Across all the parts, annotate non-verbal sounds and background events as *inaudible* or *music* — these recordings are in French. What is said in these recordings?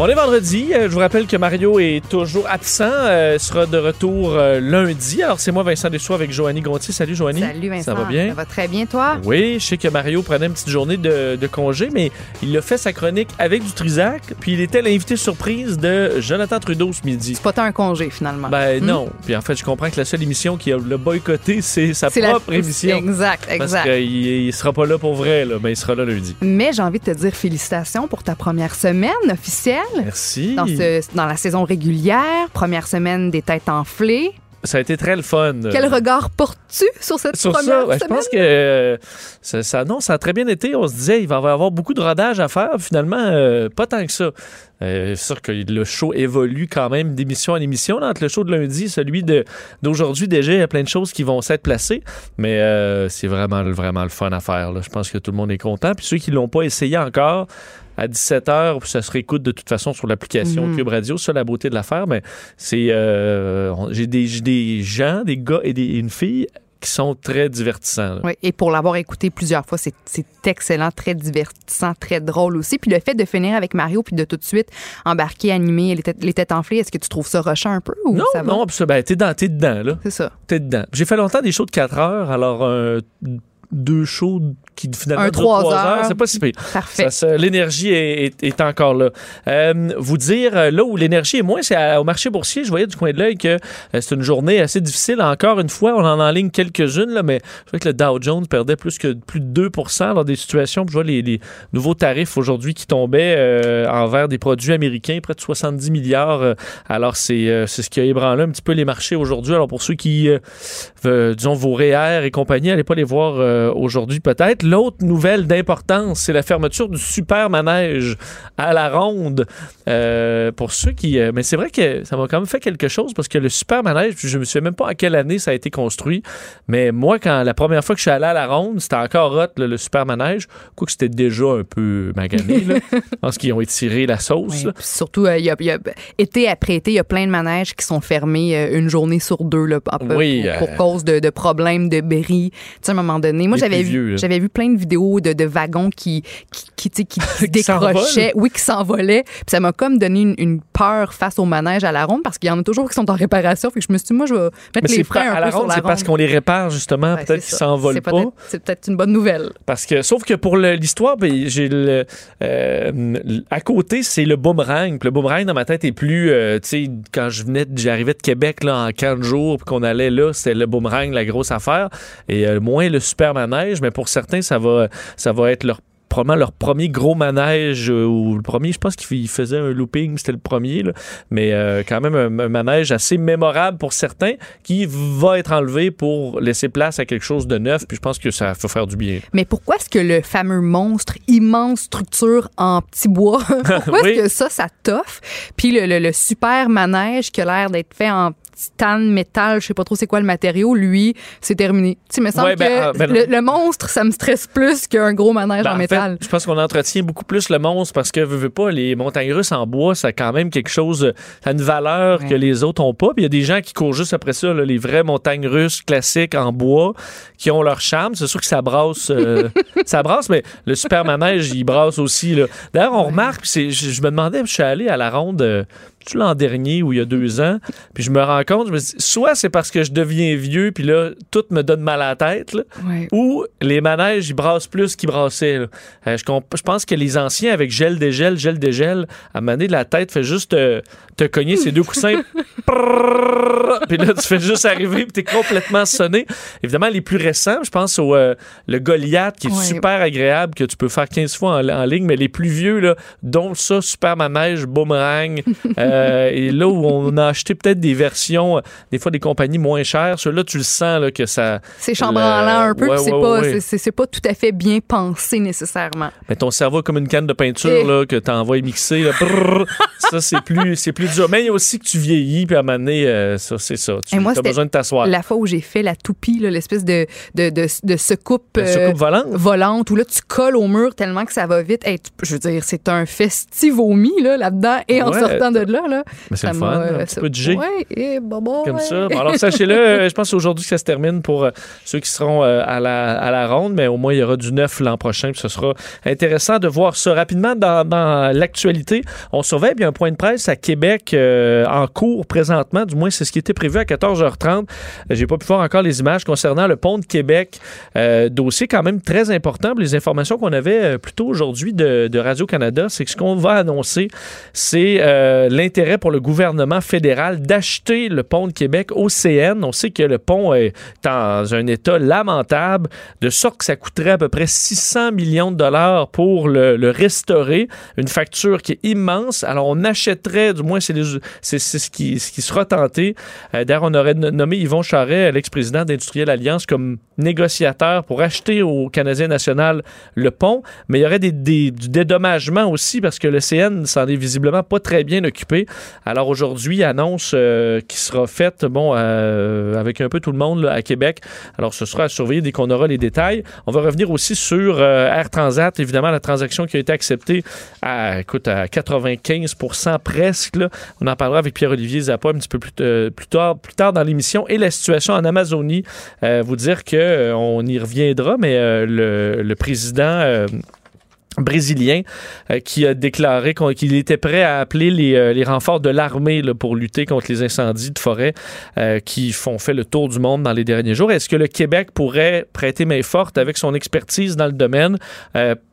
On est vendredi. Euh, Je vous rappelle que Mario est toujours absent. euh, sera de retour euh, lundi. Alors, c'est moi, Vincent Dessous, avec Joanie Gontier. Salut, Joanie. Salut Vincent. Ça va bien? Ça va très bien, toi? Oui, je sais que Mario prenait une petite journée de, de congé, mais il a fait sa chronique avec du Trisac, puis il était l'invité surprise de Jonathan Trudeau ce midi. C'est pas tant un congé, finalement. Ben Hmm? non. Puis en fait, je comprends que la seule émission qui a le boycotté, c'est sa la- propre émission. Exact, Parce exact. qu'il il sera pas là pour vrai, là, mais il sera là lundi. Mais j'ai envie de te dire félicitations pour ta première semaine officielle. Merci. Dans, ce- dans la saison régulière, première semaine des têtes enflées. Ça a été très le fun. Quel regard portes-tu sur cette Sur première ça, ouais, je semaine? pense que euh, ça, ça- non, ça a très bien été. On se disait, il va y avoir beaucoup de rodage à faire. Finalement, euh, pas tant que ça. Euh, c'est sûr que le show évolue quand même d'émission en émission. Là, entre le show de lundi et celui de, d'aujourd'hui, déjà, il y a plein de choses qui vont s'être placées. Mais euh, c'est vraiment, vraiment le fun à faire. là. Je pense que tout le monde est content. Puis ceux qui l'ont pas essayé encore, à 17h, ça se réécoute de toute façon sur l'application Mhm. Cube Radio. C'est ça la beauté de l'affaire. Mais c'est, euh, j'ai des, gens, des gars et, des, et une fille qui sont très divertissants. là. Oui, et pour l'avoir écouté plusieurs fois, c'est excellent, très divertissant, très drôle aussi. Puis le fait de finir avec Mario, puis de tout de suite embarquer, animer les têtes, les têtes enflées, est-ce que tu trouves ça rushant un peu ou Non, ça va? non. Ben, t'es, dans, t'es dedans, là. C'est ça. T'es dedans. J'ai fait longtemps des shows de 4 heures, alors euh, deux shows qui finalement Un trois trois heures. c'est pas si pire. Parfait. L'énergie est, est- est encore là. Euh, vous dire, euh, là où l'énergie est moins, c'est au marché boursier. Je voyais du coin de l'œil que euh, c'est une journée assez difficile. Encore une fois, on en enligne quelques-unes, là, mais je vois que le Dow Jones perdait plus que plus de 2% dans des situations. Puis Je vois les, les nouveaux tarifs aujourd'hui qui tombaient euh, envers des produits américains, près de 70 milliards. Euh, alors, c'est euh, c'est ce qui a ébranlé un petit peu les marchés aujourd'hui. Alors, pour ceux qui, veulent, disons, vos REER et compagnie, allez pas les voir euh, aujourd'hui peut-être. L'autre nouvelle d'importance, c'est la fermeture du super manège à la ronde. Euh, pour ceux qui... euh, mais c'est vrai que ça m'a quand même fait quelque chose parce que le super manège, je me souviens même pas à quelle année ça a été construit, mais moi, quand la première fois que je suis allé à la ronde, c'était encore hot, là, le super manège. Quoique c'était déjà un peu magané, là. *laughs* Pense qu'ils ont étiré la sauce. Oui, surtout, il y a, il y a- été après été, il y a plein de manèges qui sont fermés une journée sur deux là, à peu- Oui, pour, pour cause de, de problèmes de bris. Tu sais, à un moment donné, moi, j'avais vu, j'avais vu plein de vidéos de, de wagons qui, qui, qui, qui *laughs* décrochaient, oui, qui s'envolaient. Puis ça m'a comme donné une, une peur face au manège à la ronde parce qu'il y en a toujours qui sont en réparation. Fait que je me suis dit, moi, je vais mettre Mais les freins à la ronde, c'est parce qu'on les répare justement. Peut-être qu'ils s'envolent pas. C'est peut-être une bonne nouvelle. Parce que, sauf que pour l'histoire, ben, j'ai le, euh, à côté, c'est le boomerang. Puis le boomerang, dans ma tête, est plus, euh, tu sais, quand je venais, j'arrivais de Québec, là, en 4 jours, puis qu'on allait là, c'était le boomerang, la grosse affaire. Et euh, moins le super manège, mais pour certains, ça va, ça va être leur probablement leur premier gros manège euh, ou le premier je pense qu'il faisait un looping c'était le premier là. mais euh, quand même un, un manège assez mémorable pour certains qui va être enlevé pour laisser place à quelque chose de neuf puis je pense que ça va faire du bien Mais pourquoi est-ce que le fameux monstre, immense structure en petit bois, *laughs* pourquoi Oui. est-ce que ça, ça toffe? Puis le, le- le super manège qui a l'air d'être fait en titane, métal, je sais pas trop c'est quoi le matériau, lui, c'est terminé. Tu me semble Ouais, ben, que ah, ben le, le monstre, ça me stresse plus qu'un gros manège Ben, en en métal. je pense qu'on entretient beaucoup plus le monstre parce que, veux, veux pas, les montagnes russes en bois, ça a quand même quelque chose, ça a une valeur Ouais. que les autres ont pas. Puis il y a des gens qui courent juste après ça, là, les vraies montagnes russes classiques en bois, qui ont leur charme. C'est sûr que ça brasse, euh, *laughs* ça brasse, mais le super manège, il brasse aussi. D'ailleurs, on remarque, je, je me demandais, je suis allé à la ronde. euh, l'an dernier ou il y a deux ans, puis je me rends compte, je me dis, soit c'est parce que je deviens vieux, puis là, tout me donne mal à la tête, là, Ouais. ou les manèges, ils brassent plus qu'ils brassaient. Euh, je, pense que les anciens, avec gel, dégel, gel, dégel, à moment donné, la tête fait juste te, te cogner ces deux coussins. Puis là, tu fais juste arriver, puis t'es complètement sonné. Évidemment, les plus récents, je pense au euh, le Goliath, qui est Ouais. super agréable, que tu peux faire 15 fois en, en ligne, mais les plus vieux, là, dont ça, super manège, boomerang, *laughs* euh, et là où on a acheté peut-être des versions, euh, des fois des compagnies moins chères, ceux-là, tu le sens là, que ça. C'est chambranlant un peu, Ouais, puis c'est ouais, pas, ouais. c'est- c'est pas tout à fait bien pensé nécessairement. Mais ton cerveau comme une canne de peinture Eh. là, que tu envoies mixer. Là, Brrr. ça, c'est plus, c'est plus dur. Mais il y a aussi que tu vieillis, puis à un moment donné, euh, ça, c'est ça. Tu moi, as besoin de t'asseoir. La fois où j'ai fait la toupie, l'espèce de, de, de, de secoupe, euh, volante? volante, où là, tu colles au mur tellement que ça va vite. Hey, tu- je veux dire, c'est un festivomi là, là-dedans et en Ouais. sortant de là. là Mais c'est le fun, euh, un petit ça- peu de G. Ouais, et bah, bah, Comme ouais. ça. *laughs* Bon, alors, sachez-le, euh, je pense que c'est aujourd'hui que ça se termine pour euh, ceux qui seront euh, à, la, à la ronde, mais au moins, il y aura du neuf l'an prochain. Puis ce sera intéressant de voir ça rapidement dans, dans l'actualité. On surveille bien un point de presse à Québec euh, en cours présentement. Du moins, c'est ce qui était prévu à 14h30. Euh, J'ai pas pu voir encore les images concernant le pont de Québec. Euh, dossier quand même très important. Les informations qu'on avait euh, plus tôt aujourd'hui de, Radio-Canada, c'est que ce qu'on va annoncer, c'est l'intérêt pour le gouvernement fédéral d'acheter le pont de Québec au CN. On sait que le pont est dans un état lamentable, de sorte que ça coûterait à peu près 600 millions de dollars pour le, le restaurer. Une facture qui est immense. Alors, on achèterait, du moins, c'est ce qui, sera tenté. Euh, D'ailleurs, on aurait no- nommé Yvon Charret, l'ex-président d'Industriel Alliance, comme négociateur pour acheter au Canadien national le pont. Mais il y aurait des, du dédommagement aussi parce que le CN s'en est visiblement pas très bien occupé. Alors aujourd'hui, annonce euh, qui sera faite, bon, euh, avec un peu tout le monde à Québec. Alors ce sera à surveiller dès qu'on aura les détails. On va revenir aussi sur Air Transat, évidemment la transaction qui a été acceptée à, écoute, à 95% presque. On en parlera avec Pierre-Olivier Zappa un petit peu plus, euh, plus tard, plus tard dans l'émission et la situation en Amazonie. Euh, vous dire que euh, on y reviendra, mais le, président brésilien euh, qui a déclaré qu'il était prêt à appeler les, euh, les renforts de l'armée pour lutter contre les incendies de forêt euh, qui font fait le tour du monde dans les derniers jours. Est-ce que le Québec pourrait prêter main forte avec son expertise dans le domaine?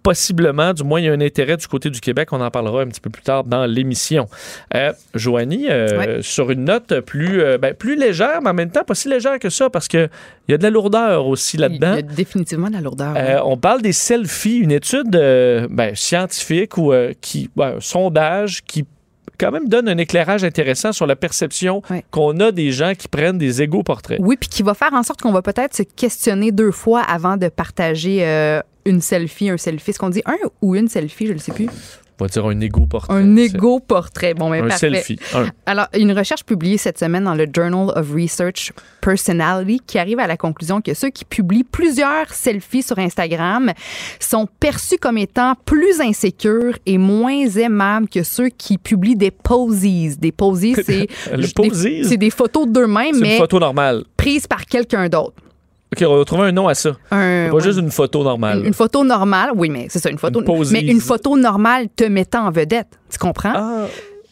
Possiblement, du moins, il y a un intérêt du côté du Québec. On en parlera un petit peu plus tard dans l'émission. Euh, Joanie, sur une note plus, ben, plus légère, mais en même temps pas si légère que ça parce qu'il y a de la lourdeur aussi là-dedans. Il y a définitivement de la lourdeur. Euh, on parle des selfies, une étude euh, ben, scientifique ou euh, qui, ben, un sondage qui quand même donne un éclairage intéressant sur la perception qu'on a des gens qui prennent des égaux portraits. Oui, puis qui va faire en sorte qu'on va peut-être se questionner deux fois avant de partager euh, une selfie, un selfie. Est-ce qu'on dit un ou une selfie, je ne sais plus? On va dire un égaux portrait. Un égo portrait. Bon, mais Un parfait. selfie. Un. Alors, une recherche publiée cette semaine dans le Journal of Research Personality qui arrive à la conclusion que ceux qui publient plusieurs selfies sur Instagram sont perçus comme étant plus insécures et moins aimables que ceux qui publient des posies. Des posies, c'est *laughs* des- des photos d'eux-mêmes, mais photo normale. prises par quelqu'un d'autre. OK, on va trouver un nom à ça. Un- Pas juste une photo normale. Une, une photo normale, oui, mais c'est ça, une photo. Une mais une photo normale te mettant en vedette. Tu comprends? Ah,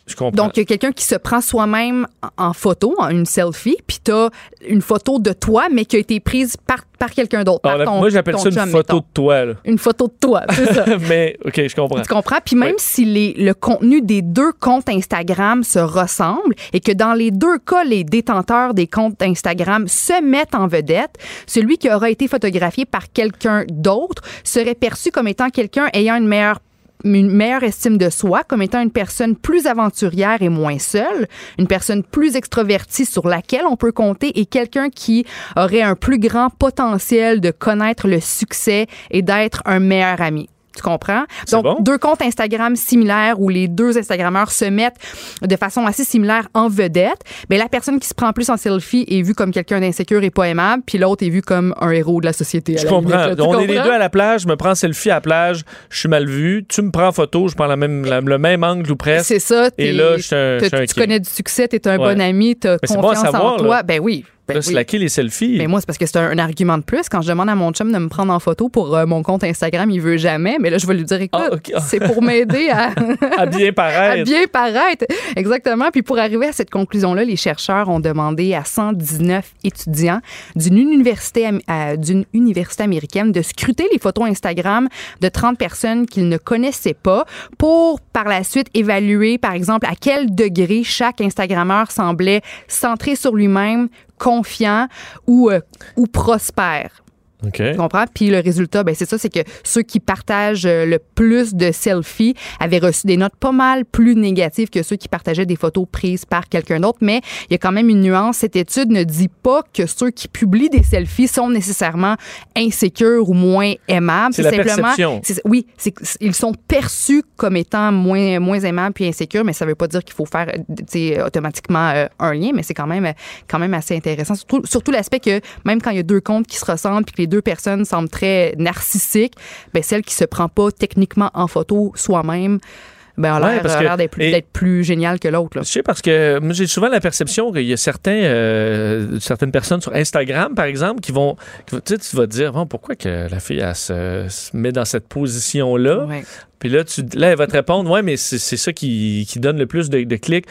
je comprends. Donc, il y a quelqu'un qui se prend soi-même en photo, en une selfie, puis t'as une photo de toi, mais qui a été prise par, par quelqu'un d'autre. Ah, moi, j'appelle ça une chum, photo mettons. de toi. là. Une photo de toi, c'est ça. *laughs* Mais, OK, je comprends. Tu comprends? Puis même Oui. si les, le contenu des deux comptes Instagram se ressemble et que dans les deux cas, les détenteurs des comptes Instagram se mettent en vedette, celui qui aura été photographié par quelqu'un d'autre serait perçu comme étant quelqu'un ayant une meilleure une meilleure estime de soi, comme étant une personne plus aventurière et moins seule, une personne plus extrovertie sur laquelle on peut compter et quelqu'un qui aurait un plus grand potentiel de connaître le succès et d'être un meilleur ami. Tu comprends? Donc, bon. deux comptes Instagram similaires où les deux Instagrammeurs se mettent de façon assez similaire en vedette, mais la personne qui se prend plus en selfie est vue comme quelqu'un d'insécure et pas aimable, puis l'autre est vue comme un héros de la société. Je la comprends. limite, là. Tu On est les deux à la plage, je me prends selfie à la plage, je suis mal vu. Tu me prends en photo, je prends la même, la- le même angle ou presque. C'est ça. Et là, je suis un- un tu connais du succès, t'es un Ouais. bon ami, Mais bon à confiance en toi. Ben oui. Ben oui. slacker les selfies. Mais moi, c'est parce que c'est un, un argument de plus. Quand je demande à mon chum de me prendre en photo pour euh, mon compte Instagram, il veut jamais. Mais là, je vais lui dire, écoute, Ah, ok. c'est pour m'aider à, *laughs* à bien à paraître. bien paraître. Exactement. Puis pour arriver à cette conclusion-là, les chercheurs ont demandé à 119 étudiants d'une université, à- d'une université américaine de scruter les photos Instagram de 30 personnes qu'ils ne connaissaient pas pour par la suite évaluer, par exemple, à quel degré chaque Instagrammeur semblait centré sur lui-même, confiant ou, euh, prospère. OK. Tu comprends? Puis le résultat, ben c'est ça, c'est que ceux qui partagent euh, le plus de selfies avaient reçu des notes pas mal plus négatives que ceux qui partageaient des photos prises par quelqu'un d'autre. Mais il y a quand même une nuance. Cette étude ne dit pas que ceux qui publient des selfies sont nécessairement insécures ou moins aimables. C'est la perception. c'est- oui, ils sont perçus comme étant moins moins aimables puis insécures, mais ça veut pas dire qu'il faut faire euh, automatiquement euh, un lien, mais c'est quand même quand même assez intéressant. Surtout, surtout l'aspect que même quand il y a deux comptes qui se ressemblent puis que les deux personnes semblent très narcissiques, ben celle qui se prend pas techniquement en photo soi-même, ben a l'air a d'être plus, plus génial que l'autre. Je sais parce que j'ai souvent la perception qu'il y a certains, euh, certaines personnes sur Instagram, par exemple, qui vont. qui tu sais, tu vas te dire, bon, pourquoi que la fille, elle se, se met dans cette position-là? Ouais. Puis là, tu, là, elle va te répondre, ouais, mais c'est c'est ça qui, qui donne le plus de, de clics.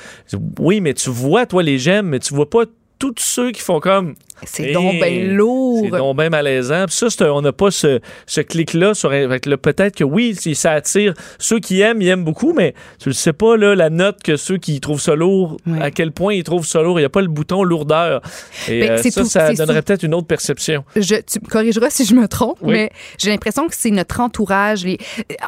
Oui, mais tu vois, toi, les j'aime, mais tu vois pas tous ceux qui font comme. C'est Hey, donc bien lourd. C'est donc bien malaisant. Puis ça, un- on n'a pas ce, ce clic-là. sur Peut-être que oui, ça attire ceux qui aiment, ils aiment beaucoup, mais tu ne sais pas là, la note que ceux qui trouvent ça lourd, à quel point ils trouvent ça lourd. Il n'y a pas le bouton lourdeur. Et Ben, euh, ça, tout- ça donnerait peut-être une autre perception. je, tu me corrigeras si je me trompe, Oui. mais j'ai l'impression que c'est notre entourage. Les...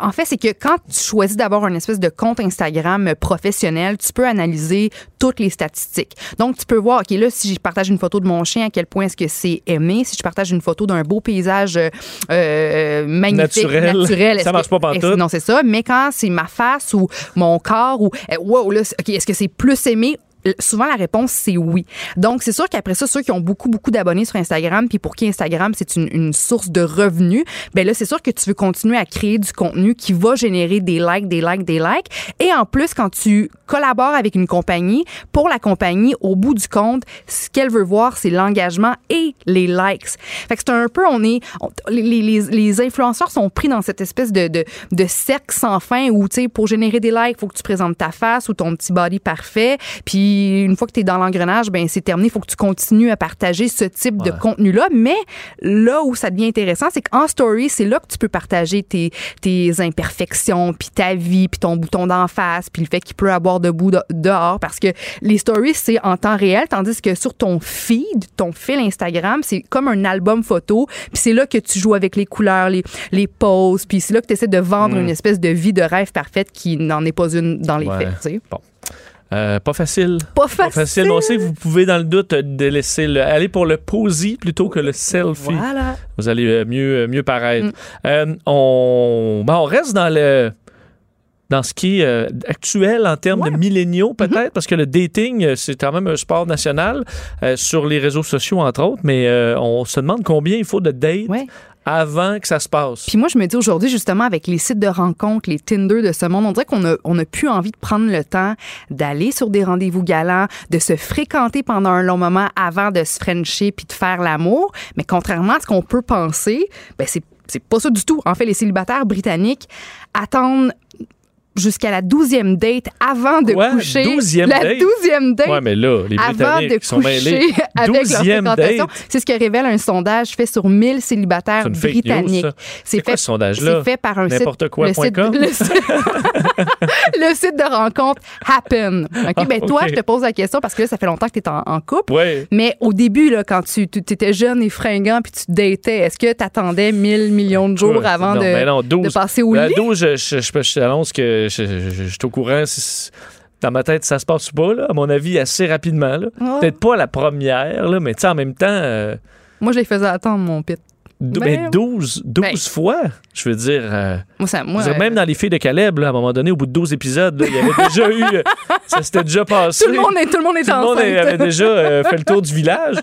En fait, c'est que quand tu choisis d'avoir une espèce de compte Instagram professionnel, tu peux analyser toutes les statistiques. Donc, tu peux voir, OK, là, si je partage une photo de mon chien, à quel point est-ce que c'est aimé. Si je partage une photo d'un beau paysage euh, euh, magnifique, Naturel. naturel, Ça est-ce marche que- pas est-ce- Non, c'est ça. Mais quand c'est ma face ou mon corps ou, euh, wow, là, est-ce que c'est plus aimé? Souvent, la réponse, c'est oui. Donc, c'est sûr qu'après ça, ceux qui ont beaucoup, beaucoup d'abonnés sur Instagram, puis pour qui Instagram, c'est une, une source de revenus, ben là, c'est sûr que tu veux continuer à créer du contenu qui va générer des likes, des likes, des likes. Et en plus, quand tu collabores avec une compagnie, pour la compagnie, au bout du compte, ce qu'elle veut voir, c'est l'engagement et les likes. Fait que c'est un peu, on est, les, les, les influenceurs sont pris dans cette espèce de, de, de cercle sans fin où, tu sais, pour générer des likes, faut que tu présentes ta face ou ton petit body parfait. Puis une fois que tu es dans l'engrenage, ben c'est terminé. Il faut que tu continues à partager ce type de contenu-là. Mais là où ça devient intéressant, c'est qu'en story, c'est là que tu peux partager tes, tes imperfections, puis ta vie, puis ton bouton d'en face, puis le fait qu'il peut avoir debout de- dehors. Parce que les stories, c'est en temps réel, tandis que sur ton feed, ton fil Instagram, c'est comme un album photo. Puis c'est là que tu joues avec les couleurs, les, les poses, puis c'est là que tu essaies de vendre une espèce de vie de rêve parfaite qui n'en est pas une dans les Ouais. faits. Bon. Euh, pas facile. Pas facile. mais on sait que vous pouvez, dans le doute, euh, de laisser le- aller pour le posy plutôt que le selfie. Voilà. Vous allez euh, mieux, euh, mieux paraître. Mm. Euh, on, ben, on reste dans le dans ce qui est euh, actuel en termes Ouais. de milléniaux, peut-être, Mm-hmm. parce que le dating, c'est quand même un sport national euh, sur les réseaux sociaux, entre autres, mais euh, on se demande combien il faut de dates Ouais. Avant que ça se passe. Puis moi, je me dis aujourd'hui, justement, avec les sites de rencontres, les Tinder de ce monde, on dirait qu'on a, on a plus envie de prendre le temps d'aller sur des rendez-vous galants, de se fréquenter pendant un long moment avant de se frencher puis de faire l'amour. Mais contrairement à ce qu'on peut penser, ben c'est, c'est pas ça du tout. En fait, les célibataires britanniques attendent jusqu'à la douzième date avant de Quoi? coucher. Douzième la date? douzième date Ouais, mais là, les avant de sont mêlés. coucher *laughs* avec leur date? C'est ce que révèle un sondage fait sur 1000 célibataires britanniques. C'est ce fait par un site. Quoi le, site le, site, *laughs* le site de rencontre Happen. OK, ben toi, ok. je te pose la question parce que là, ça fait longtemps que tu es en, en couple. Ouais. Mais au début, là, quand tu, tu étais jeune et fringant puis tu datais, est-ce que tu attendais 1000 millions de jours Ouais, avant non, de, ben non, de 12. passer au À lit? 12, je, je, je, je que je, je- je- je suis au courant. si- dans ma tête, ça se passe pas, là, à mon avis, assez rapidement. Ouais. Peut-être pas la première, là, mais tu sais, en même temps, euh, Moi, je les faisais attendre, mon pit. Ben, ben, 12, 12 ben. fois, je veux dire. euh, Moi, ça, moi, je veux dire, euh, même dans les filles de Caleb, là, à un moment donné, au bout de 12 épisodes, là, il y avait déjà eu. euh, ça s'était déjà passé. tout le monde est, tout le monde est Tout le monde avait déjà euh, fait le tour du village.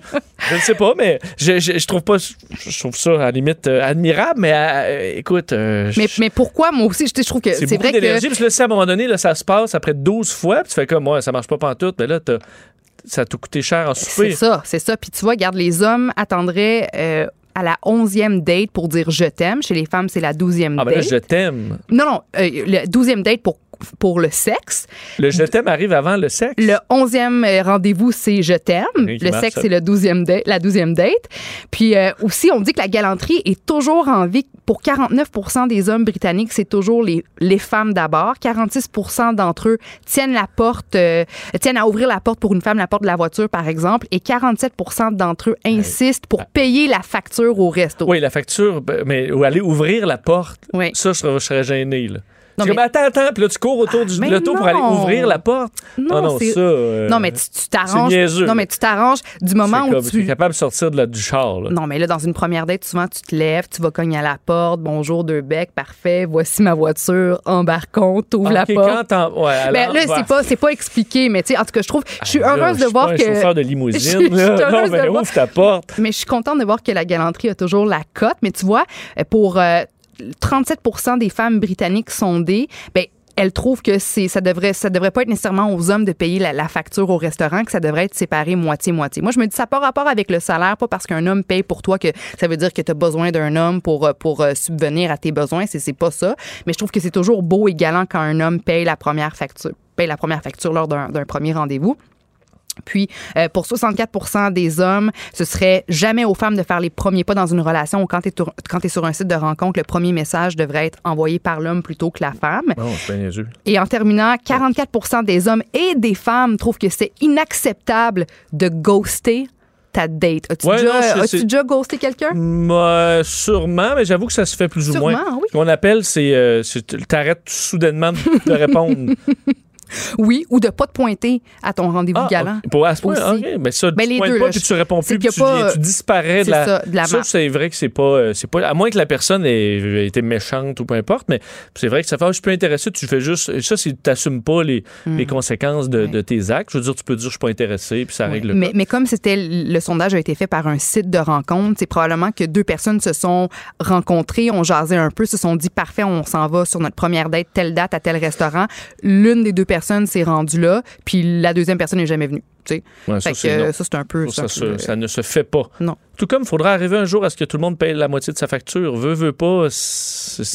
Je ne sais pas, mais je, je, je trouve pas. Je trouve ça, à la limite, euh, admirable, mais euh, écoute. euh, mais, mais pourquoi, moi aussi, je, trouve que c'est c'est beaucoup vrai que. d'énergie, parce que là, si à un moment donné, là, ça se passe après 12 fois, puis tu fais comme, moi, ça marche pas pantoute, mais là, t'as- ça t'a coûté cher en C'est souper. ça, c'est ça. Puis tu vois, regarde, les hommes attendraient euh, à la onzième date pour dire je t'aime. Chez les femmes, c'est la douzième Ah, ben date. là, je t'aime. Non, non, euh, la douzième date pour pour le sexe. Le je t'aime arrive avant le sexe? Le onzième euh, rendez-vous, c'est je t'aime. Oui, le sexe, c'est le douzième date, la douzième date. Puis euh, aussi, on dit que la galanterie est toujours en vie. Pour 49 des hommes britanniques, c'est toujours les, les femmes d'abord. 46 d'entre eux tiennent la porte, euh, tiennent à ouvrir la porte pour une femme, la porte de la voiture, par exemple. Et 47% d'entre eux insistent pour payer la facture au resto. Oui, la facture, ben, mais ou aller ouvrir la porte. Oui. Ça, je serais, je serais gêné, là. Non, mais- attends, attends, puis là, tu cours autour du mais loto pour aller ouvrir la porte. Non, Ah non, c'est- ça. euh, Non, mais tu t'arranges. Non, mais tu t'arranges du moment où comme- tu. es capable de sortir de la, du char, là. Non, mais là, dans une première date, souvent, tu te lèves, tu vas cogner à la porte. Bonjour, deux becs, parfait. Voici ma voiture. Embarquons, t'ouvres la porte. quand ouais, Ben, alors, là, bah, c'est pas, c'est pas expliqué, mais tu sais, en tout cas, je trouve, je suis là, heureuse je de suis voir pas un que. chauffeur de *laughs* limousine, je là. Non, mais de voir- ouvre ta porte. Mais je suis contente de voir que la galanterie a toujours la cote. Mais tu vois, pour euh, 37% des femmes britanniques sondées, ben elles trouvent que c'est ça devrait ça devrait pas être nécessairement aux hommes de payer la, facture au restaurant que ça devrait être séparé moitié moitié. Moi je me dis ça pas rapport avec le salaire pas parce qu'un homme paye pour toi que ça veut dire que tu as besoin d'un homme pour euh, pour euh, subvenir à tes besoins, c'est c'est pas ça, mais je trouve que c'est toujours beau et galant quand un homme paye la première facture paye la première facture lors d'un premier rendez-vous. Puis, euh, pour 64% des hommes, ce serait jamais aux femmes de faire les premiers pas dans une relation ou quand tu es, sur un site de rencontre, le premier message devrait être envoyé par l'homme plutôt que la femme. Niaiseux. Et en terminant, 44 des hommes et des femmes trouvent que c'est inacceptable de ghoster ta date. As-tu Ouais, déjà, non, c'est- déjà ghosté quelqu'un? Moi, sûrement, mais j'avoue que ça se fait plus ou moins. oui. Ce qu'on appelle, c'est. Euh, T'arrêtes soudainement de répondre. *laughs* Oui, ou de pas te pointer à ton rendez-vous Ah, galant. Pour, à ce point, Aussi. ok. Mais ça, Ben, tu les pointes deux, pas, là, puis tu réponds plus, puis tu, pas, tu disparais de la. ça, de la ça, c'est vrai que c'est pas, euh, c'est pas. À moins que la personne ait été méchante ou peu importe, mais c'est vrai que ça fait, ah, je suis pas intéressé, tu fais juste. Ça, c'est t'assumes pas les, les conséquences de, de tes actes. Je veux dire, tu peux dire, je suis pas intéressé, puis ça Oui. règle le mais, cas. mais comme c'était le sondage a été fait par un site de rencontre, c'est probablement que deux personnes se sont rencontrées, ont jasé un peu, se sont dit parfait, on s'en va sur notre première date, telle date à tel restaurant. L'une des deux personnes s'est rendue là, puis la deuxième personne n'est jamais venue. Ouais, ça, que, c'est non. un peu. Ça, ça- ne se fait pas. Non. Tout comme il faudra arriver un jour à ce que tout le monde paye la moitié de sa facture. Veut, veut pas.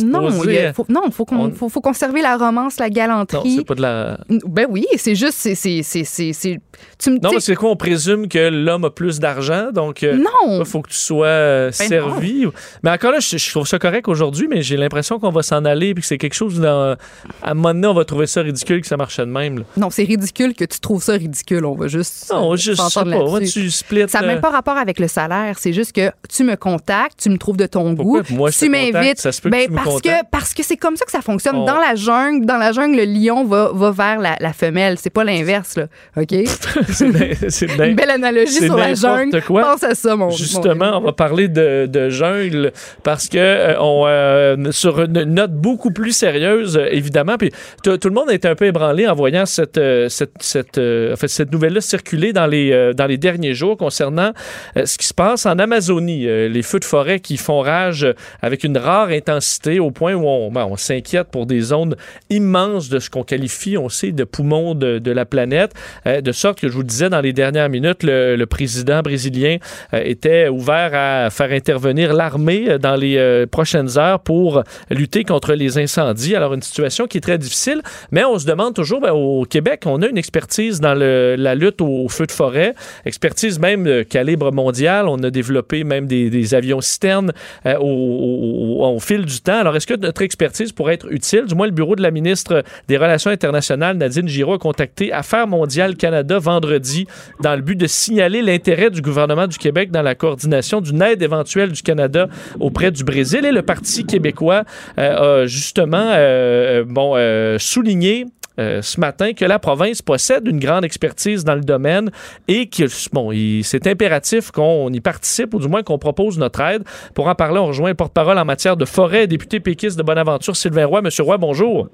Non, il a- faut, non, faut, On- faut, faut conserver la romance, la Non, galanterie. c'est pas de la. ben oui, c'est juste, c'est, c'est, c'est, c'est, c'est- tu me Non, sais, c'est quoi? On présume que l'homme a plus d'argent, donc. euh, non. Il faut que tu sois euh, Ben servi. Mais encore là, je, je trouve ça correct aujourd'hui, mais j'ai l'impression qu'on va s'en aller puis que c'est quelque chose dans. À un moment donné, on va trouver ça ridicule que ça marchait de même. là. Non, c'est ridicule que tu trouves ça ridicule. On va juste. Non, euh, juste, je sais pas. Moi, tu splits. Ça n'a euh, même pas rapport avec le salaire. C'est juste que tu me contactes, tu me trouves de ton Pourquoi goût, moi, je tu m'invites. Ben, parce que parce que c'est comme ça que ça fonctionne. On- Dans la jungle, dans la jungle, le lion va, va vers la, la femelle. C'est pas l'inverse, là. OK? *laughs* c'est bien- c'est bien- Une belle analogie sur la jungle. quoi. Pense à ça, mon Justement, on va parler de, de jungle parce que euh, on euh, sur une note beaucoup plus sérieuse, euh, évidemment. Puis tout le monde a été un peu ébranlé en voyant cette euh, cette cette, euh, cette nouvelle-là circuler dans les euh, dans les derniers jours concernant euh, ce qui se passe en Amazonie, Euh, les feux de forêt qui font rage avec une rare intensité au point où on, ben, s'inquiète pour des zones immenses de ce qu'on qualifie, on sait, de poumons de, la planète, de sorte que je vous disais dans les dernières minutes, le, président brésilien était ouvert à faire intervenir l'armée dans les prochaines heures pour lutter contre les incendies. Alors une situation qui est très difficile, mais on se demande toujours, ben, au Québec, on a une expertise dans la lutte aux feux de forêt, expertise même de calibre mondial. On a développé même des, avions citernes euh, au, au- au- au fil du temps. Alors est-ce que notre expertise pourrait être utile? Du moins, le bureau de la ministre des Relations internationales, Nadine Giraud, a contacté Affaires mondiales Canada vendredi dans le but de signaler l'intérêt du gouvernement du Québec dans la coordination d'une aide éventuelle du Canada auprès du Brésil. Et le Parti québécois euh, a justement euh, bon, euh, souligné euh, ce matin que la province possède une grande expertise dans le domaine et que bon, c'est impératif qu'on y participe ou du moins qu'on propose notre aide. Pour en parler, on rejoint le porte-parole en matière de forêt, député péquiste de Bonaventure, Sylvain Roy. Monsieur Roy, bonjour.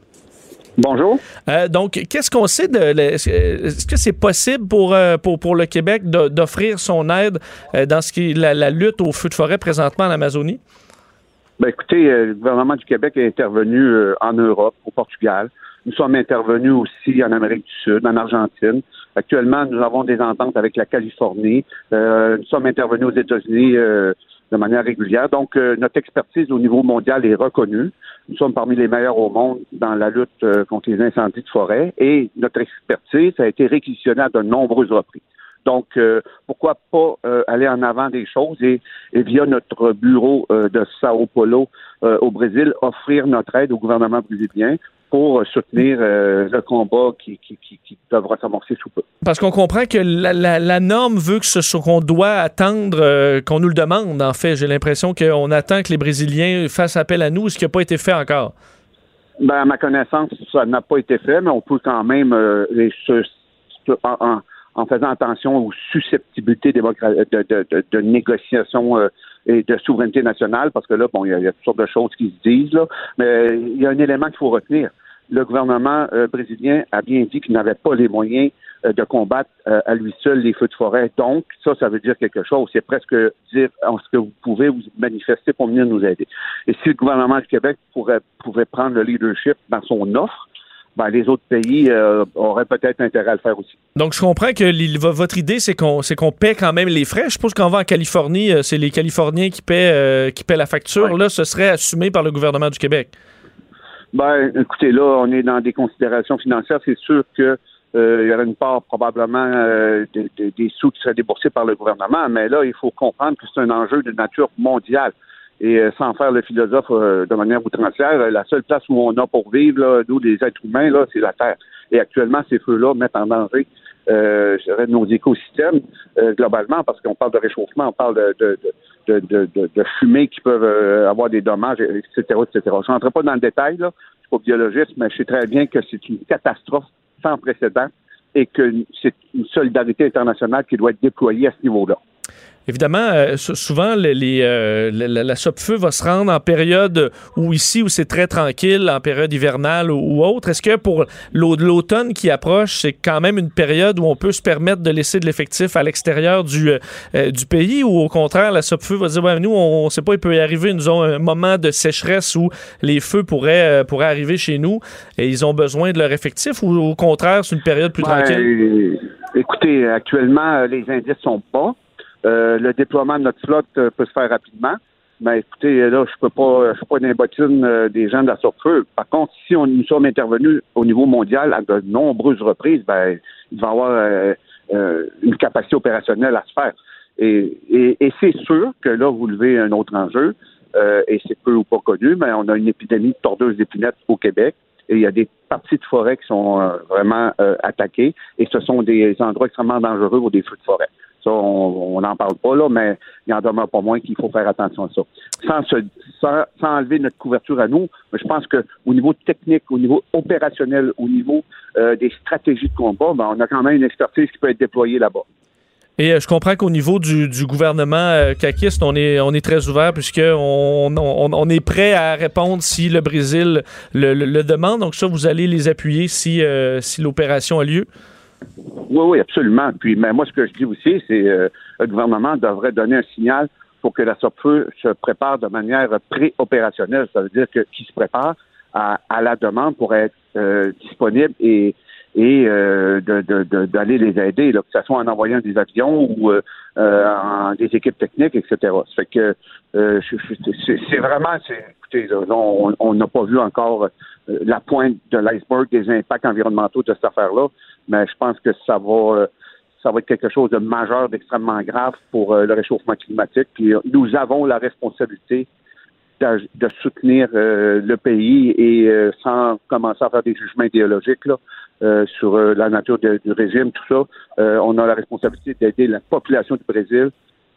Bonjour. Euh, donc, qu'est-ce qu'on sait de. Est-ce que c'est possible pour, euh, pour, pour le Québec d'offrir son aide dans ce qui est la, la lutte aux feux de forêt présentement en Amazonie? Ben, écoutez, le gouvernement du Québec est intervenu en Europe, au Portugal. Nous sommes intervenus aussi en Amérique du Sud, en Argentine. Actuellement, nous avons des ententes avec la Californie. Euh, nous sommes intervenus aux États-Unis euh, de manière régulière. Donc, euh, notre expertise au niveau mondial est reconnue. Nous sommes parmi les meilleurs au monde dans la lutte euh, contre les incendies de forêt et notre expertise a été réquisitionnée à de nombreuses reprises. Donc, euh, pourquoi pas euh, aller en avant des choses et, et via notre bureau euh, de Sao Paulo euh, au Brésil, offrir notre aide au gouvernement brésilien pour euh, soutenir euh, le combat qui, qui, qui, qui devra s'amorcer sous peu. Parce qu'on comprend que la, la- la norme veut que ce soit qu'on doit attendre, euh, qu'on nous le demande, en fait. J'ai l'impression qu'on attend que les Brésiliens fassent appel à nous, ce qui n'a pas été fait encore. Ben, à ma connaissance, ça n'a pas été fait, mais on peut quand même, euh, les- en, en- en faisant attention aux susceptibilités de, de, de, de négociation euh, et de souveraineté nationale, parce que là, bon, il y, a, y a toutes sortes de choses qui se disent, là, mais il y a un élément qu'il faut retenir. Le gouvernement euh, brésilien a bien dit qu'il n'avait pas les moyens euh, de combattre euh, à lui seul les feux de forêt. Donc, ça, ça veut dire quelque chose. C'est presque dire en ce que vous pouvez vous manifester pour venir nous aider. Et si le gouvernement du Québec pourrait, pouvait prendre le leadership dans son offre, ben, les autres pays euh, auraient peut-être intérêt à le faire aussi. Donc, je comprends que votre idée, c'est qu'on c'est qu'on paie quand même les frais. Je suppose qu'en va en Californie, euh, c'est les Californiens qui paient, euh, qui paient la facture. Ouais. Là, ce serait assumé par le gouvernement du Québec. Ben, écoutez, là, on est dans des considérations financières. C'est sûr que euh, il y aurait une part probablement de- de- des sous qui seraient déboursés par le gouvernement, mais là, il faut comprendre que c'est un enjeu de nature mondiale. Et euh, sans faire le philosophe euh, de manière outrancière, euh, la seule place où on a pour vivre, là, nous, les êtres humains, là, c'est la Terre. Et actuellement, ces feux-là mettent en danger euh, nos écosystèmes euh, globalement, parce qu'on parle de réchauffement, on parle de, de, de, de, de, fumées qui peuvent euh, avoir des dommages, etc., etc. Je n'entrerai pas dans le détail, là, je suis pas biologiste, mais je sais très bien que c'est une catastrophe sans précédent et que c'est une solidarité internationale qui doit être déployée à ce niveau-là. Évidemment, euh, sou- souvent, les, euh, la, la, la feu va se rendre en période où ici, où c'est très tranquille, en période hivernale ou, ou autre. Est-ce que pour l'au- l'automne qui approche, c'est quand même une période où on peut se permettre de laisser de l'effectif à l'extérieur du, euh, du pays ou au contraire, la feu va dire, ouais, nous, on ne sait pas, il peut y arriver nous ont un moment de sécheresse où les feux pourraient, pourraient arriver chez nous et ils ont besoin de leur effectif ou au contraire, c'est une période plus Ouais, tranquille? écoutez, actuellement, les indices sont bas. Euh, le déploiement de notre flotte euh, peut se faire rapidement. Mais écoutez, là, je peux pas, je suis pas dans les bottines euh, des gens de la feu. Par contre, si on nous sommes intervenus au niveau mondial à de nombreuses reprises, ben, il va y avoir euh, une capacité opérationnelle à se faire. Et, et, et c'est sûr que là, vous levez un autre enjeu, euh, et c'est peu ou pas connu, mais on a une épidémie de tordeuses d'épinettes au Québec. Et il y a des parties de forêt qui sont vraiment attaquées, et ce sont des endroits extrêmement dangereux pour des feux de forêt. Ça, on n'en parle pas là, mais il en demeure pas moins qu'il faut faire attention à ça. Sans, enlever notre couverture à nous, mais je pense que au niveau technique, au niveau opérationnel, au niveau euh, des stratégies de combat, ben, on a quand même une expertise qui peut être déployée là-bas. Et euh, je comprends qu'au niveau du, gouvernement euh, caquiste, on est, très ouvert puisqu'on on, est prêt à répondre si le Brésil le, demande. Donc ça, vous allez les appuyer si, si l'opération a lieu? Oui, oui, absolument. Puis, mais moi, ce que je dis aussi, c'est euh, le gouvernement devrait donner un signal pour que la SOPFEU se prépare de manière pré-opérationnelle. Ça veut dire que qu'il se prépare à, à la demande pour être euh, disponible et et euh, d'aller les aider, que ce soit en envoyant des avions ou euh, en des équipes techniques, etc. Ça fait que c'est vraiment, écoutez, là, on n'a pas vu encore la pointe de l'iceberg des impacts environnementaux de cette affaire-là, mais je pense que ça va euh, ça va être quelque chose de majeur, d'extrêmement grave pour euh, le réchauffement climatique. Puis euh, nous avons la responsabilité de soutenir euh, le pays et euh, sans commencer à faire des jugements idéologiques là, euh, sur la nature du régime, tout ça, on a la responsabilité d'aider la population du Brésil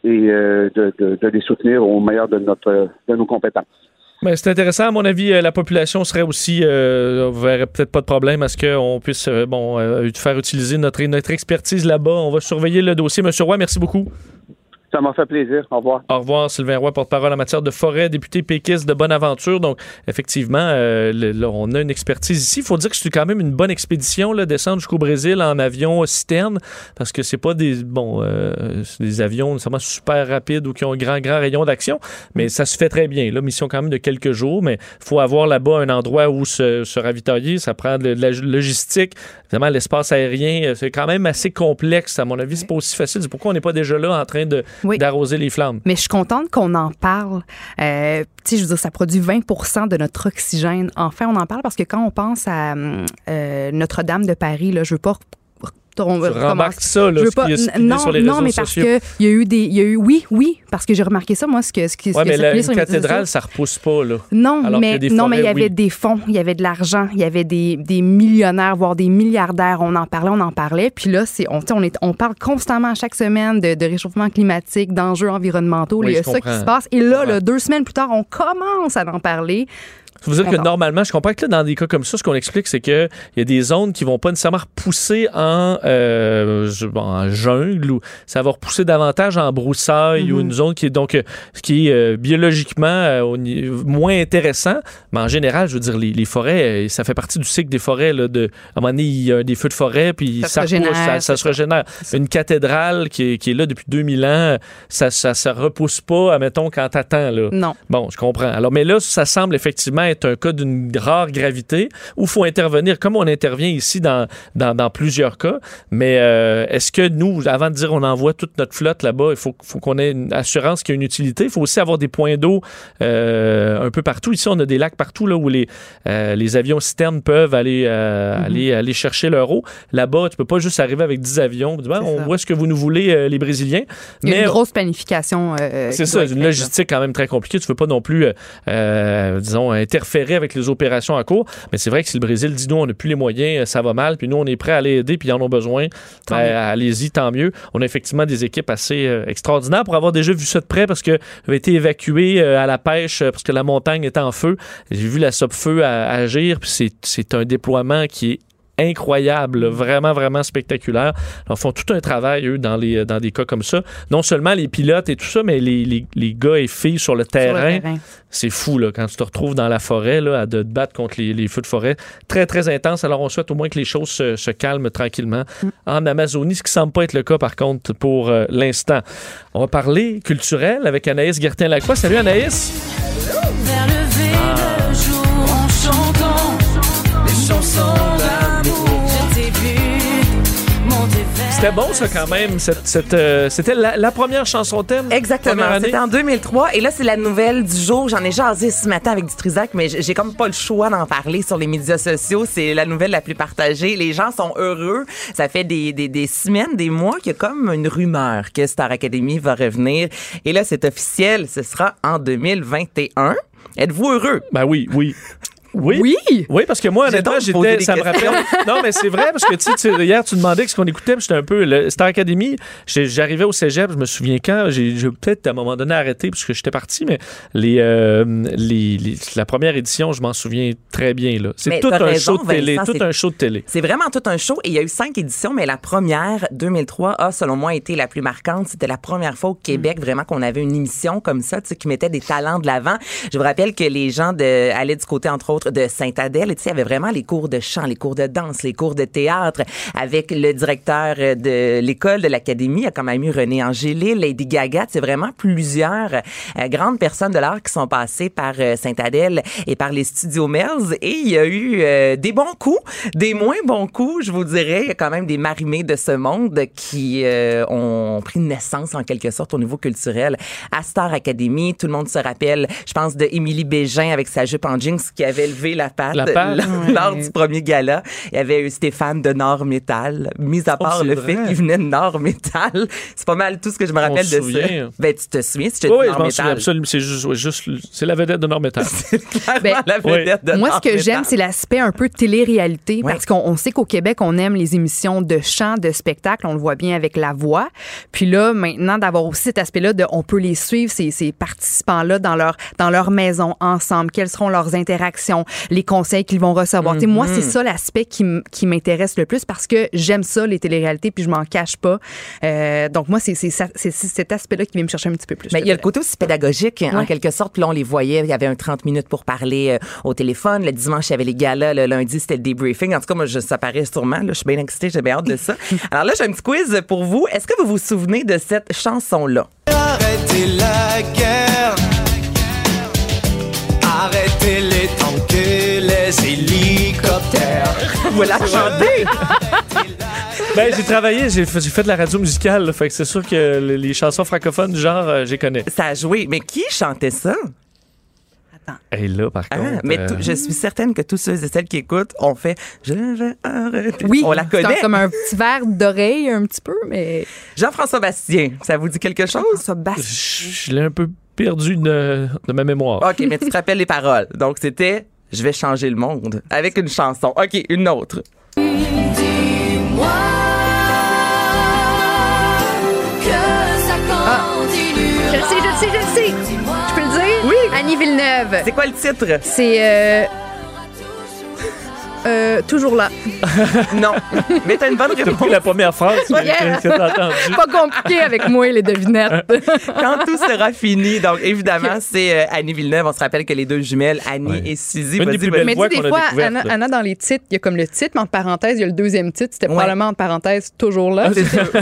et de- de les soutenir au meilleur de notre de nos compétences. Mais c'est intéressant. À mon avis, euh, la population serait aussi, euh, verrait peut-être pas de problème à ce qu'on puisse euh, bon, euh, faire utiliser notre, notre expertise là-bas. On va surveiller le dossier. Monsieur Roy, merci beaucoup. Ça m'a fait plaisir. Au revoir. Au revoir, Sylvain Roy, porte-parole en matière de forêt, député péquiste de Bonaventure. Donc, effectivement, euh, là, on a une expertise ici. Il faut dire que c'est quand même une bonne expédition, là, descendre jusqu'au Brésil en avion citerne, parce que c'est pas des, bon, euh, des avions nécessairement super rapides ou qui ont un grand, grand rayon d'action, mais ça se fait très bien. Là, mission quand même de quelques jours, mais il faut avoir là-bas un endroit où se, ravitailler. Ça prend de, de la logistique. Évidemment, l'espace aérien, euh, c'est quand même assez complexe. À mon avis, c'est pas aussi facile. C'est pourquoi on n'est pas déjà là en train de Oui. d'arroser les flammes. Mais je suis contente qu'on en parle. Euh, tu sais, je veux dire, ça produit 20% de notre oxygène. Enfin, on en parle parce que quand on pense à euh, Notre-Dame de Paris, là, je veux pas on Tu rembarques ça, là, je veux pas, non, sur les non, mais parce sociaux. que il y a eu des, il y a eu, oui, oui, parce que j'ai remarqué ça, moi, ce que, ce qui, Ouais, mais la, une sur réseaux cathédrale, ça repousse pas, là. Non, Alors mais des non, mais il y avait oui. des fonds, il y avait de l'argent, il y avait des, des millionnaires, voire des milliardaires. On en parlait, on en parlait. Puis là, c'est on, on, est, on parle constamment chaque semaine de, de réchauffement climatique, d'enjeux environnementaux. Il y a ça qui se passe. Et là, deux semaines plus tard, on commence à en parler. Ça veut dire que normalement, je comprends que là, dans des cas comme ça, ce qu'on explique, c'est qu'il y a des zones qui vont pas nécessairement repousser en, euh, en jungle ou ça va repousser davantage en broussaille ou une zone qui est donc euh, qui est euh, biologiquement euh, moins intéressant. Mais en général, je veux dire, les, les forêts, ça fait partie du cycle des forêts. Là, de, à un moment donné, il y a des feux de forêt, puis Ça ça, se régénère, repousse, ça, ça c'est se régénère. Une cathédrale qui est, qui est là depuis 2000 ans, ça ça repousse pas, admettons, quand t'attends. Là. Non. Bon, je comprends. Alors, mais là, ça semble effectivement être un cas d'une rare gravité où il faut intervenir comme on intervient ici dans, dans, dans plusieurs cas. Mais euh, est-ce que nous, avant de dire on envoie toute notre flotte là-bas, il faut, faut qu'on ait une assurance qu'il y a une utilité? Il faut aussi avoir des points d'eau euh, un peu partout. Ici, on a des lacs partout là, où les, euh, les avions citernes peuvent aller, euh, aller, aller chercher leur eau. Là-bas, tu peux pas juste arriver avec 10 avions. On voit ce que vous nous voulez, les Brésiliens. Il y a Mais une grosse planification. c'est ça, une logistique quand même très compliquée. Tu veux pas non plus, disons, interférer avec les opérations en cours. Mais c'est vrai que si le Brésil dit nous, on n'a plus les moyens, euh, ça va mal, puis nous, on est prêt à aller aider, puis ils en ont besoin, ben, allez-y, tant mieux. On a effectivement des équipes assez euh, extraordinaires pour avoir déjà vu ça de près parce que j'avais été évacué euh, à la pêche parce que la montagne était en feu. J'ai vu la feu agir, puis c'est- c'est un déploiement qui est incroyable, vraiment, vraiment spectaculaire. Ils font tout un travail, eux, dans, les, dans des cas comme ça. Non seulement les pilotes et tout ça, mais les, les, les gars et filles sur le Sur terrain. terrain. C'est fou, là, quand tu te retrouves dans la forêt, là, à de te battre contre les, les feux de forêt. Très, très intense. Alors, on souhaite au moins que les choses se, se calment tranquillement en Amazonie, ce qui semble pas être le cas, par contre, pour euh, l'instant. On va parler culturel avec Anaïs Gertin-Lacroix. Salut, Anaïs! Vers le jour en chantant les chansons C'était bon, ça, quand même. Euh, C'était la, la première chanson thème. Exactement. C'était en 2003. Et là, c'est la nouvelle du jour. J'en ai jasé ce matin avec du Trisac, mais j'ai j'ai comme pas le choix d'en parler sur les médias sociaux. C'est la nouvelle la plus partagée. Les gens sont heureux. Ça fait des, des, des semaines, des mois qu'il y a comme une rumeur que Star Academy va revenir. Et là, c'est officiel. Ce sera en 2021. Êtes-vous heureux? Ben oui, oui. Oui. Oui! Oui, parce que moi, honnêtement, j'étais. Ça me rappelle. *laughs* Non, mais c'est vrai, parce que tu sais, hier, tu demandais ce qu'on écoutait, puis j'étais un peu. Le Star Academy, j'arrivais au cégep, je me souviens quand, j'ai peut-être à un moment donné arrêté, puisque j'étais parti, mais les, euh, les, les- la première édition, je m'en souviens très bien. là. C'est tout un raison, show de télé. Vincent, Tout c'est- un show de télé. C'est vraiment tout un show et il y a eu cinq éditions, mais la première, 2003, a selon moi été la plus marquante. C'était la première fois au Québec vraiment qu'on avait une émission comme ça, tu sais, qui mettait des talents de l'avant. Je vous rappelle que les gens de, allaient du côté, entre autres, de Sainte-Adèle. Tu sais, il y avait vraiment les cours de chant, les cours de danse, les cours de théâtre avec le directeur euh, de l'école de l'Académie. Il y a quand même eu René Angélil, Lady Gaga. C'est vraiment plusieurs euh, grandes personnes de l'art qui sont passées par euh, Sainte-Adèle et par les studios Melz. Et il y a eu euh, des bons coups, des moins bons coups, je vous dirais. Il y a quand même des marimés de ce monde qui ont pris naissance en quelque sorte au niveau culturel à Star Academy. Tout le monde se rappelle, je pense, de Émilie Bégin avec sa jupe en jeans qui avait levé la patte, La patte, lors, du premier gala. Il y avait eu Stéphane de Nord Métal, mis à part c'est le vrai. fait qu'il venait de Nord Métal. C'est pas mal tout ce que je me rappelle se de souvient. ça. Ben, tu te souviens si je te Oui, dis Nord m'en souviens Métal? absolument. C'est juste, c'est la vedette de Normétal. *laughs* Clairement, Ben, la vedette de Moi, Nord ce que Métal. j'aime, c'est l'aspect un peu télé-réalité, parce qu'on on sait qu'au Québec, on aime les émissions de chant, de spectacle, on le voit bien avec la voix. Puis là, maintenant, d'avoir aussi cet aspect-là de, on peut les suivre, ces, ces participants-là, dans leur, dans leur maison, ensemble, quelles seront leurs interactions, les conseils qu'ils vont recevoir. Moi, c'est ça l'aspect qui, m- qui m'intéresse le plus, parce que j'aime ça, les téléréalités, puis je m'en cache pas. Euh, donc, moi, c'est c'est ça- c'est- c'est cet aspect-là qui vient me chercher un petit peu plus. Mais il y a le côté aussi pédagogique, en Ouais. quelque sorte. Puis là, on les voyait. Il y avait un 30 minutes pour parler euh, au téléphone. Le dimanche, il y avait les galas. Le lundi, c'était le debriefing. En tout cas, moi, je, ça paraît sûrement. Là, je suis bien excitée. J'ai bien hâte de ça. *laughs* Alors là, j'ai un petit quiz pour vous. Est-ce que vous vous souvenez de cette chanson-là? Arrêtez la guerre. Arrêtez les tanks et les hélicoptères. Vous la chantez? Ben, j'ai travaillé, j'ai fait, j'ai fait de la radio musicale, là, fait que c'est sûr que les, les chansons francophones du genre, euh, j'y connais. Ça a joué. Mais qui chantait ça? Et là, par Ah, contre. mais euh, tout- je suis certaine que tous ceux et celles qui écoutent ont fait Je vais arrêter. Oui, On la c'est connaît. comme un petit verre d'oreille un petit peu, mais Jean-François Bastien, ça vous dit quelque chose? basse. je je l'ai un peu perdu de, de ma mémoire. OK, mais tu te rappelles les paroles. Donc, c'était Je vais changer le monde avec une chanson. OK, une autre. Dis-moi que ça continue. Je le sais, je le sais, je le sais. Je peux le dire? Oui. Annie Villeneuve. C'est quoi le titre? C'est euh, euh, toujours là. *laughs* Non. Mais t'as une bonne *laughs* réponse. la première phrase que, Yeah. que t'as entendue. Pas compliqué avec moi les devinettes. *laughs* Quand tout sera fini. Donc, évidemment, c'est euh, Annie Villeneuve. On se rappelle que les deux jumelles, Annie Ouais. et Suzy. Une des vas-y, plus vas-y. belles Mais tu voix sais, des fois, Anna. Anna, dans les titres, il y a comme le titre, mais entre parenthèses, il y a le deuxième titre. C'était Ouais. probablement entre parenthèses toujours là.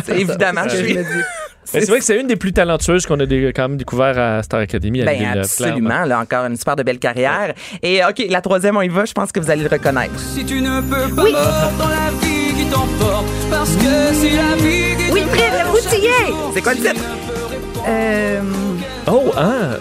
C'est évidemment, je que suis- je me dis. C'est vrai que c'est une des plus talentueuses qu'on a quand même découvert à Star Academy. Ben absolument, là encore une super de belle carrière. Et OK, la troisième on y va, je pense que vous allez le reconnaître. Si tu ne peux pas mordre dans la vie qui t'emporte, parce que c'est la vie qui Oui, te Fred, le routier! C'est quoi le titre? Euh... Oh, hein!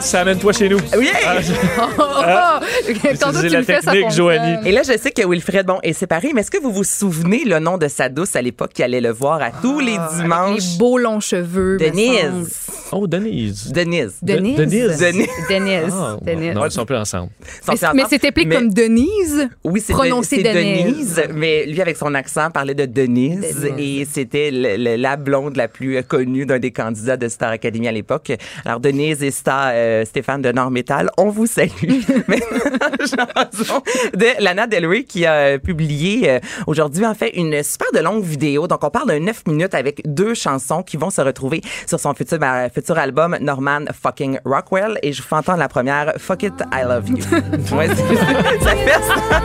Ça amène-toi chez nous. Oui. Ah, *laughs* oh, Quand toi, Utiliser tu la le fais, ça technique. Joanie. Et là, je sais que Wilfred, bon, est séparé, mais est-ce que vous vous souvenez le nom de sa douce à l'époque qui allait le voir à tous les dimanches? Les beaux longs cheveux. Denise. Oh, Denise. Denise. Denise. Denise. Denise. Denise. Ah, Denise. Non, ils sont plus ensemble. Sont Mais, ensemble. mais c'est appelé Mais- comme Denise? Oui, c'est prononcé de- Denise. Denise, mais lui, avec son accent, parlait de Denise. Denise. Et c'était la blonde la plus connue d'un des candidats de Star Academy à l'époque. Alors, Denise et Star, euh, Stéphane de Nord Métal, on vous salue. *laughs* Chanson de Lana Del Rey qui a euh, publié euh, aujourd'hui, en fait, une super de longue vidéo. Donc, on parle de 9 minutes avec deux chansons qui vont se retrouver sur son futur, euh, futur album Norman fucking Rockwell. Et je vous fais entendre la première, Fuck It, I Love You. *laughs* Ouais, c'est- ça fait ça.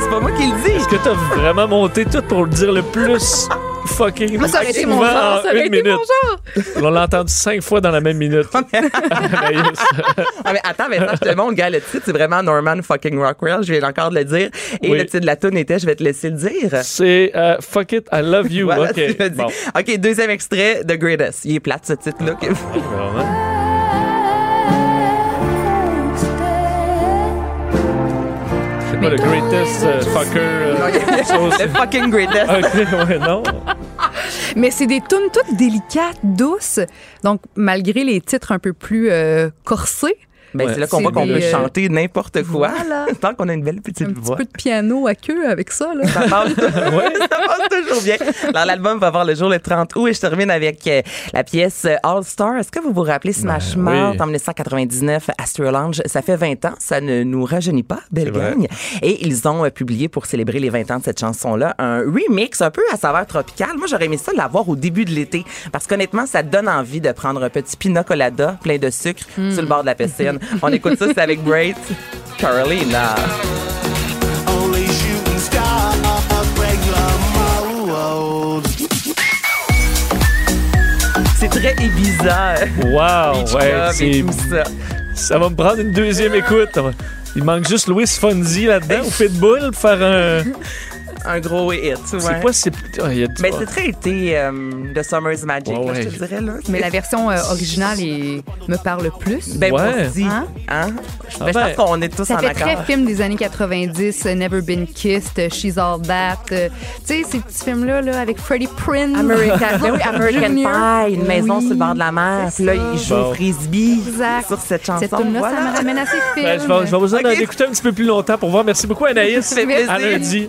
C'est pas moi qui le dis. Est-ce que t'as vraiment monté tout pour le dire le plus? Fucking Moi, ça aurait été mon genre. en Ça aurait été mon genre. On l'a entendu cinq fois dans la même minute. *laughs* Ah, mais attends, mais ça, je te montre, gars, le titre, c'est vraiment Norman fucking Rockwell. Je viens encore de le dire. Et Oui. le titre de la tune était, je vais te laisser le dire. C'est euh, Fuck It, I Love You. Voilà, OK. Bon. OK, deuxième extrait, The Greatest. Il est plate, ce titre-là. Pas le greatest euh, fucker. euh, sauce. Le fucking Greatest. *laughs* OK, ouais, non. *laughs* Mais c'est des tunes toutes délicates, douces. Donc, malgré les titres un peu plus euh, corsés, Ben, Ouais. c'est là qu'on voit qu'on peut euh, chanter n'importe quoi. Voilà. *laughs* Tant qu'on a une belle petite un petit voix. peu de piano à queue avec ça. Là. Ça passe, *laughs* *laughs* ça passe toujours bien. Alors, l'album va voir le jour le 30 août et je termine avec euh, la pièce euh, All Star. Est-ce que vous vous rappelez Smash Ben, Mouth oui. en 1999, Astro Lounge? Ça fait 20 ans. Ça ne nous rajeunit pas, belle gang. Et ils ont euh, publié pour célébrer les 20 ans de cette chanson-là un remix un peu à saveur tropicale. Moi, j'aurais aimé ça l'avoir au début de l'été parce qu'honnêtement, ça donne envie de prendre un petit pina colada plein de sucre sur le bord de la piscine. On écoute ça, c'est avec Braid. Carolina. C'est très Ibiza. Wow, Beach ouais. C'est- ça. Ça va me prendre une deuxième écoute. Il manque juste Louis Fonzi là-dedans ou Pitbull pour faire un. *laughs* Un gros hit, ouais. C'est pas si. Il y a- Mais c'est très été euh, The Summer's Magic, Ouais, là, ouais. je te dirais. Là. Mais la version euh, originale est- me parle plus. Ben, moi Ouais. aussi. Hein? Hein? Ah Ben, je ben. pense qu'on est tous Ça en fait accord. très film des années 90, euh, Never Been Kissed, euh, She's All That. euh, tu sais, ces petits films-là là, avec Freddie Prinze. American, *laughs* ben oui, American. Pie, une maison Oui, sur le bord de la mer. Puis là, il joue Bon. frisbee Exact. sur cette chanson. Cette tune-là, Voilà. ça me ramène à ces films. Ben, je vais, je vais besoin *laughs* Ok. d'écouter un petit peu plus longtemps pour voir. Merci beaucoup, Anaïs. À lundi.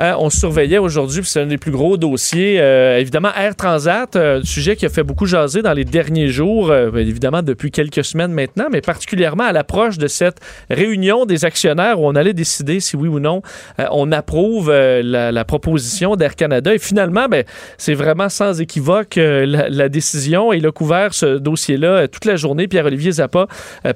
Euh, on surveillait aujourd'hui, puis c'est un des plus gros dossiers. Euh, évidemment, Air Transat, euh, sujet qui a fait beaucoup jaser dans les derniers jours, euh, bien évidemment depuis quelques semaines maintenant, mais particulièrement à l'approche de cette réunion des actionnaires où on allait décider si oui ou non on approuve la, la proposition d'Air Canada. Et finalement, ben, c'est vraiment sans équivoque la, la décision. Et il a couvert ce dossier-là toute la journée. Pierre-Olivier Zappa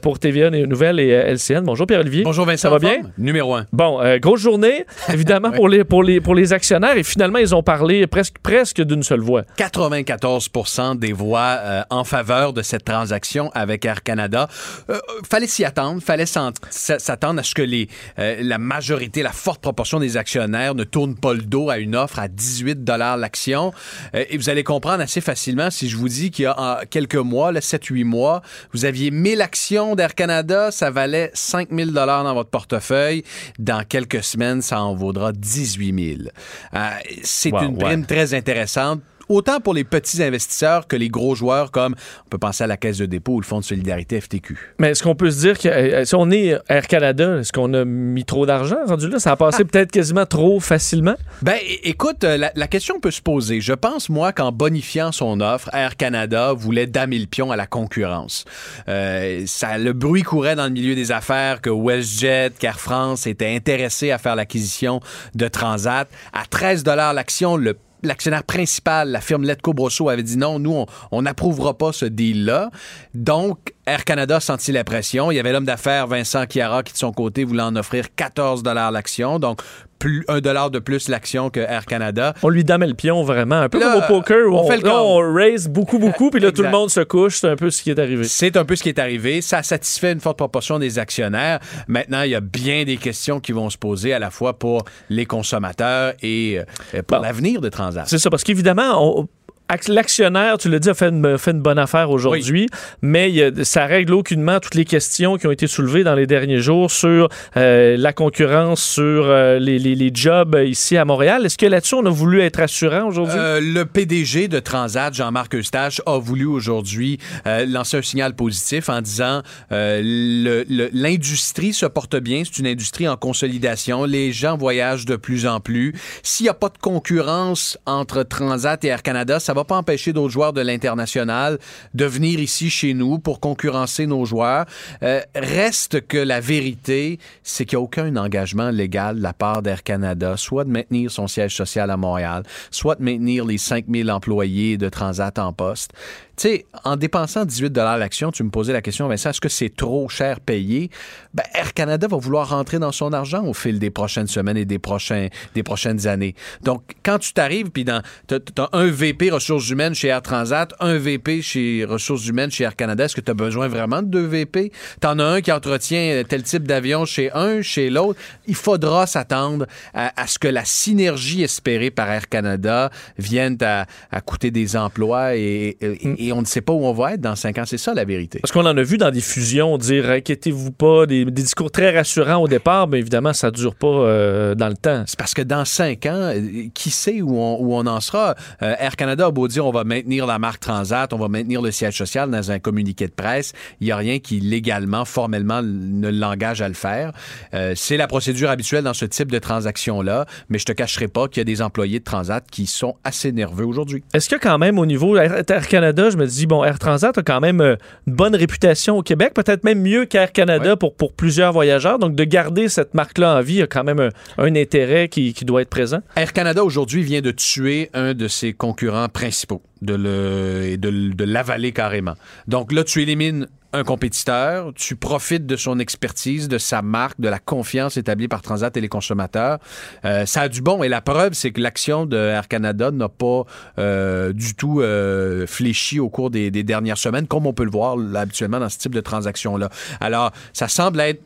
pour TVA Nouvelles et LCN. Bonjour Pierre-Olivier. Bonjour Vincent. Ça va bien? Numéro un. Bon, grosse journée, *laughs* évidemment, pour, les, pour, les, pour les actionnaires. Et finalement, ils ont parlé presque, presque d'une seule voix. 94% des voix euh, en faveur de cette transaction avec Air Canada. Euh, fallait s'y attendre, fallait s'attendre à ce que les, euh, la majorité, la forte proportion des actionnaires ne tournent pas le dos à une offre à 18 l'action. Euh, et vous allez comprendre assez facilement si je vous dis qu'il y a quelques mois, 7-8 mois, vous aviez 1000 actions d'Air Canada, ça valait 5000 dans votre portefeuille. Dans quelques semaines, ça en vaudra 18 000. Euh, C'est Wow, une ouais. prime très intéressante autant pour les petits investisseurs que les gros joueurs comme on peut penser à la Caisse de dépôt ou le Fonds de solidarité FTQ. Mais est-ce qu'on peut se dire que euh, si on est Air Canada, est-ce qu'on a mis trop d'argent rendu là? Ça a passé peut-être quasiment trop facilement? Ben, écoute, euh, la, la question peut se poser. Je pense, moi, qu'en bonifiant son offre, Air Canada voulait damer le pion à la concurrence. Euh, ça, le bruit courait dans le milieu des affaires que WestJet, qu'Air France étaient intéressés à faire l'acquisition de Transat. À 13 l'action, le L'actionnaire principal, la firme Letco Brosso, avait dit non, nous, on n'approuvera pas ce deal-là. Donc, Air Canada a senti la pression. Il y avait l'homme d'affaires Vincent Chiara qui, de son côté, voulait en offrir 14 l'action. Donc, plus, un dollar de plus l'action que Air Canada. On lui damait le pion vraiment. Un peu Là, comme au poker où on on, fait le là, on raise beaucoup, beaucoup, puis là, tout le monde se couche. C'est un peu ce qui est arrivé. C'est un peu ce qui est arrivé. Ça satisfait une forte proportion des actionnaires. Maintenant, il y a bien des questions qui vont se poser à la fois pour les consommateurs et euh, pour Bon. l'avenir de Transat. C'est ça, parce qu'évidemment, l'actionnaire, tu l'as dit, a fait une, fait une bonne affaire aujourd'hui, mais a- ça règle aucunement toutes les questions qui ont été soulevées dans les derniers jours sur euh, la concurrence, sur euh, les, les- les jobs ici à Montréal. Est-ce que là-dessus, on a voulu être rassurant aujourd'hui? Euh, le PDG de Transat, Jean-Marc Eustache, a voulu aujourd'hui lancer un signal positif en disant l'industrie se porte bien, c'est une industrie en consolidation, les gens voyagent de plus en plus. S'il n'y a pas de concurrence entre Transat et Air Canada, ça va pas empêcher d'autres joueurs de l'international de venir ici chez nous pour concurrencer nos joueurs. Euh, reste que la vérité, c'est qu'il n'y a aucun engagement légal de la part d'Air Canada, soit de maintenir son siège social à Montréal, soit de maintenir les 5000 employés de Transat en poste. Tu sais, en dépensant 18 l'action, tu me posais la question, Vincent, est-ce que c'est trop cher payé? Ben, Air Canada va vouloir rentrer dans son argent au fil des prochaines semaines et des, prochains, des prochaines années. Donc, quand tu t'arrives, puis dans, t'as un VP ressources humaines chez Air Transat, un VP chez ressources humaines chez Air Canada, est-ce que tu as besoin vraiment de deux VP? T'en as un qui entretient tel type d'avion chez un, chez l'autre. Il faudra s'attendre à, ce que la synergie espérée par Air Canada vienne à, coûter des emplois et on ne sait pas où on va être dans cinq ans. C'est ça la vérité. Parce qu'on en a vu dans des fusions dire inquiétez-vous pas, des, des discours très rassurants au départ, mais évidemment, ça dure pas euh, dans le temps. C'est parce que dans cinq ans, euh, qui sait où on, où on en sera? Euh, Air Canada a beau dire on va maintenir la marque Transat, on va maintenir le siège social dans un communiqué de presse. Il n'y a rien qui légalement, formellement ne l'engage à le faire. Euh, c'est la procédure habituelle dans ce type de transaction-là, mais je te cacherai pas qu'il y a des employés de Transat qui sont assez nerveux aujourd'hui. Est-ce que quand même au niveau Air, Air Canada, je me dis, bon, Air Transat a quand même euh, une bonne réputation au Québec, peut-être même mieux qu'Air Canada Ouais. pour, pour plusieurs voyageurs. Donc de garder cette marque-là en vie, il y a quand même un, un intérêt qui, qui doit être présent. Air Canada aujourd'hui vient de tuer un de ses concurrents principaux, de le et de, de l'avaler carrément. Donc là, tu élimines un compétiteur, tu profites de son expertise, de sa marque, de la confiance établie par Transat et les consommateurs. Euh, ça a du bon et la preuve, c'est que l'action de Air Canada n'a pas euh, du tout euh, fléchi au cours des, des dernières semaines, comme on peut le voir là, habituellement dans ce type de transaction-là. Alors, ça semble être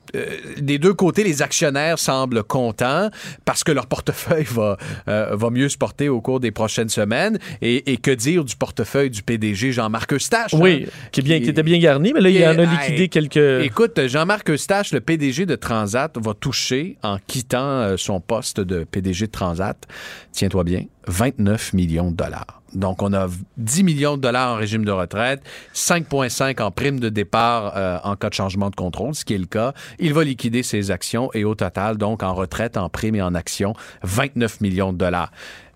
des deux côtés, les actionnaires semblent contents parce que leur portefeuille va, va mieux se porter au cours des prochaines semaines. Et, et que dire du portefeuille du PDG Jean-Marc Eustache? Oui, hein, qui, est bien, qui- qui était bien garni, mais là, il en a liquidé quelques. Écoute, Jean-Marc Eustache, le PDG de Transat, va toucher en quittant euh, son poste de PDG de Transat, tiens-toi bien, 29 millions de dollars. Donc, on a 10 millions de dollars en régime de retraite, 5,5 en prime de départ euh, en cas de changement de contrôle, ce qui est le cas. Il va liquider ses actions et au total, donc en retraite, en prime et en actions, 29 millions de dollars.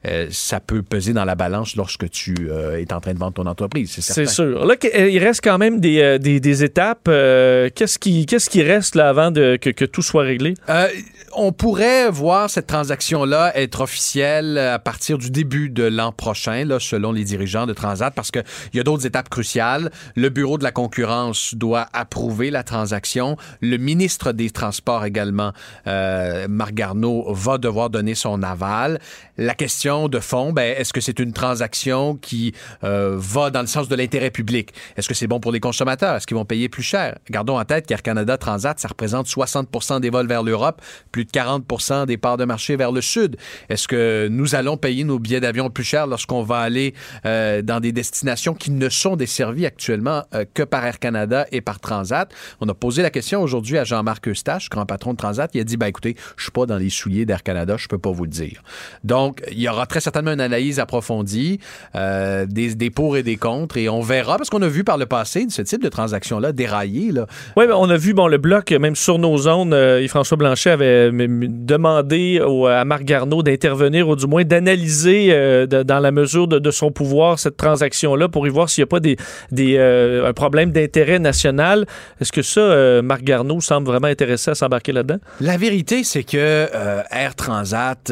Euh, ça peut peser dans la balance lorsque tu euh, es en train de vendre ton entreprise, c'est certain. C'est sûr. Là, euh, il reste quand même des, des, des étapes. Euh, Qu'est-ce qui, qu'est-ce qui reste là avant de, que, que tout soit réglé? Euh, on pourrait voir cette transaction-là être officielle à partir du début de l'an prochain, là, selon les dirigeants de Transat, parce qu'il y a d'autres étapes cruciales. Le Bureau de la concurrence doit approuver la transaction. Le ministre des Transports également, euh, Marc Garneau, va devoir donner son aval. La question de fond, ben, est-ce que c'est une transaction qui euh, va dans le sens de l'intérêt public? Est-ce que c'est bon pour les consommateurs? Est-ce qu'ils vont payer plus cher? Gardons en tête qu'Air Canada Transat, ça représente 60% des vols vers l'Europe, plus de 40% des parts de marché vers le sud. Est-ce que nous allons payer nos billets d'avion plus cher lorsqu'on va aller euh, dans des destinations qui ne sont desservies actuellement euh, que par Air Canada et par Transat? On a posé la question aujourd'hui à Jean-Marc Eustache, grand patron de Transat. Il a dit, ben écoutez, je suis pas dans les souliers d'Air Canada, je peux pas vous le dire. Donc, il y aura très certainement une analyse approfondie, euh, des, des pour et des contre, et on verra, parce qu'on a vu par le passé ce type de transaction-là dérailler. Là. Oui, on a vu bon, le bloc, même sur nos zones, euh, Yves-François Blanchet avait demandé au- à Marc Garneau d'intervenir, ou du moins d'analyser euh, dans la mesure de, de son pouvoir cette transaction-là pour y voir s'il n'y a pas des, des, euh, un problème d'intérêt national. Est-ce que ça, Marc Garneau semble vraiment intéressé à s'embarquer là-dedans? La vérité, c'est que Air Transat,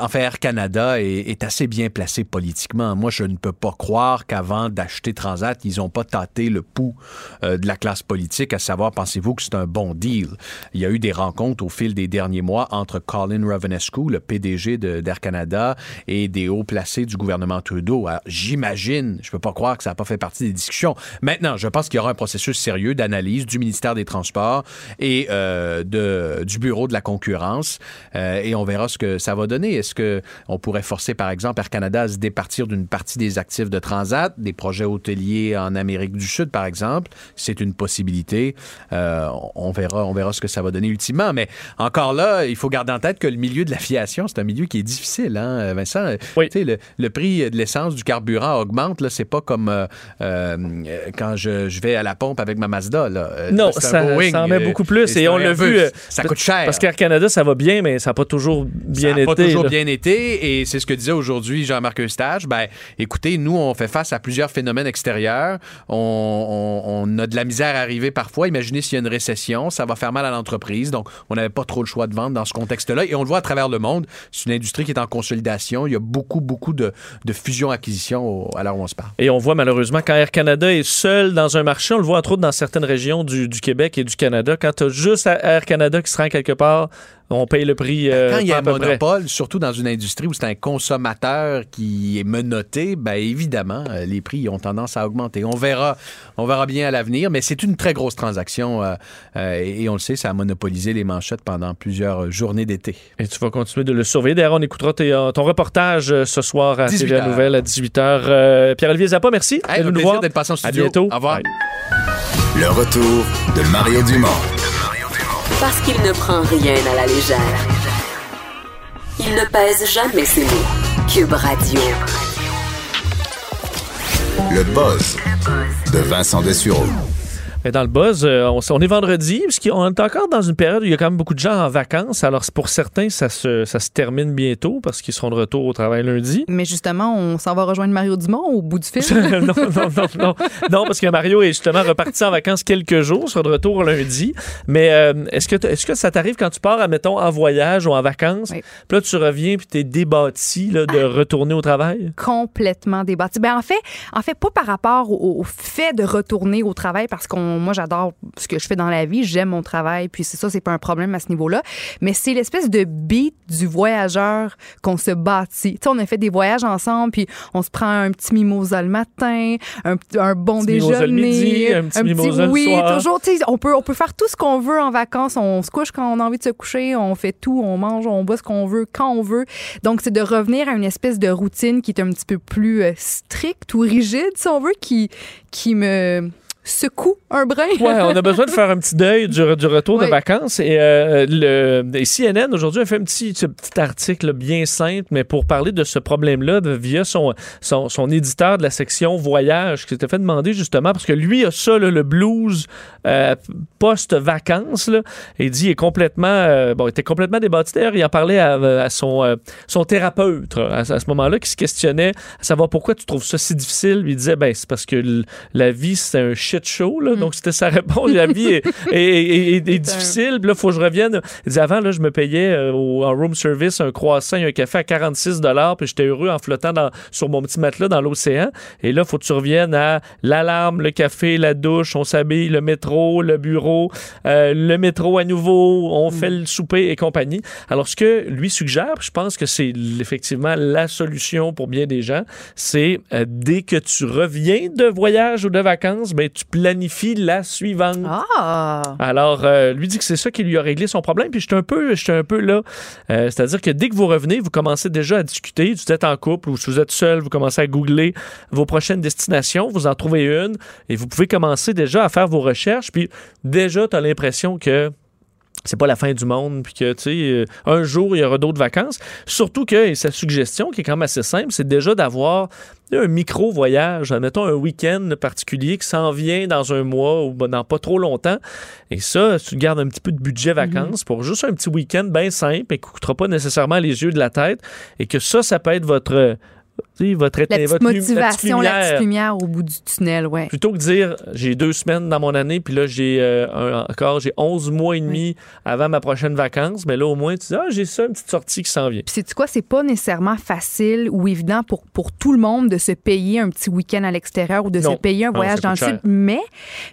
enfin Air Canada, est, assez bien placé politiquement. Moi, je ne peux pas croire qu'avant d'acheter Transat, ils n'ont pas tâté le pouls euh, de la classe politique, à savoir, pensez-vous que c'est un bon deal? Il y a eu des rencontres au fil des derniers mois entre Colin Ravenescu, le PDG d'Air Canada, et des hauts placés du gouvernement Trudeau. J'imagine, je ne peux pas croire que ça n'a pas fait partie des discussions. Maintenant, je pense qu'il y aura un processus sérieux d'analyse du ministère des Transports et euh, de, du Bureau de la concurrence, euh, et on verra ce que ça va donner. Est-ce que on pourrait forcer, par exemple, Air Canada à se départir d'une partie des actifs de Transat, des projets hôteliers en Amérique du Sud, par exemple? C'est une possibilité. Euh, on verra, on verra ce que ça va donner ultimement. Mais encore là, il faut garder en tête que le milieu de l'aviation, c'est un milieu qui est difficile, hein, Vincent? Oui. Le, le prix de l'essence, du carburant augmente. Là, c'est pas comme euh, euh, quand je, je vais à la pompe avec ma Mazda. Là. Euh, Non, ça, Boeing, ça en met euh, beaucoup plus. Et un on l'a vu. euh, Ça coûte cher. Parce qu'Air Canada, ça va bien, mais ça n'a pas toujours bien ça n'a été. pas toujours là. bien été et c'est ce que disait aujourd'hui Jean-Marc Eustache. Ben, écoutez, nous, on fait face à plusieurs phénomènes extérieurs. On, a de la misère à arriver parfois. Imaginez s'il y a une récession, ça va faire mal à l'entreprise. Donc, on n'avait pas trop le choix de vendre dans ce contexte-là. Et on le voit à travers le monde. C'est une industrie qui est en consolidation. Il y a beaucoup, beaucoup de, de fusions-acquisitions à l'heure où on se parle. Et on voit malheureusement quand Air Canada est seul dans un marché, on le voit entre autres dans certaines régions du, du Québec et du Canada. Quand tu as juste Air Canada qui se rend quelque part, on paye le prix. euh, Quand il y a un à près. monopole, surtout dans une industrie où c'est un consommateur qui est menotté, ben évidemment, euh, les prix ont tendance à augmenter. On verra, on verra bien à l'avenir, mais c'est une très grosse transaction euh, euh, et on le sait, ça a monopolisé les manchettes pendant plusieurs journées d'été. Et tu vas continuer de le surveiller. D'ailleurs, on écoutera tes- ton reportage ce soir à 18 TVA. Nouvelle à 18h. Pierre-Olivier Zappa, merci. Hey, d'être un plaisir passé en À studio. bientôt. Au revoir. Bye. Le retour de Mario Dumont. Parce qu'il ne prend rien à la légère. Il ne pèse jamais ses mots. Cube Radio. Le buzz de Vincent Dessureau. Dans le buzz, euh, on, on est vendredi, puisqu'on est encore dans une période où il y a quand même beaucoup de gens en vacances. Alors, pour certains, ça se, ça se termine bientôt parce qu'ils seront de retour au travail lundi. Mais justement, on s'en va rejoindre Mario Dumont au bout du film. *laughs* non, non, non, non. Non, parce que Mario est justement reparti en vacances quelques jours, sera de retour lundi. Mais euh, est-ce que, t- est-ce que ça t'arrive quand tu pars, admettons, en voyage ou en vacances, Oui. puis là, tu reviens puis t'es débattu là, de retourner au travail? complètement débattu. Ben en fait, en fait pas par rapport au, au fait de retourner au travail parce qu'on moi j'adore ce que je fais dans la vie, j'aime mon travail puis c'est ça c'est pas un problème à ce niveau-là, mais c'est l'espèce de beat du voyageur qu'on se bâtit. Tu sais on a fait des voyages ensemble puis on se prend un petit mimosa le matin, un, petit- un bon Petit mimosa le déjeuner, midi, un petit mimosa le oui, soir. toujours tu sais on peut on peut faire tout ce qu'on veut en vacances, on se couche quand on a envie de se coucher, on fait tout, on mange, on boit ce qu'on veut quand on veut. Donc, c'est de revenir à une espèce de routine qui est un petit peu plus euh, stricte ou rigide, si on veut, qui, qui me secoue un brin. Ouais, on a besoin de faire un petit deuil du, du retour de Oui. vacances. Et, euh, le, et CNN, aujourd'hui, a fait un petit, petit article bien simple, mais pour parler de ce problème-là via son, son, son éditeur de la section voyage, qui s'était fait demander justement, parce que lui a ça, là, le blues euh, post-vacances. Et il dit, il est complètement, euh, bon, il était complètement débattu. D'ailleurs, il en parlait à, à son, son thérapeute à, à ce moment-là, qui se questionnait à savoir pourquoi tu trouves ça si difficile? Il disait, ben, c'est parce que la vie, c'est un shit show. Là. Donc, c'était sa réponse. La vie est, est- est- est- est difficile. Puis là, il faut que je revienne. Avant, là, je me payais euh, au, en room service un croissant et un café à 46 puis j'étais heureux en flottant dans- sur mon petit matelas dans l'océan. Et là, il faut que tu reviennes à l'alarme, le café, la douche, on s'habille, le métro, le bureau, euh, le métro à nouveau, on fait le souper et compagnie. Alors, ce que lui suggère, je pense que c'est effectivement la solution pour bien des gens, c'est euh, dès que tu reviens de voyage ou de vacances, ben, tu planifies la suivante. Ah! Alors, euh, lui dit que c'est ça qui lui a réglé son problème. Puis j'étais un peu, j'étais un peu là. Euh, C'est-à-dire que dès que vous revenez, vous commencez déjà à discuter. Si vous êtes en couple ou si vous êtes seul, vous commencez à googler vos prochaines destinations. Vous en trouvez une et vous pouvez commencer déjà à faire vos recherches. Puis déjà, tu as l'impression que c'est pas la fin du monde, puis que, tu sais, euh, un jour, il y aura d'autres vacances. Surtout que, et sa suggestion, qui est quand même assez simple, c'est déjà d'avoir un micro-voyage, admettons un week-end particulier qui s'en vient dans un mois ou ben, dans pas trop longtemps. Et ça, tu gardes un petit peu de budget vacances pour juste un petit week-end bien simple et qui ne coûtera pas nécessairement les yeux de la tête, et que ça, ça peut être votre... tu sais, Votre, La petite votre lu- la petite motivation, la petite lumière. au bout du tunnel, ouais. Plutôt que de dire j'ai deux semaines dans mon année, puis là j'ai euh, encore j'ai 11 mois et demi avant ma prochaine vacance, mais là au moins tu dis ah j'ai ça une petite sortie qui s'en vient. Puis c'est quoi, c'est pas nécessairement facile ou évident pour, pour tout le monde de se payer un petit week-end à l'extérieur ou de Non. se payer un Non, voyage ça dans le sud, mais,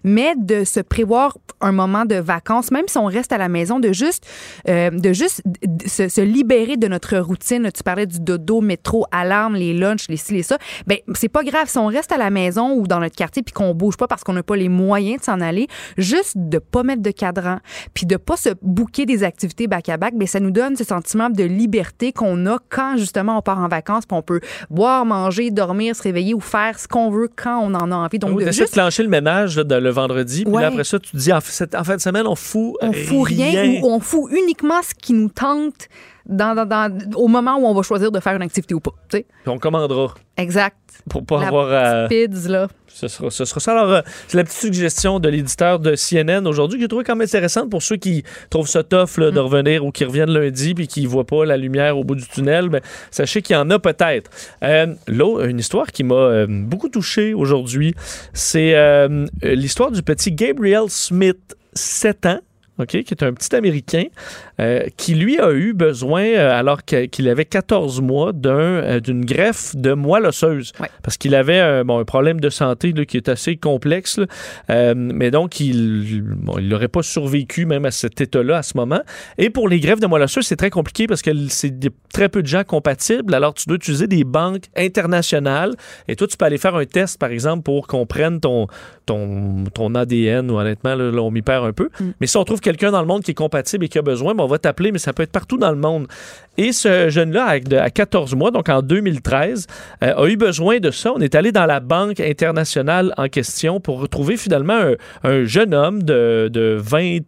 mais de se prévoir un moment de vacances, même si on reste à la maison, de juste, euh, de juste se, se libérer de notre routine. Tu parlais du dodo, métro, alarme, les les ci, les ça. Ben, c'est pas grave. Si on reste à la maison ou dans notre quartier puis qu'on bouge pas parce qu'on n'a pas les moyens de s'en aller, juste de pas mettre de cadran puis de pas se bouquer des activités back-à-back, ben, ça nous donne ce sentiment de liberté qu'on a quand justement on part en vacances puis on peut boire, manger, dormir, se réveiller ou faire ce qu'on veut quand on en a envie. Donc, Donc, de tu juste de clencher le ménage là, de- le vendredi, puis Ouais. là, après ça, tu te dis en, fin de semaine, on fout, on fout rien, ou on fout uniquement ce qui nous tente dans, dans- dans- au moment où on va choisir de faire une activité ou pas. Puis on commandera Exact. pour pas La avoir à. pids, là. Ce sera, ce sera ça. Alors, euh, c'est la petite suggestion de l'éditeur de CNN aujourd'hui que j'ai trouvé quand même intéressante pour ceux qui trouvent ça tough là, de Mm. revenir ou qui reviennent lundi puis qui ne voient pas la lumière au bout du tunnel. Ben, sachez qu'il y en a peut-être. Euh, là, une histoire qui m'a euh, beaucoup touché aujourd'hui, c'est euh, l'histoire du petit Gabriel Smith, 7 ans. OK, qui est un petit Américain euh, qui, lui, a eu besoin, euh, alors que- qu'il avait 14 mois, euh, d'une greffe de moelle osseuse. Ouais. Parce qu'il avait bon, un problème de santé là, qui est assez complexe. là. Mais donc, il bon, n'aurait pas survécu même à cet état-là à ce moment. Et pour les greffes de moelle osseuse, c'est très compliqué parce que c'est très peu de gens compatibles. Alors, tu dois utiliser des banques internationales. Et toi, tu peux aller faire un test, par exemple, pour qu'on prenne ton, ton, ton ADN, ou honnêtement, là, là, on m'y perd un peu. Mais si on trouve quelqu'un dans le monde qui est compatible et qui a besoin, ben, on va t'appeler, mais ça peut être partout dans le monde. Et ce jeune-là, à, de- à 14 mois, donc en 2013, euh, a eu besoin de ça. On est allé dans la banque internationale en question pour retrouver finalement un, un jeune homme de, de 20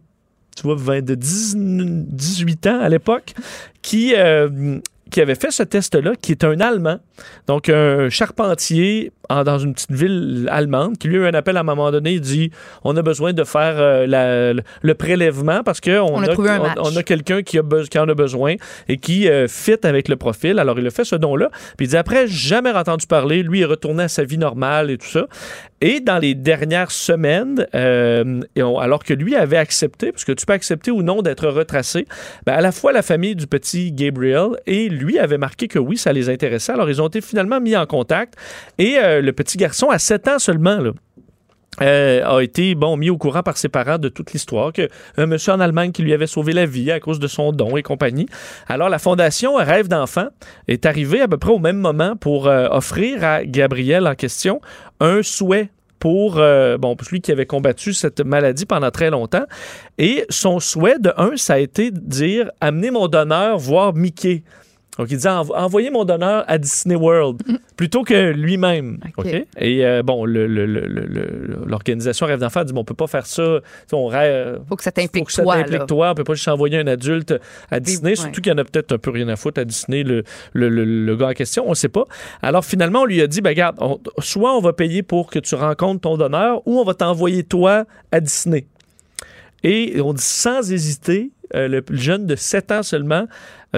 tu vois, 20 de 10 18 ans à l'époque, qui, euh, qui avait fait ce test-là, qui est un Allemand, donc un charpentier en- dans une petite ville allemande, qui lui a eu un appel à un moment donné, il dit on a besoin de faire euh, la- le, prélèvement parce qu'on On a on quelqu'un qui, a be- qui en a besoin et qui euh, fit avec le profil. Alors, il a fait ce don-là. Puis il dit après, jamais entendu parler. Lui, est retourné à sa vie normale et tout ça. Et dans les dernières semaines, euh, alors que lui avait accepté, parce que tu peux accepter ou non d'être retracé, ben, à la fois la famille du petit Gabriel et lui avait marqué que oui, ça les intéressait. Alors, ils ont été finalement mis en contact. Et euh, le petit garçon, à 7 ans seulement, euh, a été bon mis au courant par ses parents de toute l'histoire que un monsieur en Allemagne qui lui avait sauvé la vie à cause de son don et compagnie. Alors la fondation Rêve d'enfant est arrivée à peu près au même moment pour offrir à Gabriel en question un souhait pour euh, lui qui avait combattu cette maladie pendant très longtemps et son souhait de un ça a été de dire amener mon donneur voir Mickey. Donc, il disait envo- envoyez mon donneur à Disney World plutôt que lui-même. Et euh, bon, le- le- le- le- le- l'organisation Rêve d'enfant dit bon, on peut pas faire ça. On rêve. Faut que ça Faut t'implique que ça toi. t'implique là. toi. On peut pas juste envoyer un adulte à Disney, surtout qu'il y en a peut-être un peu rien à foutre à Disney, le, le, le- le gars en question. On ne sait pas. Alors finalement, on lui a dit, ben regarde, on- soit on va payer pour que tu rencontres ton donneur, ou on va t'envoyer toi à Disney. Et on dit sans hésiter, euh, le jeune de 7 ans seulement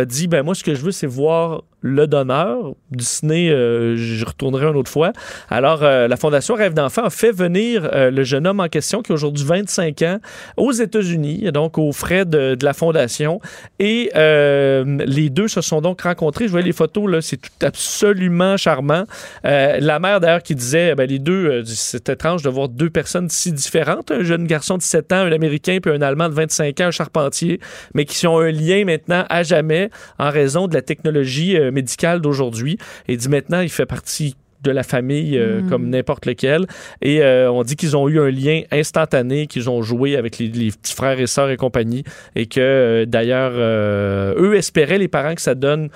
dit, ben moi, ce que je veux, c'est voir le donneur. Disney, euh, je retournerai une autre fois. Alors, euh, la Fondation Rêve d'enfant a fait venir euh, le jeune homme en question, qui a aujourd'hui 25 ans, aux États-Unis, donc aux frais de, de la Fondation. Et euh, les deux se sont donc rencontrés. Je voyais les photos, là, c'est tout absolument charmant. La mère, d'ailleurs, qui disait, ben, les deux, c'est étrange de voir deux personnes si différentes. Un jeune garçon de 17 ans, un Américain, puis un Allemand de 25 ans, un charpentier, mais qui ont un lien maintenant à jamais en raison de la technologie euh, médicale d'aujourd'hui. Et dit maintenant, il fait partie de la famille euh, Mm. comme n'importe lequel. Et euh, on dit qu'ils ont eu un lien instantané, qu'ils ont joué avec les, les petits frères et sœurs et compagnie. Et que euh, d'ailleurs, eux espéraient, les parents, que ça donne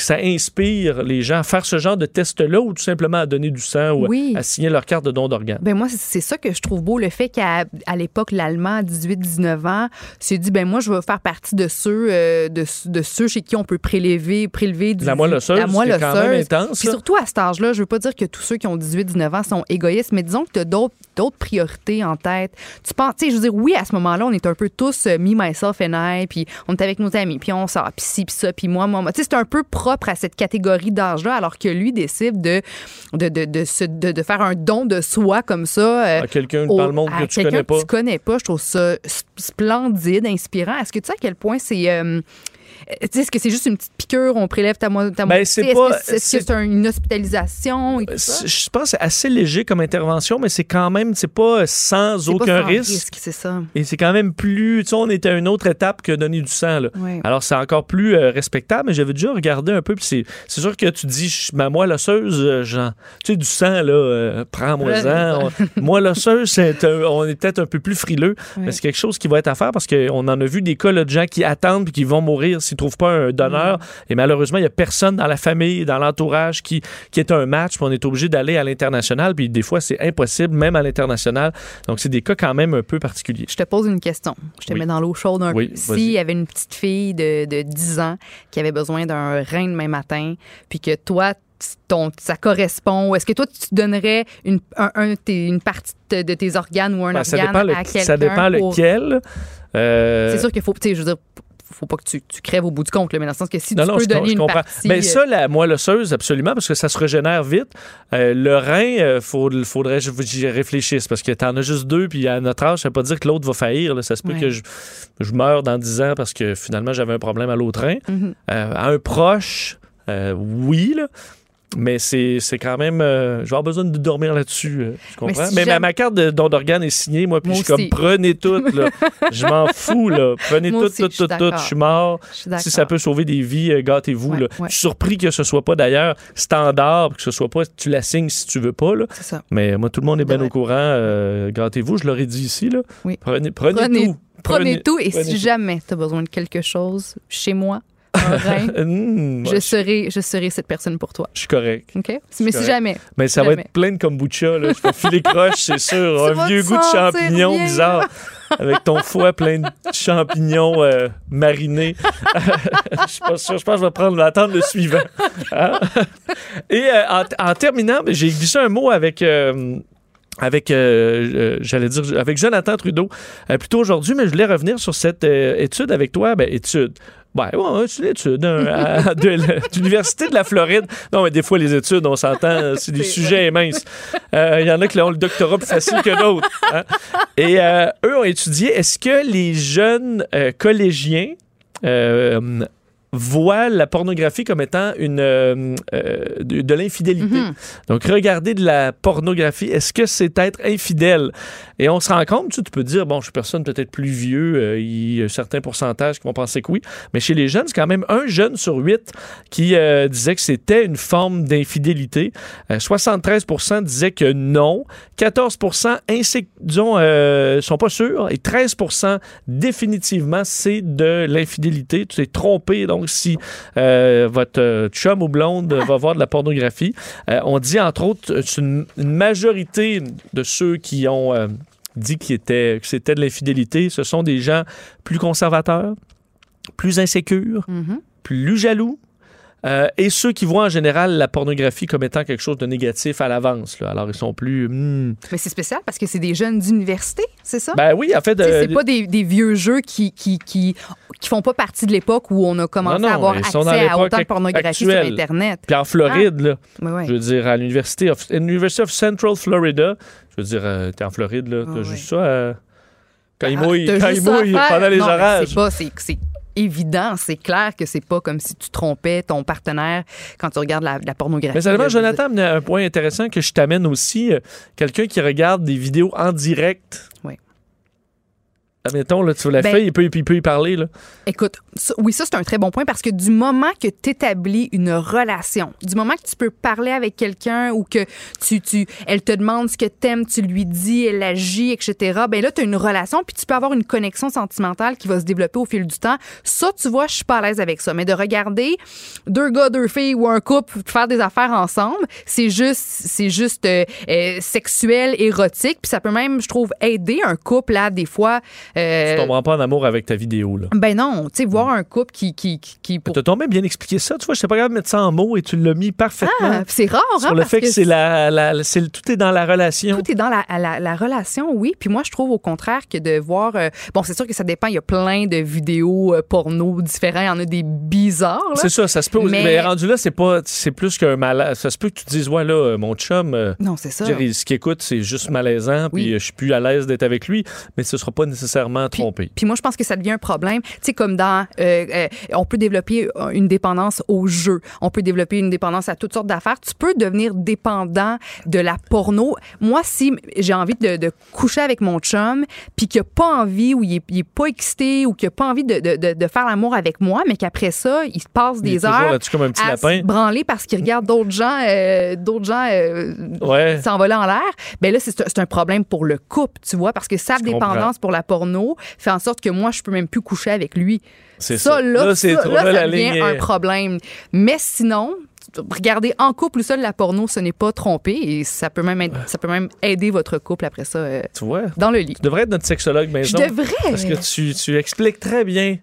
que ça inspire les gens à faire ce genre de test-là ou tout simplement à donner du sang ou Oui. à signer leur carte de don d'organes? Ben moi, c'est- ça que je trouve beau, le fait qu'à à l'époque, l'Allemand, à 18-19 ans, s'est dit, ben moi, je veux faire partie de ceux, euh, de, de ceux chez qui on peut prélever, prélever du, La moelle osseuse, la moelle c'est quand même osseuse. intense, Puis surtout à cet âge-là, je veux pas dire que tous ceux qui ont 18-19 ans sont égoïstes, mais disons que tu as d'autres priorités en tête. Tu penses, tu sais, je veux dire, oui, à ce moment-là, on est un peu tous euh, me, myself and I, puis on est avec nos amis, puis on sort, puis ci, puis ça, puis moi, moi, moi. Tu sais, c'est un peu propre à cette catégorie d'âge-là, alors que lui décide de, de, de, de, se- de- de faire un don de soi comme ça. euh, À quelqu'un dans le monde que tu connais pas. tu connais pas. Je trouve ça splendide, inspirant. Est-ce que tu sais à quel point c'est. euh, Est-ce que c'est juste une petite piqûre, on prélève ta, Ben, moitié? c'est Est-ce pas- que c'est est-ce que c'est- c'est un- une hospitalisation et tout ça? C'est- Je pense que c'est assez léger comme intervention, mais c'est quand même, c'est pas sans C'est pas aucun sans risque. c'est ça. Et c'est quand même plus. Tu sais, on était à une autre étape que donner du sang. Là. Alors, c'est encore plus euh, respectable, mais j'avais déjà regardé un peu. Puis c'est, c'est sûr que tu dis, ma moelle osseuse, euh, genre, tu sais, du sang, là, euh, prends-moi-en. *laughs* Moelle osseuse, c'est un- on est peut-être un peu plus frileux, mais c'est quelque chose qui va être à faire parce qu'on en a vu des cas là, de gens qui attendent puis qui vont mourir s'ils ne trouvent pas un donneur. Mm. Et malheureusement, il n'y a personne dans la famille, dans l'entourage qui, qui est un match. Puis on est obligé d'aller à l'international. Puis des fois, c'est impossible, même à l'international. Donc, c'est des cas quand même un peu particuliers. Je te pose une question. Je te Oui. mets dans l'eau chaude un Oui, peu. S'il y avait une petite fille de, de 10 ans qui avait besoin d'un rein demain matin, puis que toi, ton, ça correspond, est-ce que toi, tu donnerais une, un- une partie de, de tes organes ou un Ben, ça organe dépend, le- à quelqu'un? ça dépend pour- lequel. Euh, C'est sûr qu'il faut, tu sais, je veux dire, faut pas que tu, tu crèves au bout du compte, là, mais dans le sens que si Non, tu non, peux donner une comprends. partie... Mais euh, ça, la moelle osseuse, absolument, parce que ça se régénère vite. Euh, le rein, il faudrait que j'y réfléchisse, parce que t'en as juste deux, puis à notre âge, ça veut pas dire que l'autre va faillir. là. Ça se peut Ouais. que je, je meure dans 10 ans parce que finalement, j'avais un problème à l'autre rein. Mhm. Euh, à un proche, euh, oui, là. Mais c'est quand même. euh, je vais avoir besoin de dormir là-dessus. euh, tu comprends? si Mais, ma, carte de don d'organe est signée, moi, puis Moi je suis comme prenez toutes, *laughs* là. je m'en fous, là. Prenez Moi toutes, aussi, toutes, je suis. Je mort. Je suis. Si ça peut sauver des vies, euh, gâtez-vous. Ouais, là. ouais. Je suis surpris que ce soit pas d'ailleurs standard, que ce soit pas tu la signes si tu veux pas. Là. C'est ça. Mais moi, tout le monde est bien Ouais. au courant. euh, gâtez-vous, je l'aurais dit ici. Là. Oui. Prenez, prenez, Prenez, tout. prenez tout et si tout. jamais tu as besoin de quelque chose chez moi, un rein, Hum, je, serai, je serai cette personne pour toi. je suis correct. OK? Mais si correct. jamais. Mais ça va être plein de kombucha. Là. Je filer croche, c'est sûr. Un vieux goût de champignons bien. bizarre. Avec ton foie plein de champignons euh, marinés. *laughs* je suis pas sûr. Je pense que je vais prendre l'attendre le suivant. Hein? Et euh, en, en terminant, ben, j'ai glissé un mot avec. euh, avec, euh, euh, j'allais dire, avec Jonathan Trudeau, euh, plutôt aujourd'hui, mais je voulais revenir sur cette euh, étude avec toi. Ben, étude. Ben, ouais, c'est une étude hein, *laughs* à- de l'Université de la Floride. Non, mais des fois, les études, on s'entend, c'est des sujets minces. Il y en a qui ont le doctorat plus facile que d'autres. hein. Et eux ont étudié, est-ce que les jeunes collégiens voient la pornographie comme étant une, euh, euh, de, de l'infidélité? Mhm. Donc, regarder de la pornographie, est-ce que c'est être infidèle? Et on se rend compte, tu, peux dire, bon, je suis personne peut-être plus vieux, euh, il y a un certain pourcentage qui vont penser que oui, mais chez les jeunes, c'est quand même un jeune sur huit qui disait que c'était une forme d'infidélité. Euh, 73% disaient que non. 14 insi- disons, sont pas sûrs. Et 13 définitivement, c'est de l'infidélité. Tu t'es trompé, donc Donc, si euh, votre chum ou blonde va voir de la pornographie, euh, on dit entre autres, euh, une, une majorité de ceux qui ont euh, dit qu'il était, que c'était de l'infidélité, ce sont des gens plus conservateurs, plus insécures, Mhm. plus jaloux. Euh, et ceux qui voient en général la pornographie comme étant quelque chose de négatif à l'avance. Alors, ils sont plus. hmm. Mais c'est spécial parce que c'est des jeunes d'université, c'est ça? Ben oui, en fait. Euh, c'est pas des, des vieux jeux qui, qui, qui, qui font pas partie de l'époque où on a commencé Non, non, à avoir accès à autant de pornographie actuelle. sur Internet. Puis en Floride, là, ouais. je veux dire, à l'université of, University of Central Florida, je veux dire, euh, t'es en Floride, là, t'as Ah, juste ça. euh, quand il Ah, mouille, quand il mouille pendant les Non, orages. C'est pas, c'est évident, c'est clair que c'est pas comme si tu trompais ton partenaire quand tu regardes la, la pornographie. Mais seulement. Jonathan amenait un point intéressant que je t'amène aussi. euh, Quelqu'un qui regarde des vidéos en direct. Oui. Admettons, là, tu vois la Ben- fille, il peut, il peut y parler. Là. Écoute, ça- oui, ça, c'est un très bon point parce que du moment que tu établis une relation, du moment que tu peux parler avec quelqu'un ou que tu, tu, elle te demande ce que t'aimes, tu lui dis, elle agit, etc., ben là, tu as une relation puis tu peux avoir une connexion sentimentale qui va se développer au fil du temps. Ça, tu vois, je suis pas à l'aise avec ça. Mais de regarder deux gars, deux filles ou un couple faire des affaires ensemble, c'est juste, c'est juste euh, euh, sexuel, érotique, puis ça peut même, je trouve, aider un couple à des fois. Euh, Tu tomberas pas en amour avec ta vidéo. Là. ben non, tu sais, voir un couple qui. qui, qui, qui- pour- T'as tombé bien expliqué ça. Tu vois, je sais pas capable de mettre ça en mots et tu l'as mis parfaitement. Ah, c'est rare, hein, sur le fait que, c'est la, la- tout est dans la relation. Tout est dans la, la, la relation, oui. Puis moi, je trouve au contraire que de voir. euh, bon, c'est sûr que ça dépend. Il y a plein de vidéos euh, porno différents. Il y en a des bizarres. C'est ça, ça se peut. Mais, Mais- rendu là, c'est pas, c'est plus qu'un malaise. Ça se peut que tu te dises, ouais, là, euh, mon chum, Non, c'est ça. dire, ce qu'il écoute, c'est juste malaisant, puis Oui. je suis plus à l'aise d'être avec lui, mais ce sera pas nécessairement trompé. Puis moi, je pense que ça devient un problème. Tu sais, comme dans, euh, euh, on peut développer une dépendance au jeu, on peut développer une dépendance à toutes sortes d'affaires. Tu peux devenir dépendant de la porno. Moi, si j'ai envie de, de coucher avec mon chum, puis qu'il n'a pas envie ou il est, il est pas excité ou qu'il n'a pas envie de, de, de, de faire l'amour avec moi, mais qu'après ça, il se passe Il est des heures comme un petit à lapin. se branler parce qu'il regarde d'autres gens, euh, d'autres gens Ouais. s'envoler en l'air. Ben là, c'est un problème pour le couple, tu vois, parce que sa Je comprends. dépendance pour la porno fait en sorte que moi, je peux même plus coucher avec lui. C'est ça. ça. Là, Là, c'est ça, trop- là, ça la devient ligne un problème. Mais sinon, regarder en couple ou seul la porno, ce n'est pas tromper et ça peut même, être- ça peut même aider votre couple après ça euh, Tu vois? dans le lit. Tu devrais être notre sexologue Je maison. devrais. Parce que tu, tu expliques très bien.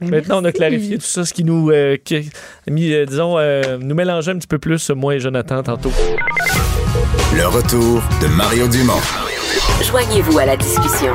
Mais Maintenant, on a clarifié tout ça, ce qui nous, euh, qui a mis, euh, disons, euh, nous mélangeait un petit peu plus, moi et Jonathan, tantôt. Le retour de Mario Dumont. Joignez-vous à la discussion.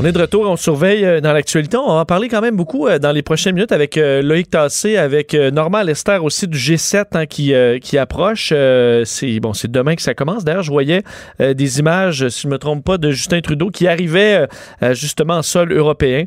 On est de retour, on surveille euh, dans l'actualité. On va en parler quand même beaucoup euh, dans les prochaines minutes avec euh, Loïc Tassé, avec Normand Lester aussi du G7 hein, qui, qui approche. C'est bon, c'est demain que ça commence. D'ailleurs, je voyais des images, si je me trompe pas, de Justin Trudeau qui arrivait justement en sol européen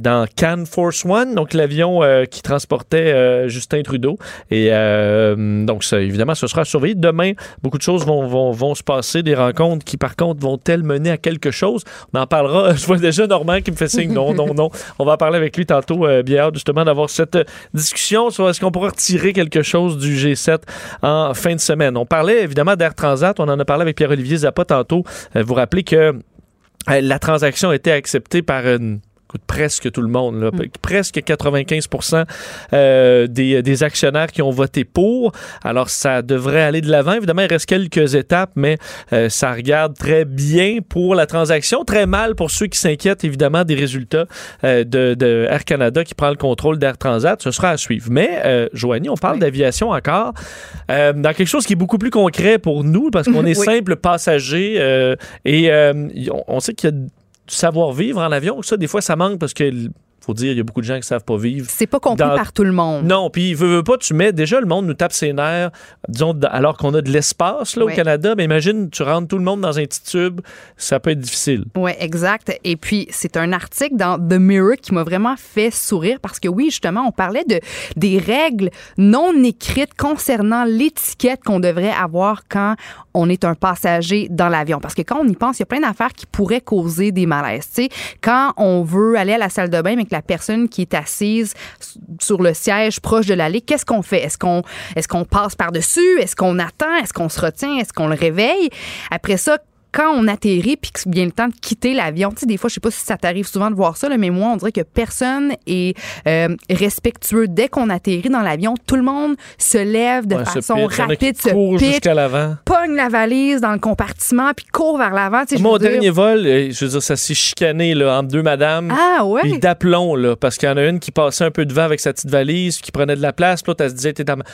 dans Can Force One, donc l'avion qui transportait Justin Trudeau. Et euh, donc, ça, évidemment, ce sera surveillé. Demain, beaucoup de choses vont, vont, vont se passer, des rencontres qui, par contre, vont-elles mener à quelque chose? On en parlera. *laughs* Je vois déjà Normand qui me fait signe non, non, non. *laughs* On va parler avec lui tantôt, euh, bien justement, d'avoir cette euh, discussion sur est-ce qu'on pourra retirer quelque chose du G7 en fin de semaine. On parlait évidemment d'Air Transat. On en a parlé avec Pierre-Olivier Zappa tantôt. Euh, vous rappelez que euh, la transaction a été acceptée par une écoute, presque tout le monde, là, presque 95 euh, des, des actionnaires qui ont voté pour. Alors, ça devrait aller de l'avant. Évidemment, il reste quelques étapes, mais euh, ça regarde très bien pour la transaction, très mal pour ceux qui s'inquiètent, évidemment, des résultats euh, de, de Air Canada qui prend le contrôle d'Air Transat. Ce sera à suivre. Mais, euh, Joanie, on parle Oui. d'aviation encore, euh, dans quelque chose qui est beaucoup plus concret pour nous, parce qu'on est *laughs* Oui. simple passager et on, on sait qu'il y a savoir-vivre en avion. Ça, des fois, ça manque parce que, faut dire, il y a beaucoup de gens qui savent pas vivre. C'est pas compris Dans- par tout le monde. Non, puis veut, veut pas, tu mets déjà le monde nous tape ses nerfs, disons, alors qu'on a de l'espace là, au Canada. Mais imagine, tu rentres tout le monde dans un petit tube, ça peut être difficile. Oui, exact. Et puis, c'est un article dans The Mirror qui m'a vraiment fait sourire parce que oui, justement, on parlait de des règles non écrites concernant l'étiquette qu'on devrait avoir quand on est un passager dans l'avion. Parce que quand on y pense, il y a plein d'affaires qui pourraient causer des malaises. Tu sais, quand on veut aller à la salle de bain, mais que la personne qui est assise sur le siège proche de l'allée, qu'est-ce qu'on fait? Est-ce qu'on est qu'on passe par-dessus? Est-ce qu'on attend? Est-ce qu'on se retient? Est-ce qu'on le réveille? Après ça, quand on atterrit puis que vient le temps de quitter l'avion, tu sais, des fois, je sais pas si ça t'arrive souvent de voir ça, là, mais moi, on dirait que personne est euh, respectueux. Dès qu'on atterrit dans l'avion, tout le monde se lève de Ouais, se façon pitch. Rapide, se jusqu'à l'avant. pogne la valise dans le compartiment puis court vers l'avant. tu sais, Mon dire- dernier vol, euh, je veux dire, ça s'est chicané là, entre deux madames. Ah ouais? Puis d'aplomb, là, parce qu'il y en a une qui passait un peu devant avec sa petite valise, qui prenait de la place, puis l'autre, elle se disait, t'es dans ma...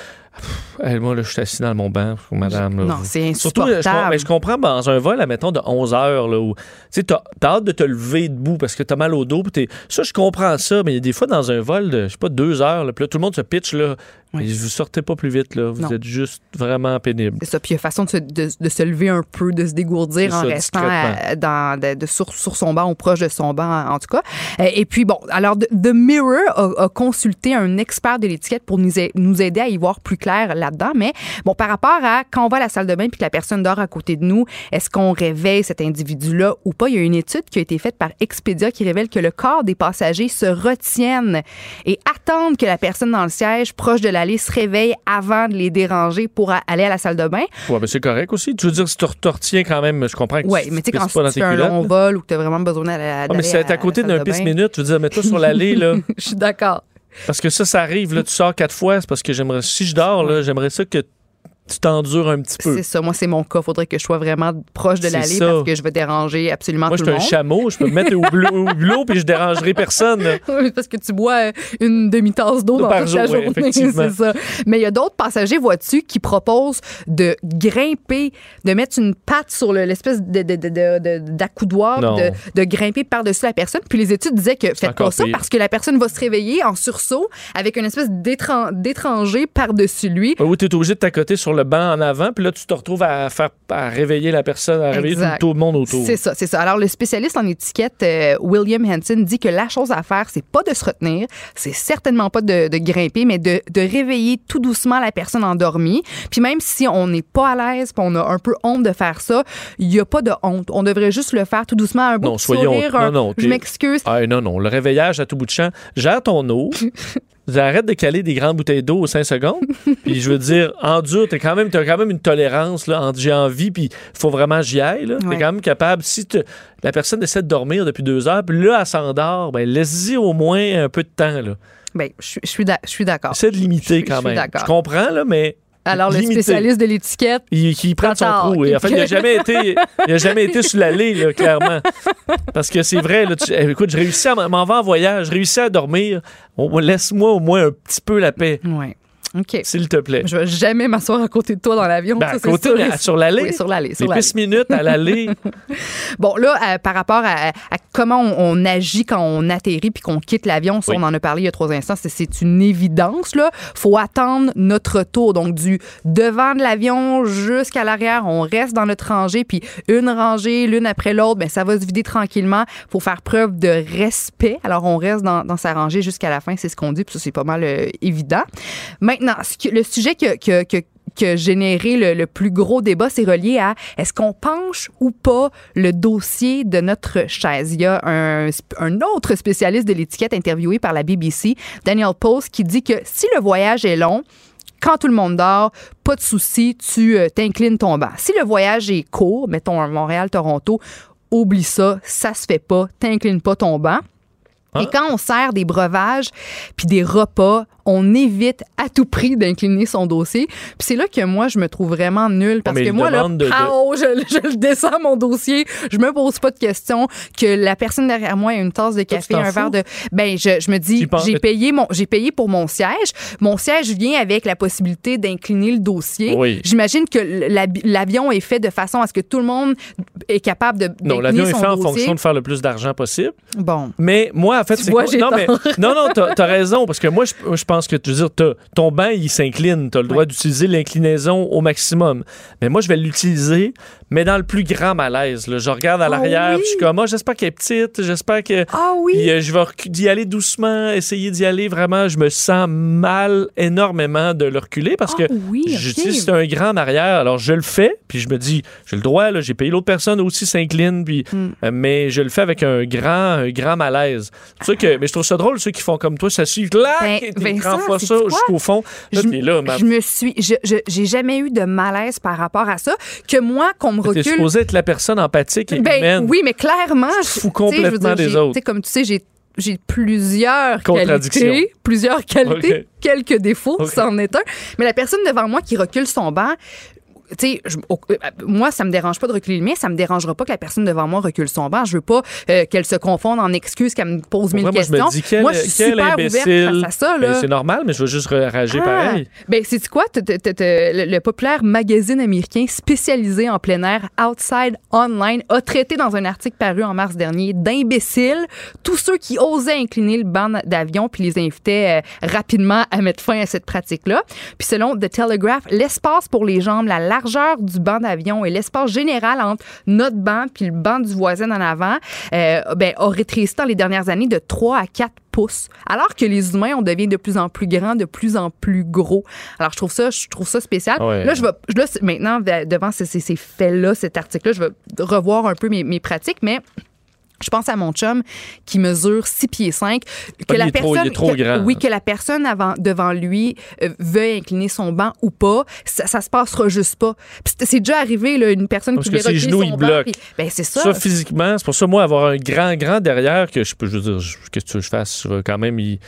Moi, là, je suis assis dans mon banc, madame. là, Non, c'est Surtout, je, insupportable. mais je comprends, dans un vol, admettons, de 11 heures, là, où, tu sais, t'as t'as hâte de te lever debout parce que t'as mal au dos, ça, je comprends ça, mais il y a des fois, dans un vol de, je sais pas, deux heures, là, puis là, tout le monde se pitch, là, Oui. et vous sortez pas plus vite, là, vous Non. êtes juste vraiment pénible. C'est ça. Puis il y a façon de se, de, de se lever un peu, de se dégourdir en ça, restant à- dans, de, de- sur, sur son banc ou proche de son banc, en tout cas. Euh, Et puis, bon, alors, The Mirror a, a consulté un expert de l'étiquette pour nous, a- nous aider à y voir plus clair là-dedans. Mais, bon, par rapport à quand on va à la salle de bain puis que la personne dort à côté de nous, est-ce qu'on réveille cet individu-là ou pas? Il y a une étude qui a été faite par Expedia qui révèle que le corps des passagers se retiennent et attendent que la personne dans le siège proche de l'allée se réveille avant de les déranger pour aller à la salle de bain. Ouais, mais c'est correct aussi. Tu veux dire, si tu te retiens quand même, je comprends que Oui, tu mais tu sais, quand pas dans tu tes un long vol ou que tu as vraiment besoin d'aller à Ah, mais d'aller c'est à côté d'un bain. pisse-minute. Je veux dire, mets-toi sur l'allée, là. *laughs* Je suis d'accord. Parce que ça, ça arrive, là, tu sors quatre fois, c'est parce que j'aimerais, si je dors, là, j'aimerais ça que tu t'endures un petit peu. C'est ça. Moi, c'est mon cas. Faudrait que je sois vraiment proche de l'allée parce que je vais déranger absolument Moi, je tout suis le un monde. chameau, je peux me mettre au bleu puis je dérangerai personne. *laughs* Oui, parce que tu bois une demi-tasse d'eau dans Par toute la jour, oui, journée, *laughs* c'est ça. Mais il y a d'autres passagers, vois-tu, qui proposent de grimper, de mettre une patte sur le- l'espèce de, de, de, de- de- d'accoudoir, de, de grimper par-dessus la personne. Puis les études disaient que faites pas ça pire. parce que la personne va se réveiller en sursaut avec une espèce d'étran- d'étranger par-dessus lui. Ou tu es obligé de t'accoter sur le banc en avant, puis là, tu te retrouves à faire à réveiller la personne, à réveiller tout le monde autour. C'est ça, c'est ça. Alors, le spécialiste en étiquette, euh, William Hanson, dit que la chose à faire, c'est pas de se retenir, c'est certainement pas de, de grimper, mais de, de réveiller tout doucement la personne endormie. Puis même si on n'est pas à l'aise, puis on a un peu honte de faire ça, il n'y a pas de honte. On devrait juste le faire tout doucement, un beau Non, petit soyons. sourire, non, un- non. je m'excuse. Ah, non, non. Le réveillage à tout bout de champ. Gère ton eau. *laughs* Arrête de caler des grandes bouteilles d'eau aux 5 secondes. *laughs* Puis je veux dire, endure, t'as quand même, t'as quand même une tolérance là, entre j'ai envie, puis il faut vraiment que j'y aille. là. T'es Ouais. quand même capable. Si te- la personne essaie de dormir depuis deux heures, puis là, elle s'endort, ben laisse-y au moins un peu de temps. Là. Ben, je suis- d'accord. Essaie de limiter quand je suis même. d'accord. Je comprends, là, mais. Alors, le spécialiste de l'étiquette, Il, prend son trou. Et en fait, il n'a jamais été, il a jamais été sur l'allée, là, clairement. Parce que c'est vrai, là, tu- eh, écoute, je réussis à m'en vais en voyage, je réussis à dormir. Laisse-moi au moins un petit peu la paix, ouais. OK. s'il te plaît. Je vais jamais m'asseoir à côté de toi dans l'avion. Ben, ça, à côté, sur l'allée. Oui, sur l'allée. Les pistes minutes à l'allée. *laughs* Bon, là, euh, par rapport à, à comment on, on agit quand on atterrit puis qu'on quitte l'avion, ça, Oui. on en a parlé il y a trois instants, c'est- une évidence. Là, faut attendre notre tour. Donc, du devant de l'avion jusqu'à l'arrière, on reste dans notre rangée, puis une rangée, l'une après l'autre, ben ça va se vider tranquillement. Faut faire preuve de respect. Alors, on reste dans, dans sa rangée jusqu'à la fin, c'est ce qu'on dit, puis ça, c'est pas mal euh, évident. Maintenant, ce que- le sujet que, que, que qui a généré le, le plus gros débat, c'est relié à est-ce qu'on penche ou pas le dossier de notre chaise. Il y a un, un autre spécialiste de l'étiquette interviewé par la BBC, Daniel Post, qui dit que si le voyage est long, quand tout le monde dort, pas de souci, tu euh, t'inclines ton banc. Si le voyage est court, mettons Montréal-Toronto, oublie ça, ça se fait pas, t'inclines pas ton banc. Et quand on sert des breuvages puis des repas, on évite à tout prix d'incliner son dossier. Puis c'est là que moi, je me trouve vraiment nulle parce que moi, là, de- de- pow, je, je le descends mon dossier, je me pose pas de questions, que la personne derrière moi ait une tasse de café, un verre de... Ben, je, je me dis, j'ai payé, mon, j'ai payé pour mon siège. Mon siège vient avec la possibilité d'incliner le dossier. Oui. J'imagine que la- l'avion est fait de façon à ce que tout le monde est capable de Non, l'avion est fait en dossier. fonction de faire le plus d'argent possible. Bon. Mais moi, en fait, c'est vois, quoi- j'ai non, mais, non, non, t'as as raison, parce que moi, je, je pense que, tu veux dire, ton banc, il s'incline. T'as le droit d'utiliser l'inclinaison au maximum. Mais moi, je vais l'utiliser, mais dans le plus grand malaise. là. Je regarde à Ah l'arrière, oui? je suis comme, ah, j'espère qu'elle est petite, j'espère que... Ah oui? Puis, euh, je vais d'y aller doucement, essayer d'y aller vraiment. Je me sens mal énormément de le reculer parce Ah que oui, ok. j'utilise un grand en arrière. Alors, je le fais, puis je me dis, j'ai le droit, là, j'ai payé l'autre personne aussi s'incline, puis, Hmm. euh, mais je le fais avec un grand, un grand malaise. C'est que, mais je trouve ça drôle, ceux qui font comme toi, ça suit, clac, Ben, et ça jusqu'au fond. Là, Je, t'es là, ma- je me suis, j'ai jamais eu de malaise par rapport à ça. Que moi, qu'on me T'es recule. supposé être la personne empathique et Ben, humaine. oui, mais clairement, je- fous complètement des autres. Comme tu sais, j'ai j'ai plusieurs qualités, plusieurs qualités, *laughs* quelques défauts, Ok. c'en est un. Mais la personne devant moi qui recule son banc, tu sais, euh, moi, ça me dérange pas de reculer le mien, ça me dérangera pas que la personne devant moi recule son banc. Je veux pas euh, qu'elle se confonde en excuses, qu'elle me pose mille vrai, moi, je questions. me dis, quel, moi, je suis quel super imbécile. ouverte face à ça. Ben, c'est normal, mais je veux juste réagir Ah! pareil. Ben, c'est quoi? T'as- t'as- Le, le populaire magazine américain spécialisé en plein air, Outside Online, a traité dans un article paru en mars dernier d'imbéciles tous ceux qui osaient incliner le banc d'avion puis les invitaient euh, rapidement à mettre fin à cette pratique-là. Puis selon The Telegraph, l'espace pour les jambes, la largeur du banc d'avion et l'espace général entre notre banc puis le banc du voisin en avant euh, ben, a rétréci dans les dernières années de 3 à 4 pouces. Alors que les humains, on devient de plus en plus grands, de plus en plus gros. Alors, je trouve ça, je trouve ça spécial. Ouais. Là, je vais, là, maintenant, de- devant ces, ces- ces faits-là, cet article-là, je vais revoir un peu mes, mes pratiques, mais je pense à mon chum qui mesure 6 pieds 5. Que la trop- il est trop que- grand. Oui, que la personne avant, devant lui euh, veuille incliner son banc ou pas, ça, ça se passera juste pas. C'est- déjà arrivé, là, une personne Parce qui ses reculer genoux, son ils banc, ben, c'est ça. Ça, physiquement, c'est pour ça, moi, avoir un grand, grand derrière, que je peux, je veux dire, qu'est-ce que tu veux que je fasse? Je vais quand même, y-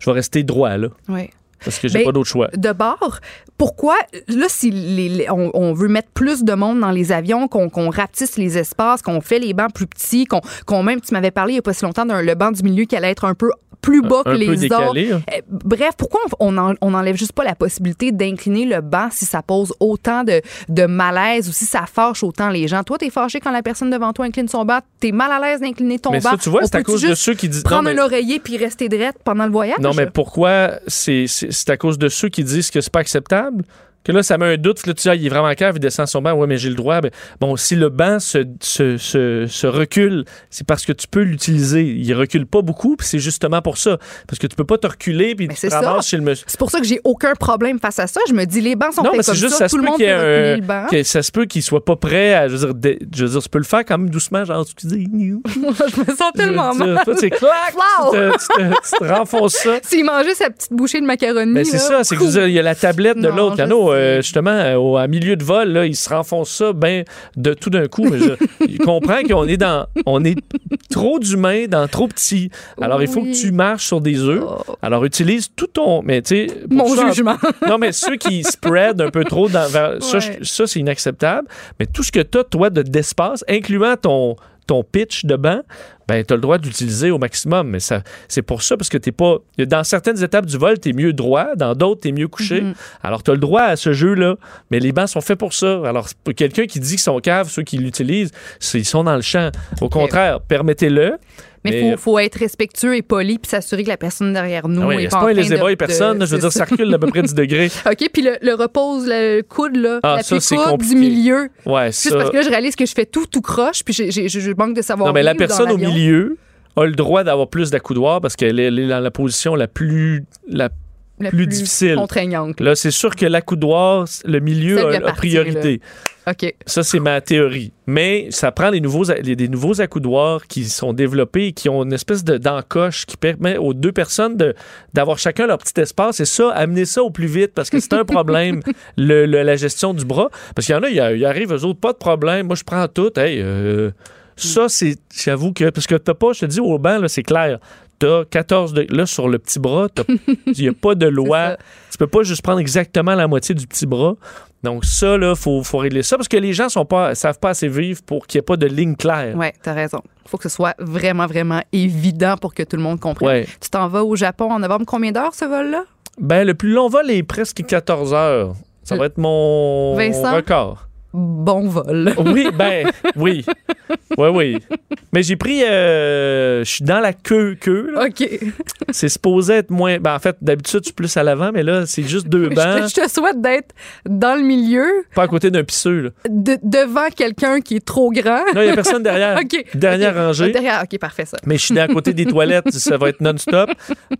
je vais rester droit, là. Ouais. Parce que j'ai Ben, pas d'autre choix. de bord, pourquoi, là, si les- les- on, on veut mettre plus de monde dans les avions, qu'on qu'on rapetisse les espaces, qu'on fait les bancs plus petits, qu'on même, tu m'avais parlé il n'y a pas si longtemps d'un le banc du milieu qui allait être un peu plus bas Un que les autres. décalé, hein. Euh, Bref, pourquoi on, en- on enlève juste pas la possibilité d'incliner le banc si ça pose autant de, de malaise ou si ça fâche autant les gens? Toi, t'es fâché quand la personne devant toi incline son banc, t'es mal à l'aise d'incliner ton Mais banc. ça, tu vois, c'est à cause de ceux qui disent. Prendre non, mais- un oreiller puis rester drette pendant le voyage? Non, mais pourquoi c'est c'est- à cause de ceux qui disent que c'est pas acceptable? Que là, ça met un doute. Là, tu dis, ah, il est vraiment cave, il descend son banc. Ouais, mais j'ai le droit. Ben, bon, si le banc se, se, se, se recule, c'est parce que tu peux l'utiliser. Il recule pas beaucoup, puis c'est justement pour ça. Parce que tu peux pas te reculer, puis Mais tu c'est te ramasses chez le monsieur. C'est pour ça que j'ai aucun problème face à ça. Je me dis, les bancs sont Non, mais faits c'est comme juste, ça. ça se Tout le peut monde peut reculer un- le banc. que ça se peut qu'il soit pas prêt à. Je veux dire, de- je veux dire, tu peux le faire quand même doucement, genre, tu dis, *laughs* je me sens tellement dire, mal. Toi, c'est clac, Wow! tu, te, tu te- tu te renfonces ça. *laughs* S'il mangeait sa petite bouchée de macaroni. Mais c'est là, ça, c'est que je veux dire, il y a la tablette de l'autre. Euh, justement, euh, au, à milieu de vol, là, il se renfonce ça ben, de tout d'un coup. Mais je, *laughs* il comprend qu'on est dans. On est trop d'humains dans trop petit. Alors, il faut que tu marches sur des œufs. Oh. Alors, utilise tout ton. Mais tu sais. Mon ça, jugement. non, mais ceux qui spread un peu trop dans, vers- ça, Ouais. ça, c'est inacceptable. Mais tout ce que tu as, toi, de- d'espace, incluant ton, ton pitch de banc, ben, tu as le droit d'utiliser au maximum. Mais ça, c'est pour ça, parce que t'es pas. Dans certaines étapes du vol, tu es mieux droit, dans d'autres, tu es mieux couché. Mhm. Alors, tu as le droit à ce jeu-là. Mais les bancs sont faits pour ça. Alors, quelqu'un qui dit qu'ils sont caves, ceux qui l'utilisent, ils sont dans le champ. Au contraire, permettez-le. Mais il faut, faut être respectueux et poli puis s'assurer que la personne derrière nous Ah oui, est pas pas de- et personne. de- je veux dire, ça recule d'à peu près 10 degrés. *laughs* OK, puis le, le repose, le coude, là, Ah, la ça, c'est coude du milieu. Ouais, Juste ça. parce que là, je réalise que je fais tout, tout croche, puis je, je manque de savoir. Non, mais la personne au l'avion. Milieu a le droit d'avoir plus d'accoudoirs parce qu'elle est, dans la position la plus, la La plus difficile. Contraignante. Là, c'est sûr que l'accoudoir, le milieu a, priorité. OK. Ça, c'est ma théorie. Mais ça prend des nouveaux, des, nouveaux accoudoirs qui sont développés et qui ont une espèce de d'encoche qui permet aux deux personnes de, d'avoir chacun leur petit espace. Et ça, amener ça au plus vite parce que c'est un problème, *laughs* le, le- la gestion du bras. Parce qu'il y en a, il y a- il arrive, eux autres, pas de problème. Moi, je prends tout. Hey, euh, ça, c'est, j'avoue que, parce que t'as pas, je te dis, au banc, là, c'est clair. T'as 14 de, là, sur le petit bras, t'as- *laughs* il n'y a pas de loi. Tu peux pas juste prendre exactement la moitié du petit bras. Donc ça, là, faut, faut régler ça parce que les gens sont pas, savent pas assez vivre pour qu'il n'y ait pas de ligne claire. Ouais, t'as raison. faut que ce soit vraiment, vraiment évident pour que tout le monde comprenne. Ouais. Tu t'en vas au Japon en novembre. Combien d'heures, ce vol-là? Ben, le plus long vol est presque 14 heures. Ça va être mon Vincent? record. Bon vol. Oui, ben, oui. Oui, oui. Mais j'ai pris. euh, je suis dans la queue, queue. là. OK. C'est supposé être moins. Ben, en fait, d'habitude, je suis plus à l'avant, mais là, c'est juste deux *laughs* Je te, bancs. je te souhaite d'être dans le milieu, Pas à côté d'un pisseux, là. de- devant quelqu'un qui est trop grand. Non, il n'y a personne derrière. *laughs* OK. Dernière OK. rangée. Derrière, OK, parfait, ça. Mais je suis à côté des toilettes, ça va être non-stop.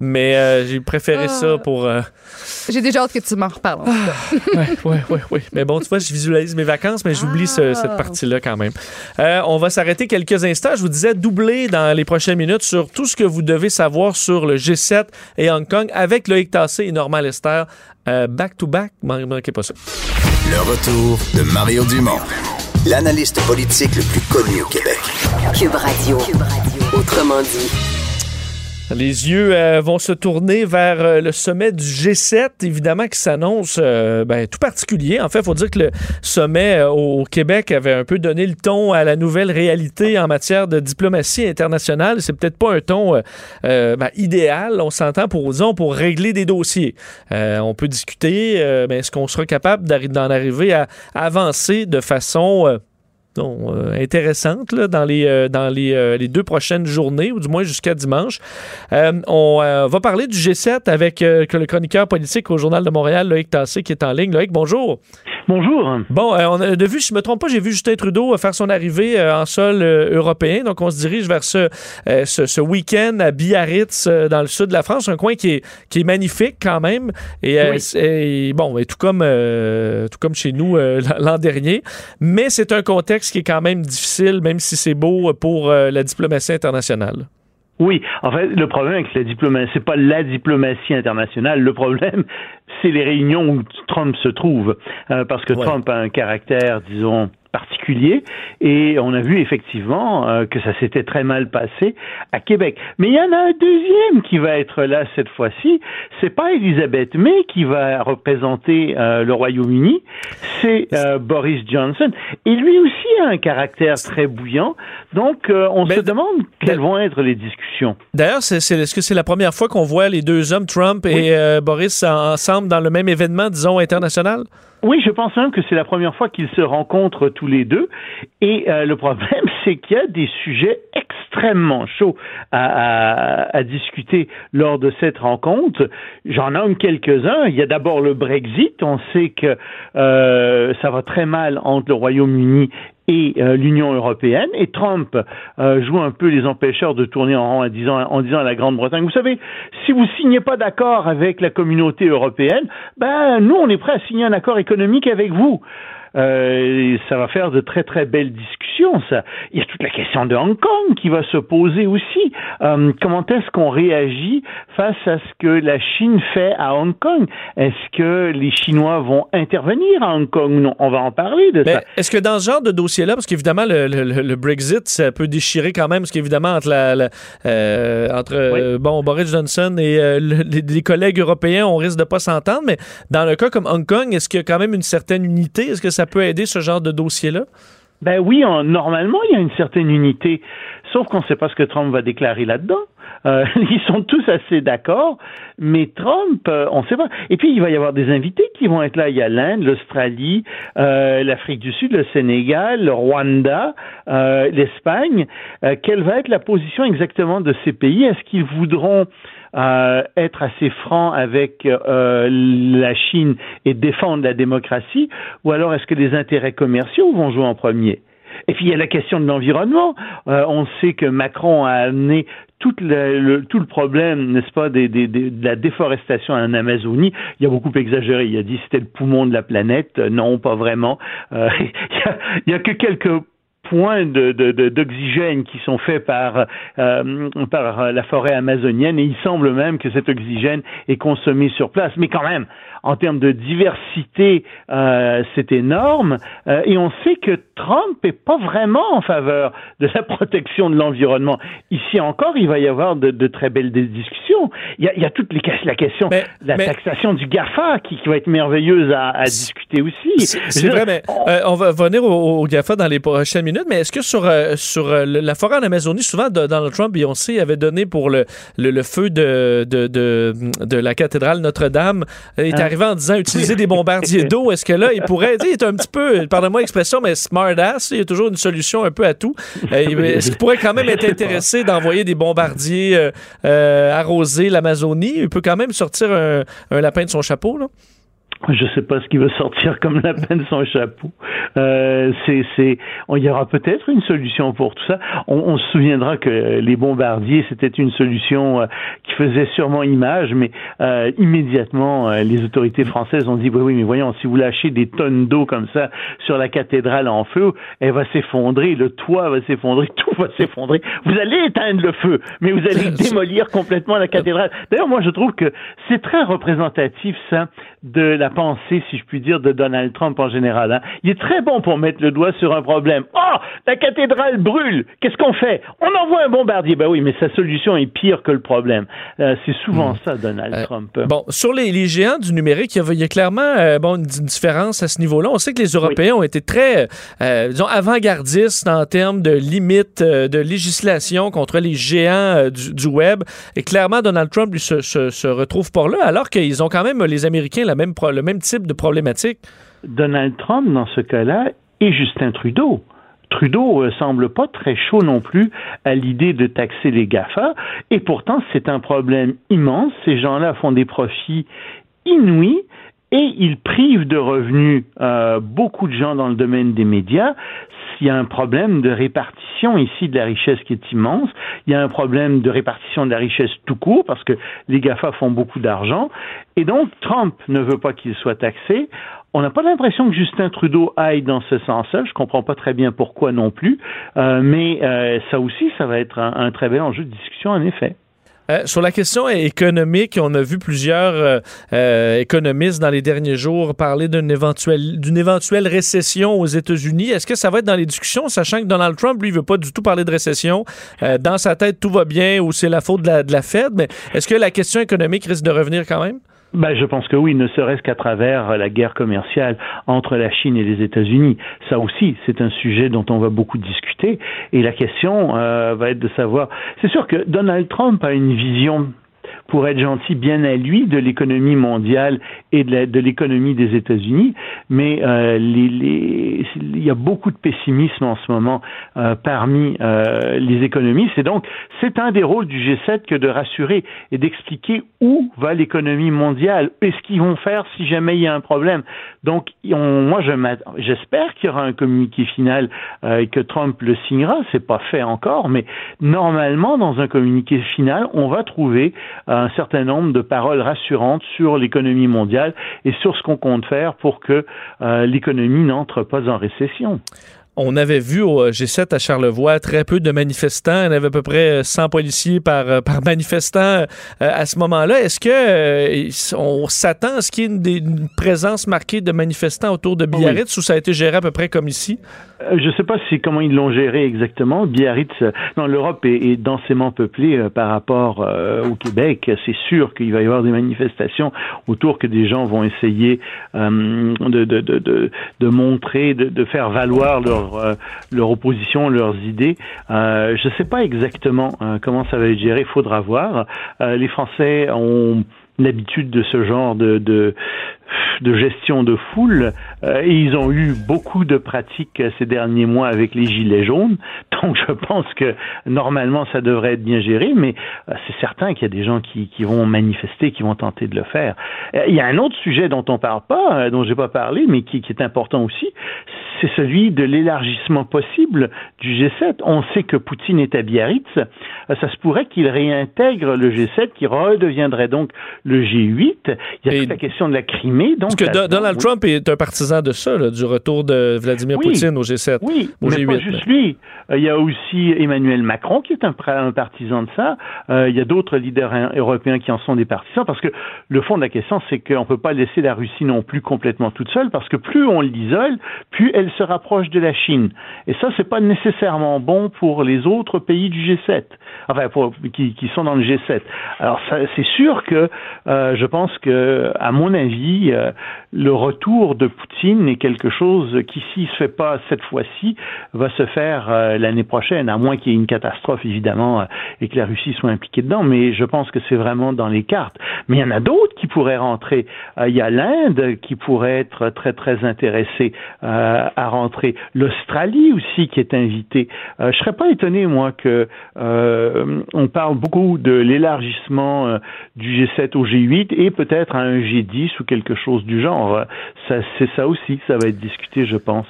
Mais euh, j'ai préféré Ah. ça pour. euh, J'ai déjà hâte que tu m'en reparles. ouais, ouais, ouais. Mais bon, tu vois, je visualise mes vacances. Vacances, mais j'oublie ce- Ah. cette partie-là quand même. Euh, on va s'arrêter quelques instants. Je vous disais doubler dans les prochaines minutes sur tout ce que vous devez savoir sur le G7 et Hong Kong avec Loïc Tassé et Normand Lester. Euh, back to back, Man- manquez pas ça. Le retour de Mario Dumont, l'analyste politique le plus connu au Québec. Cube Radio. Autrement dit. Les yeux euh, vont se tourner vers euh, le sommet du G7, évidemment, qui s'annonce euh, ben, tout particulier. En fait, il faut dire que le sommet euh, au Québec avait un peu donné le ton à la nouvelle réalité en matière de diplomatie internationale. C'est peut-être pas un ton ben, idéal, on s'entend, pour, disons, pour régler des dossiers. On peut discuter, mais est-ce qu'on sera capable d'en arriver à avancer de façon... euh, intéressante dans, les, euh, dans les, euh, les deux prochaines journées, ou du moins jusqu'à dimanche. On va parler du G7 avec le chroniqueur politique au Journal de Montréal, Loïc Tassé, qui est en ligne. Loïc, bonjour. Bonjour. Bon, euh, on a de vue, si je me trompe pas, j'ai vu Justin Trudeau euh, faire son arrivée euh, en sol euh, européen. Donc, on se dirige vers ce, euh, ce, ce week-end à Biarritz, euh, dans le sud de la France, un coin qui est, qui est magnifique quand même. Et, euh, Oui. c'est- et bon, et tout comme, euh, tout comme chez nous euh, *laughs* l'an dernier. Mais c'est un contexte qui est quand même difficile, même si c'est beau pour euh, la diplomatie internationale. Oui, en fait, le problème avec la diplomatie, c'est pas la diplomatie internationale. Le problème, *laughs* c'est les réunions où Trump se trouve, Euh, parce que Ouais. Trump a un caractère, disons, particulier, et on a vu effectivement euh, que ça s'était très mal passé à Québec. Mais il y en a un deuxième qui va être là cette fois-ci. C'est pas Elizabeth May qui va représenter euh, le Royaume-Uni, c'est euh, Boris Johnson. Et lui aussi a un caractère très bouillant. Donc, on se demande quelles vont être les discussions. D'ailleurs, c'est, c'est- est-ce que c'est la première fois qu'on voit les deux hommes, Trump et Boris, en- ensemble dans le même événement, disons, international? Oui, je pense même que c'est la première fois qu'ils se rencontrent tous les deux. Et euh, le problème, *laughs* c'est qu'il y a des sujets extrêmement chauds à, à- à discuter lors de cette rencontre. J'en nomme quelques-uns. Il y a d'abord le Brexit. On sait que euh, ça va très mal entre le Royaume-Uni et euh, l'Union européenne. Et Trump euh, joue un peu les empêcheurs de tourner en rond en disant, en disant à la Grande-Bretagne, vous savez, si vous signez pas d'accord avec la communauté européenne, ben nous, on est prêt à signer un accord économique avec vous. Euh, ça va faire de très très belles discussions. Ça, il y a toute la question de Hong Kong qui va se poser aussi. Euh, comment est-ce qu'on réagit face à ce que la Chine fait à Hong Kong? Est-ce que les Chinois vont intervenir à Hong Kong? Non, on va en parler de Mais ça. est-ce que dans ce genre de dossier-là, parce qu'évidemment, le, le- le- le Brexit, ça peut déchirer quand même, parce qu'évidemment, entre, la, la- euh, entre bon, Boris Johnson et le- les, les collègues européens, on risque de pas s'entendre, mais dans le cas comme Hong Kong, est-ce qu'il y a quand même une certaine unité? Est-ce que ça peut aider ce genre de dossier-là? Ben oui, en- normalement, il y a une certaine unité, sauf qu'on ne sait pas ce que Trump va déclarer là-dedans. Euh, *laughs* ils sont tous assez d'accord, mais Trump, euh, on ne sait pas. Et puis, il va y avoir des invités qui vont être là. Il y a l'Inde, l'Australie, euh, l'Afrique du Sud, le Sénégal, le Rwanda, l'Espagne. Quelle va être la position exactement de ces pays? Est-ce qu'ils voudront euh, être assez francs avec euh, la Chine et défendre la démocratie, ou alors est-ce que les intérêts commerciaux vont jouer en premier? Et puis il y a la question de l'environnement. Euh, on sait que Macron a amené tout le, le- tout le problème, n'est-ce pas, des, des- des- de la déforestation en Amazonie. Il a beaucoup exagéré. Il a dit c'était le poumon de la planète. Euh, Non, pas vraiment. Euh, *laughs* il y a- a que quelques points de- de- de- d'oxygène qui sont faits par, euh, par la forêt amazonienne et il semble même que cet oxygène est consommé sur place. Mais quand même, en termes de diversité, euh, c'est énorme Euh, et on sait que Trump est pas vraiment en faveur de la *laughs* protection de l'environnement. Ici encore, il va y avoir de, de très belles dis- discussions. Il y a, il y a toutes les la question de la taxation du GAFA qui, qui va être merveilleuse à, à discuter aussi. C'est vrai, mais euh, on va venir au, au GAFA dans les prochaines minutes, mais est-ce que sur, euh, sur euh, la forêt en Amazonie, souvent Donald Trump, Beyoncé avait donné pour le, le, le feu de, de, de, de la cathédrale Notre-Dame, est? Arrivé en disant utiliser des bombardiers d'eau. Est-ce que là, il pourrait, il est un petit peu, pardonnez-moi l'expression, mais smart-ass, il y a toujours une solution un peu à tout. Euh, Est-ce qu'il pourrait quand même être intéressé d'envoyer des bombardiers euh, euh, arroser l'Amazonie? Il peut quand même sortir un, un lapin de son chapeau, là? Je sais pas ce qui va sortir comme lapin *laughs* de son chapeau. Euh, c'est, c'est, on- il y aura peut-être une solution pour tout ça. On, on se souviendra que les bombardiers, c'était une solution euh, qui faisait sûrement image, mais euh, immédiatement, euh, les autorités françaises ont dit, oui, oui, mais voyons, si vous lâchez des tonnes d'eau comme ça sur la cathédrale en feu, elle va s'effondrer, le toit va s'effondrer, *laughs* tout va s'effondrer. Vous allez éteindre le feu, mais vous allez *laughs* démolir complètement la cathédrale. D'ailleurs, moi, je trouve que c'est très représentatif, ça, de la pensée, si je puis dire, de Donald Trump en général. hein. Il est très bon pour mettre le doigt sur un problème. Oh, la cathédrale brûle. Qu'est-ce qu'on fait? On envoie un bombardier. Ben oui, mais sa solution est pire que le problème. Euh, c'est souvent ça, Donald Trump. Bon, sur les, les géants du numérique, il y a, clairement euh, bon, une, une différence à ce niveau-là. On sait que les Européens ont été très, euh, disons, avant-gardistes en termes de limites euh, de législation contre les géants euh, du, du web. Et clairement, Donald Trump lui, se, se- se retrouve pas là, alors qu'ils ont quand même, les Américains, la même pro- le même type de problématique. Donald Trump, dans ce cas-là, et Justin Trudeau. Trudeau euh, semble pas très chaud non plus à l'idée de taxer les GAFA, et pourtant c'est un problème immense. Ces gens-là font des profits inouïs et ils privent de revenus euh, beaucoup de gens dans le domaine des médias. Il y a un problème de répartition ici de la richesse qui est immense. Il y a un problème de répartition de la richesse tout court parce que les GAFA font beaucoup d'argent. Et donc, Trump ne veut pas qu'il soit taxé. On n'a pas l'impression que Justin Trudeau aille dans ce sens-là. Je comprends pas très bien pourquoi non plus. Euh, mais euh, ça aussi, ça va être un, un très bel enjeu de discussion, en effet. Euh, sur la question économique, on a vu plusieurs euh, euh, économistes dans les derniers jours parler d'une éventuelle, récession aux États-Unis. Est-ce que ça va être dans les discussions, sachant que Donald Trump, lui, veut pas du tout parler de récession? Dans sa tête, tout va bien ou c'est la faute de la, de la Fed? Mais est-ce que la question économique risque de revenir quand même? Ben, je pense que oui, ne serait-ce qu'à travers la guerre commerciale entre la Chine et les États-Unis. Ça aussi, c'est un sujet dont on va beaucoup discuter. Et la question euh, va être de savoir. C'est sûr que Donald Trump a une vision pour être gentil, bien à lui, de l'économie mondiale et de l'économie des États-Unis, mais euh, les, les- il y a beaucoup de pessimisme en ce moment euh, parmi euh, les économistes, et donc c'est un des rôles du G7 que de rassurer et d'expliquer où va l'économie mondiale et ce qu'ils vont faire si jamais il y a un problème. Donc, on- moi, j'espère qu'il y aura un communiqué final euh, et que Trump le signera. C'est pas fait encore, mais normalement, dans un communiqué final, on va trouver un certain nombre de paroles rassurantes sur l'économie mondiale et sur ce qu'on compte faire pour que euh, l'économie n'entre pas en récession. On avait vu au G7 à Charlevoix très peu de manifestants. Il y avait à peu près 100 policiers par, euh, par *laughs* manifestant euh, à ce moment-là. Est-ce que euh, on s'attend à ce qu'il y ait une, présence marquée de manifestants autour de Biarritz ou ça a été géré à peu près comme ici? Euh, Je ne sais pas si comment ils l'ont géré exactement. Biarritz, euh, non, l'Europe est, est densément peuplée euh, par rapport euh, au Québec. C'est sûr qu'il va y avoir des manifestations autour que des gens vont essayer euh, de, de, de, de, de montrer, de faire valoir leur, euh, leur opposition, leurs idées. Euh, je ne sais pas exactement euh, comment ça va être géré. Faudra voir. Euh, les Français ont l'habitude de ce genre de, de, de gestion de foule euh, et ils ont eu beaucoup de pratiques ces derniers mois avec les gilets jaunes. *laughs* Donc je pense que normalement ça devrait être bien géré, mais euh, c'est certain qu'il y a des gens qui, qui vont manifester, qui vont tenter de le faire. Euh, il y a un autre sujet dont on parle pas, dont j'ai pas parlé, mais qui, qui est important aussi, c'est celui de l'élargissement possible du G7. On sait que Poutine est à Biarritz. Ça se pourrait qu'il réintègre le G7, qui redeviendrait donc le G8. Il y a toute la question de la Crimée. Donc Parce que Donald oui. Trump est un partisan de ça, là, du retour de Vladimir Oui. Poutine au G7. Oui, au mais G8. pas juste lui. Euh, Il y a aussi Emmanuel Macron qui est un, partisan de ça. Euh, il y a d'autres leaders hein, européens qui en sont des partisans parce que le fond de la question, c'est qu'on ne peut pas laisser la Russie non plus complètement toute seule parce que plus on l'isole, plus elle se rapproche de la Chine. Et ça, c'est pas nécessairement bon pour les autres pays du G7, enfin pour, qui, qui sont dans le G7. Alors c'est sûr que euh, je pense que, à mon avis, euh, le retour de Poutine est quelque chose qui, s'il se fait pas cette fois-ci, va se faire euh, l'année prochaine, à moins qu'il y ait une catastrophe évidemment euh, et que la Russie soit impliquée dedans. Mais je pense que c'est vraiment dans les cartes. Mais il y en a d'autres qui pourraient rentrer. Euh, il y a l'Inde qui pourrait être très très intéressée à rentrer. L'Australie aussi qui est invitée. Je serais pas étonné moi que on parle beaucoup de l'élargissement du G7 au G8 et peut-être à un G10 ou quelque chose du genre. C'est ça aussi, ça va être discuté, je pense,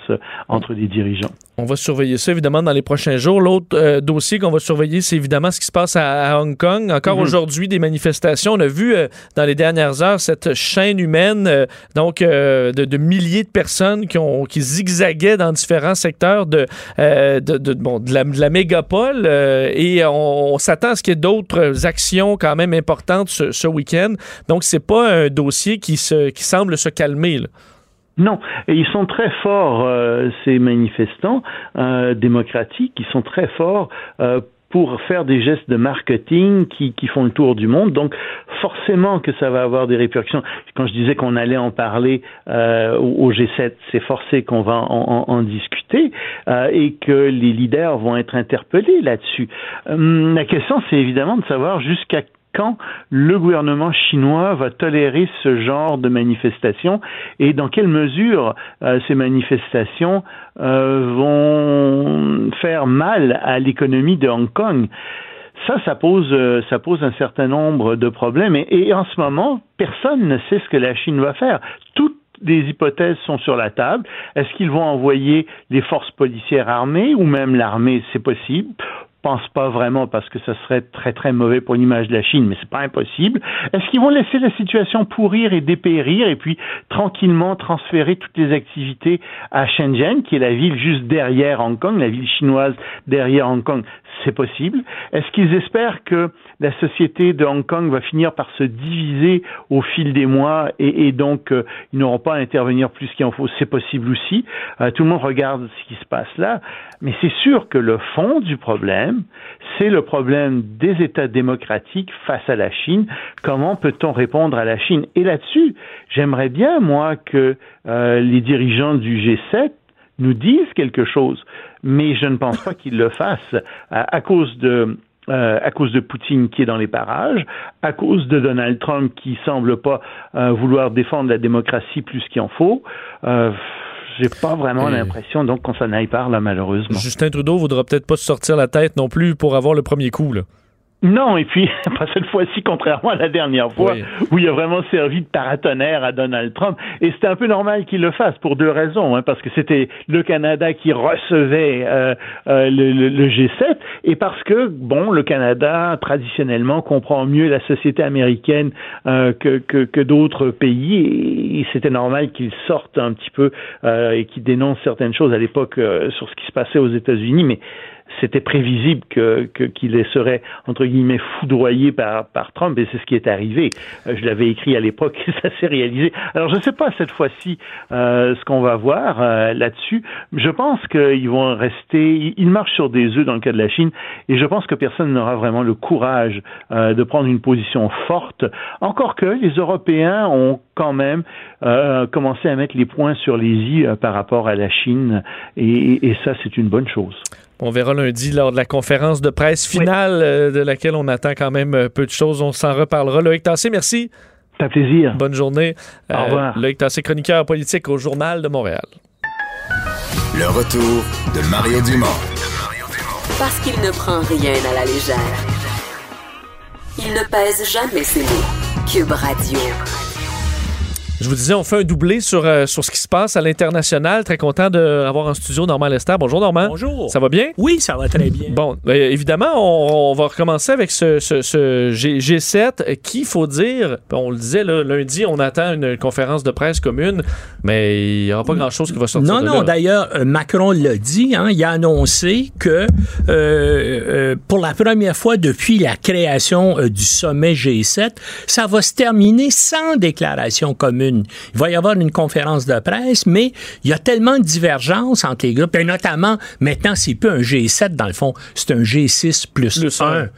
entre les dirigeants. On va surveiller ça évidemment dans les prochains jours. L'autre euh, dossier qu'on va surveiller, c'est évidemment ce qui se passe à, à Hong Kong. Encore Mhm. aujourd'hui, des manifestations. On a vu euh, dans les dernières heures cette chaîne humaine, euh, donc de, de milliers de personnes qui, ont, qui zigzaguaient dans différents secteurs de, de, de- bon, de la, mégapole. et on, on s'attend à ce qu'il y ait d'autres actions quand même importantes ce, ce week-end. Donc, c'est pas un dossier qui, se, qui semble se calmer. là. Non, et ils sont très forts, euh, ces manifestants euh, démocratiques, ils sont très forts euh, pour faire des gestes de marketing qui, qui font le tour du monde. Donc, forcément que ça va avoir des répercussions. Quand je disais qu'on allait en parler euh, au au G7, c'est forcé qu'on va en, en- en discuter euh, et que les leaders vont être interpellés là-dessus. Hum, la question, c'est évidemment de savoir jusqu'à quand le gouvernement chinois va tolérer ce genre de manifestations et dans quelle mesure euh, ces manifestations euh, vont faire mal à l'économie de Hong Kong. Ça, ça pose, euh, un certain nombre de problèmes. Et, en ce moment, personne ne sait ce que la Chine va faire. Toutes les hypothèses sont sur la table. Est-ce qu'ils vont envoyer les forces policières armées ou même l'armée? C'est possible pense pas vraiment parce que ça serait très très mauvais pour l'image de la Chine, mais c'est pas impossible. Est-ce qu'ils vont laisser la situation pourrir et dépérir et puis tranquillement transférer toutes les activités à Shenzhen, qui est la ville juste derrière Hong Kong, la ville chinoise derrière Hong Kong? C'est possible. Est-ce qu'ils espèrent que la société de Hong Kong va finir par se diviser au fil des mois et, et donc euh, ils n'auront pas à intervenir plus qu'il en faut? C'est possible aussi. Euh, tout le monde regarde ce qui se passe là, mais c'est sûr que le fond du problème c'est le problème des États démocratiques face à la Chine. Comment peut-on répondre à la Chine? Et là-dessus, j'aimerais bien, moi, que euh, les dirigeants du G7 nous disent quelque chose, mais je ne pense pas qu'ils le fassent à, cause de euh, à cause de Poutine qui est dans les parages, à cause de Donald Trump qui semble pas euh, vouloir défendre la démocratie plus qu'il en faut. J'ai pas vraiment Et- l'impression donc qu'on s'en aille par là malheureusement. Justin Trudeau voudra peut-être pas se sortir la tête non plus pour avoir le premier coup. Là. Non, et puis, *laughs* pas cette fois-ci, contrairement à la dernière fois, Oui. où il a vraiment servi de paratonnerre à Donald Trump. Et c'était un peu normal qu'il le fasse pour deux raisons. Hein, parce que c'était le Canada qui recevait euh, euh, le, le- le G7, et parce que, bon, le Canada, traditionnellement, comprend mieux la société américaine euh, que, que, que d'autres pays, et, c'était normal qu'il sorte un petit peu euh, et qu'il dénonce certaines choses à l'époque euh, sur ce qui se passait aux États-Unis, mais c'était prévisible que que- qu'il serait entre guillemets foudroyé par par Trump et c'est ce qui est arrivé. Euh, Je l'avais écrit à l'époque *laughs* et ça s'est réalisé. Alors je ne sais pas cette fois-ci euh, ce qu'on va voir euh, là-dessus. Je pense qu'ils vont rester. Ils marchent sur des œufs dans le cas de la Chine et je pense que personne n'aura vraiment le courage euh, de prendre une position forte. Encore que les Européens ont quand même euh, commencé à mettre les points sur les i euh, par rapport à la Chine et, et ça c'est une bonne chose. On verra lundi lors de la conférence de presse finale euh, de laquelle on attend quand même euh, peu de choses. On s'en reparlera. Loïc Tassé, merci. Ça fait plaisir. Bonne journée. Euh, Au revoir. Loïc Tassé, chroniqueur politique au Journal de Montréal. Le retour de Mario Dumont. Parce qu'il ne prend rien à la légère. Il ne pèse jamais ses mots. Cube Radio. Je vous disais, on fait un doublé sur, euh, sur ce qui se passe à l'international. Très content d'avoir en studio Normand Lester. Bonjour Normand. Bonjour. Ça va bien? Oui, ça va très bien. Bon, ben, évidemment, on, on va recommencer avec ce, ce- ce G, 7 qui, faut dire, on le disait là, lundi, on attend une conférence de presse commune, mais il n'y aura pas grand-chose qui va sortir Non, de non, d'ailleurs, euh, Macron l'a dit, hein, il a annoncé que euh, pour la première fois depuis la création du sommet G7, ça va se terminer sans déclaration commune. Il va y avoir une conférence de presse, mais il y a tellement de divergences entre les groupes, et notamment, maintenant, c'est plus un G7 dans le fond, c'est un G6 plus, Plus un. un.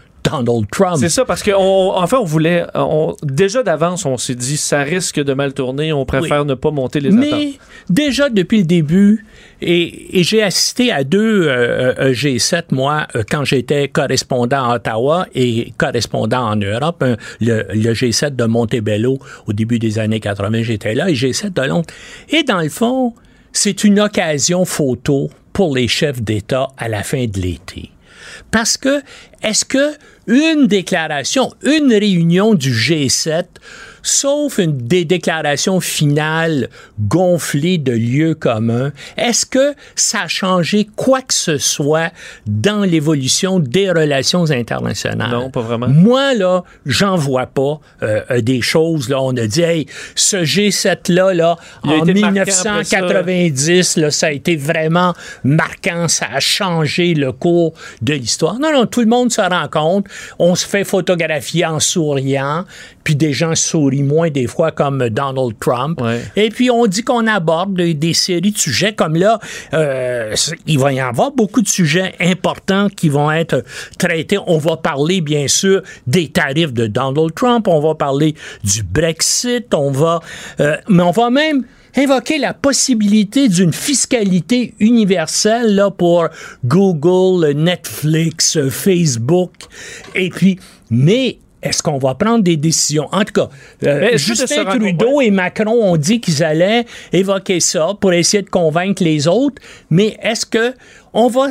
Donald Trump. C'est ça, parce qu'en enfin, on voulait. On, déjà d'avance, on s'est dit ça risque de mal tourner, on préfère Oui. ne pas monter les Mais attentes. déjà depuis le début, et, et j'ai assisté à deux euh, euh, G7, moi, euh, quand j'étais correspondant à Ottawa et correspondant en Europe. Un- le, le G7 de Montebello, au début des années 80, j'étais là, et G7 de Londres. Et dans le fond, c'est une occasion photo pour les chefs d'État à la fin de l'été. Parce que, est-ce que une déclaration, une réunion du G7 sauf une des déclarations finales gonflées de lieux communs, est-ce que ça a changé quoi que ce soit dans l'évolution des relations internationales? Non, pas vraiment. Moi, là, j'en vois pas euh, euh, des choses. Là, on a dit, hey, ce G7-là, là, en été marquant après ça. 1990, là, ça a été vraiment marquant. Ça a changé le cours de l'histoire. Non, non, tout le monde se rend compte. On se fait photographier en souriant, puis des gens sourient moins des fois comme Donald Trump. Et puis on dit qu'on aborde des, des séries de sujets comme là. euh, il va y avoir beaucoup de sujets importants qui vont être traités. On va parler bien sûr des tarifs de Donald Trump. On va parler du Brexit. On va, euh, mais on va même invoquer la possibilité d'une fiscalité universelle là, pour Google, Netflix, Facebook. Et puis, mais est-ce qu'on va prendre des décisions? En tout cas, euh, Justin Trudeau et Macron ont dit qu'ils allaient évoquer ça pour essayer de convaincre les autres, mais est-ce que on va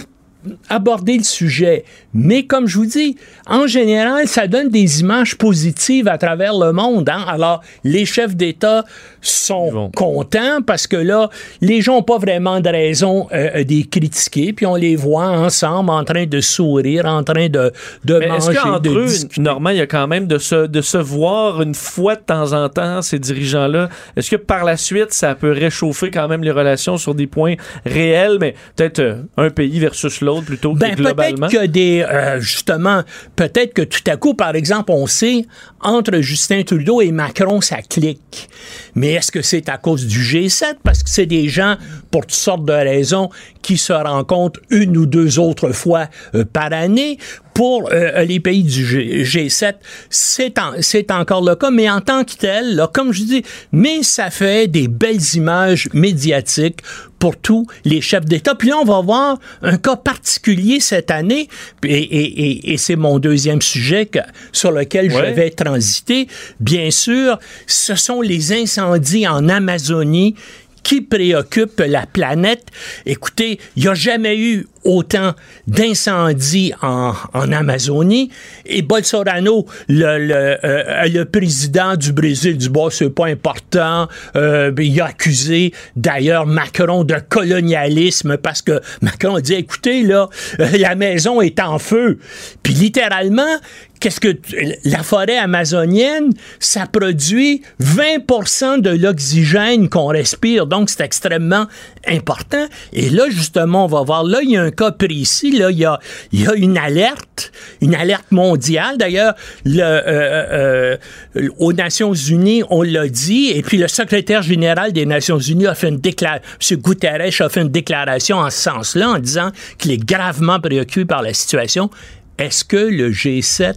aborder le sujet? Mais comme je vous dis, en général, ça donne des images positives à travers le monde. hein. Alors, les chefs d'État sont contents parce que là, les gens n'ont pas vraiment de raison euh, d'y critiquer, puis on les voit ensemble en train de sourire, en train de, de Mais est-ce manger, qu'entre de eux, discuter. Normand, il y a quand même de se, de se voir une fois de temps en temps, ces dirigeants-là? Est-ce que par la suite, ça peut réchauffer quand même les relations sur des points réels, mais peut-être euh, un pays versus l'autre plutôt Ben, que globalement? peut-être que des, euh, justement, peut-être que tout à coup, par exemple, on sait, entre Justin Trudeau et Macron, ça clique. Mais est-ce que c'est à cause du G7? Parce que c'est des gens, pour toutes sortes de raisons, qui se rencontrent une ou deux autres fois euh, par année. Pour euh, les pays du G- G7, c'est en- c'est encore le cas, mais en tant que tel, là, comme je dis, mais ça fait des belles images médiatiques pour tous les chefs d'État. Puis là, on va voir un cas particulier cette année, et, et- et- et c'est mon deuxième sujet que- sur lequel Ouais. je vais transiter. Bien sûr, ce sont les incendies en Amazonie qui préoccupent la planète? Écoutez, il n'y a jamais eu autant d'incendies en, Amazonie. Et Bolsonaro, le, euh, président du Brésil, du bois, c'est pas important. Euh, ben, il a accusé d'ailleurs Macron de colonialisme parce que Macron a dit, écoutez, là, euh, la maison est en feu. Puis littéralement, qu'est-ce que la forêt amazonienne, ça produit 20% de l'oxygène qu'on respire, donc c'est extrêmement important. Et là, justement, on va voir, là, il y a un cas précis, là, il y a, il y a une alerte, une alerte mondiale. D'ailleurs, le, euh, euh, aux Nations Unies, on l'a dit, et puis le secrétaire général des Nations Unies a fait une déclaration, M. Guterres a fait une déclaration en ce sens-là, en disant qu'il est gravement préoccupé par la situation. Est-ce que le G7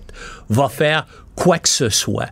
va faire quoi que ce soit?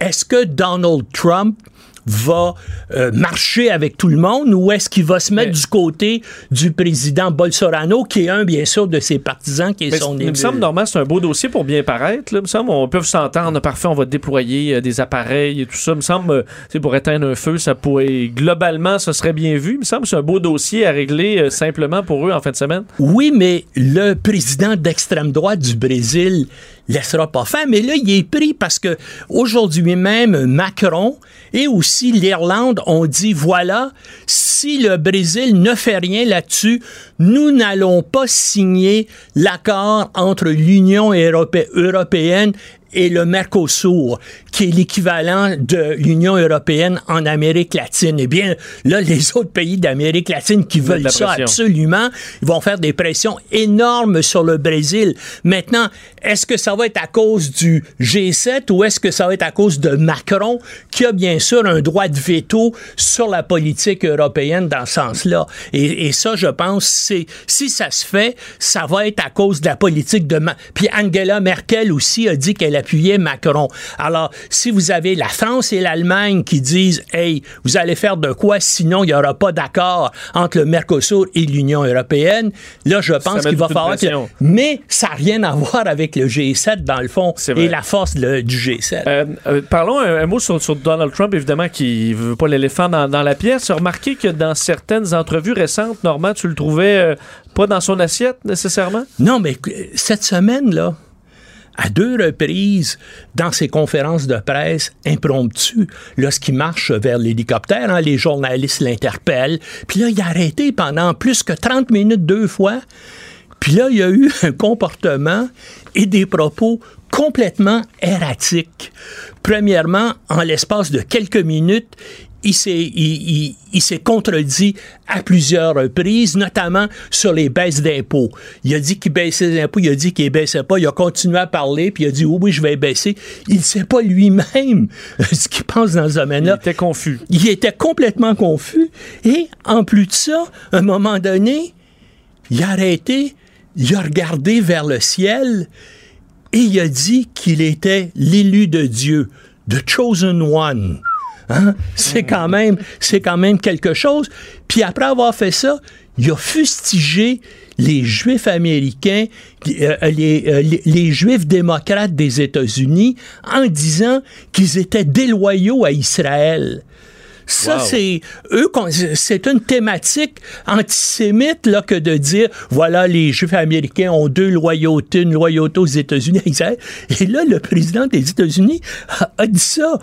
Est-ce que Donald Trump va euh, marcher avec tout le monde ou est-ce qu'il va se mettre du côté du président Bolsonaro, qui est un, bien sûr, de ses partisans, qui est son il me semble, Normand, c'est un beau dossier pour bien paraître. Là. Il me semble, on peut s'entendre. Parfait, on va déployer euh, des appareils et tout ça. Il me semble, euh, tu sais, pour éteindre un feu, ça pourrait. Globalement, ça serait bien vu. Il me semble que c'est un beau dossier à régler euh, simplement pour eux en fin de semaine. Oui, mais le président d'extrême droite du Brésil laissera pas faire. Mais là, il est pris parce que aujourd'hui même, Macron et aussi l'Irlande ont dit voilà, si le Brésil ne fait rien là-dessus, nous n'allons pas signer l'accord entre l'Union europé- européenne et le Mercosur, qui est l'équivalent de l'Union européenne en Amérique latine. Eh bien, là, les *laughs* autres pays d'Amérique latine qui veulent ça pression. absolument, ils vont faire des pressions énormes sur le Brésil. Maintenant, est-ce que ça va être à cause du G7 ou est-ce que ça va être à cause de Macron, qui a bien sûr un droit de veto sur la politique européenne dans ce sens-là? Et, et ça, je pense, c'est si ça se fait, ça va être à cause de la politique de... Ma- Puis Angela Merkel aussi a dit qu'elle appuyait Macron. Alors, si vous avez la France et l'Allemagne qui disent, hey, vous allez faire de quoi, sinon il n'y aura pas d'accord entre le Mercosur et l'Union européenne, là, je pense qu'il va falloir que... Mais ça n'a rien à voir avec le G7, dans le fond, et la force du G7. Euh, euh, parlons un, un mot sur, sur Donald Trump, évidemment, qui veut pas l'éléphant dans, dans la pièce. Remarquez que dans certaines entrevues récentes, Normand, tu le trouvais euh, pas dans son assiette nécessairement? Non, mais cette semaine, là, à deux reprises dans ses conférences de presse impromptues, lorsqu'il marche vers l'hélicoptère, hein, les journalistes l'interpellent, puis là, il a arrêté pendant plus que 30 minutes deux fois. Puis là, il y a eu *laughs* un comportement et des propos complètement erratiques. Premièrement, en l'espace de quelques minutes, il s'est, il, il- contredit à plusieurs reprises, notamment sur les baisses d'impôts. Il a dit qu'il baissait les impôts, il a dit qu'il ne baissait pas, il a continué à parler, puis il a dit oui, oui, je vais baisser. Il ne sait pas lui-même *laughs* ce qu'il pense dans ce domaine-là. Il était confus. Il était complètement confus. Et en plus de ça, à un moment donné, il a arrêté, il a regardé vers le ciel et il a dit qu'il était l'élu de Dieu, the chosen one. Hein? C'est quand même, quelque chose. Puis après avoir fait ça, il a fustigé les Juifs américains, euh, les, euh, les- les Juifs démocrates des États-Unis, en disant qu'ils étaient déloyaux à Israël. Ça, Wow. c'est eux, c'est une thématique antisémite là, que de dire voilà, les Juifs américains ont deux loyautés, une loyauté aux États-Unis. *laughs* Et là, le président des États-Unis a, a dit ça.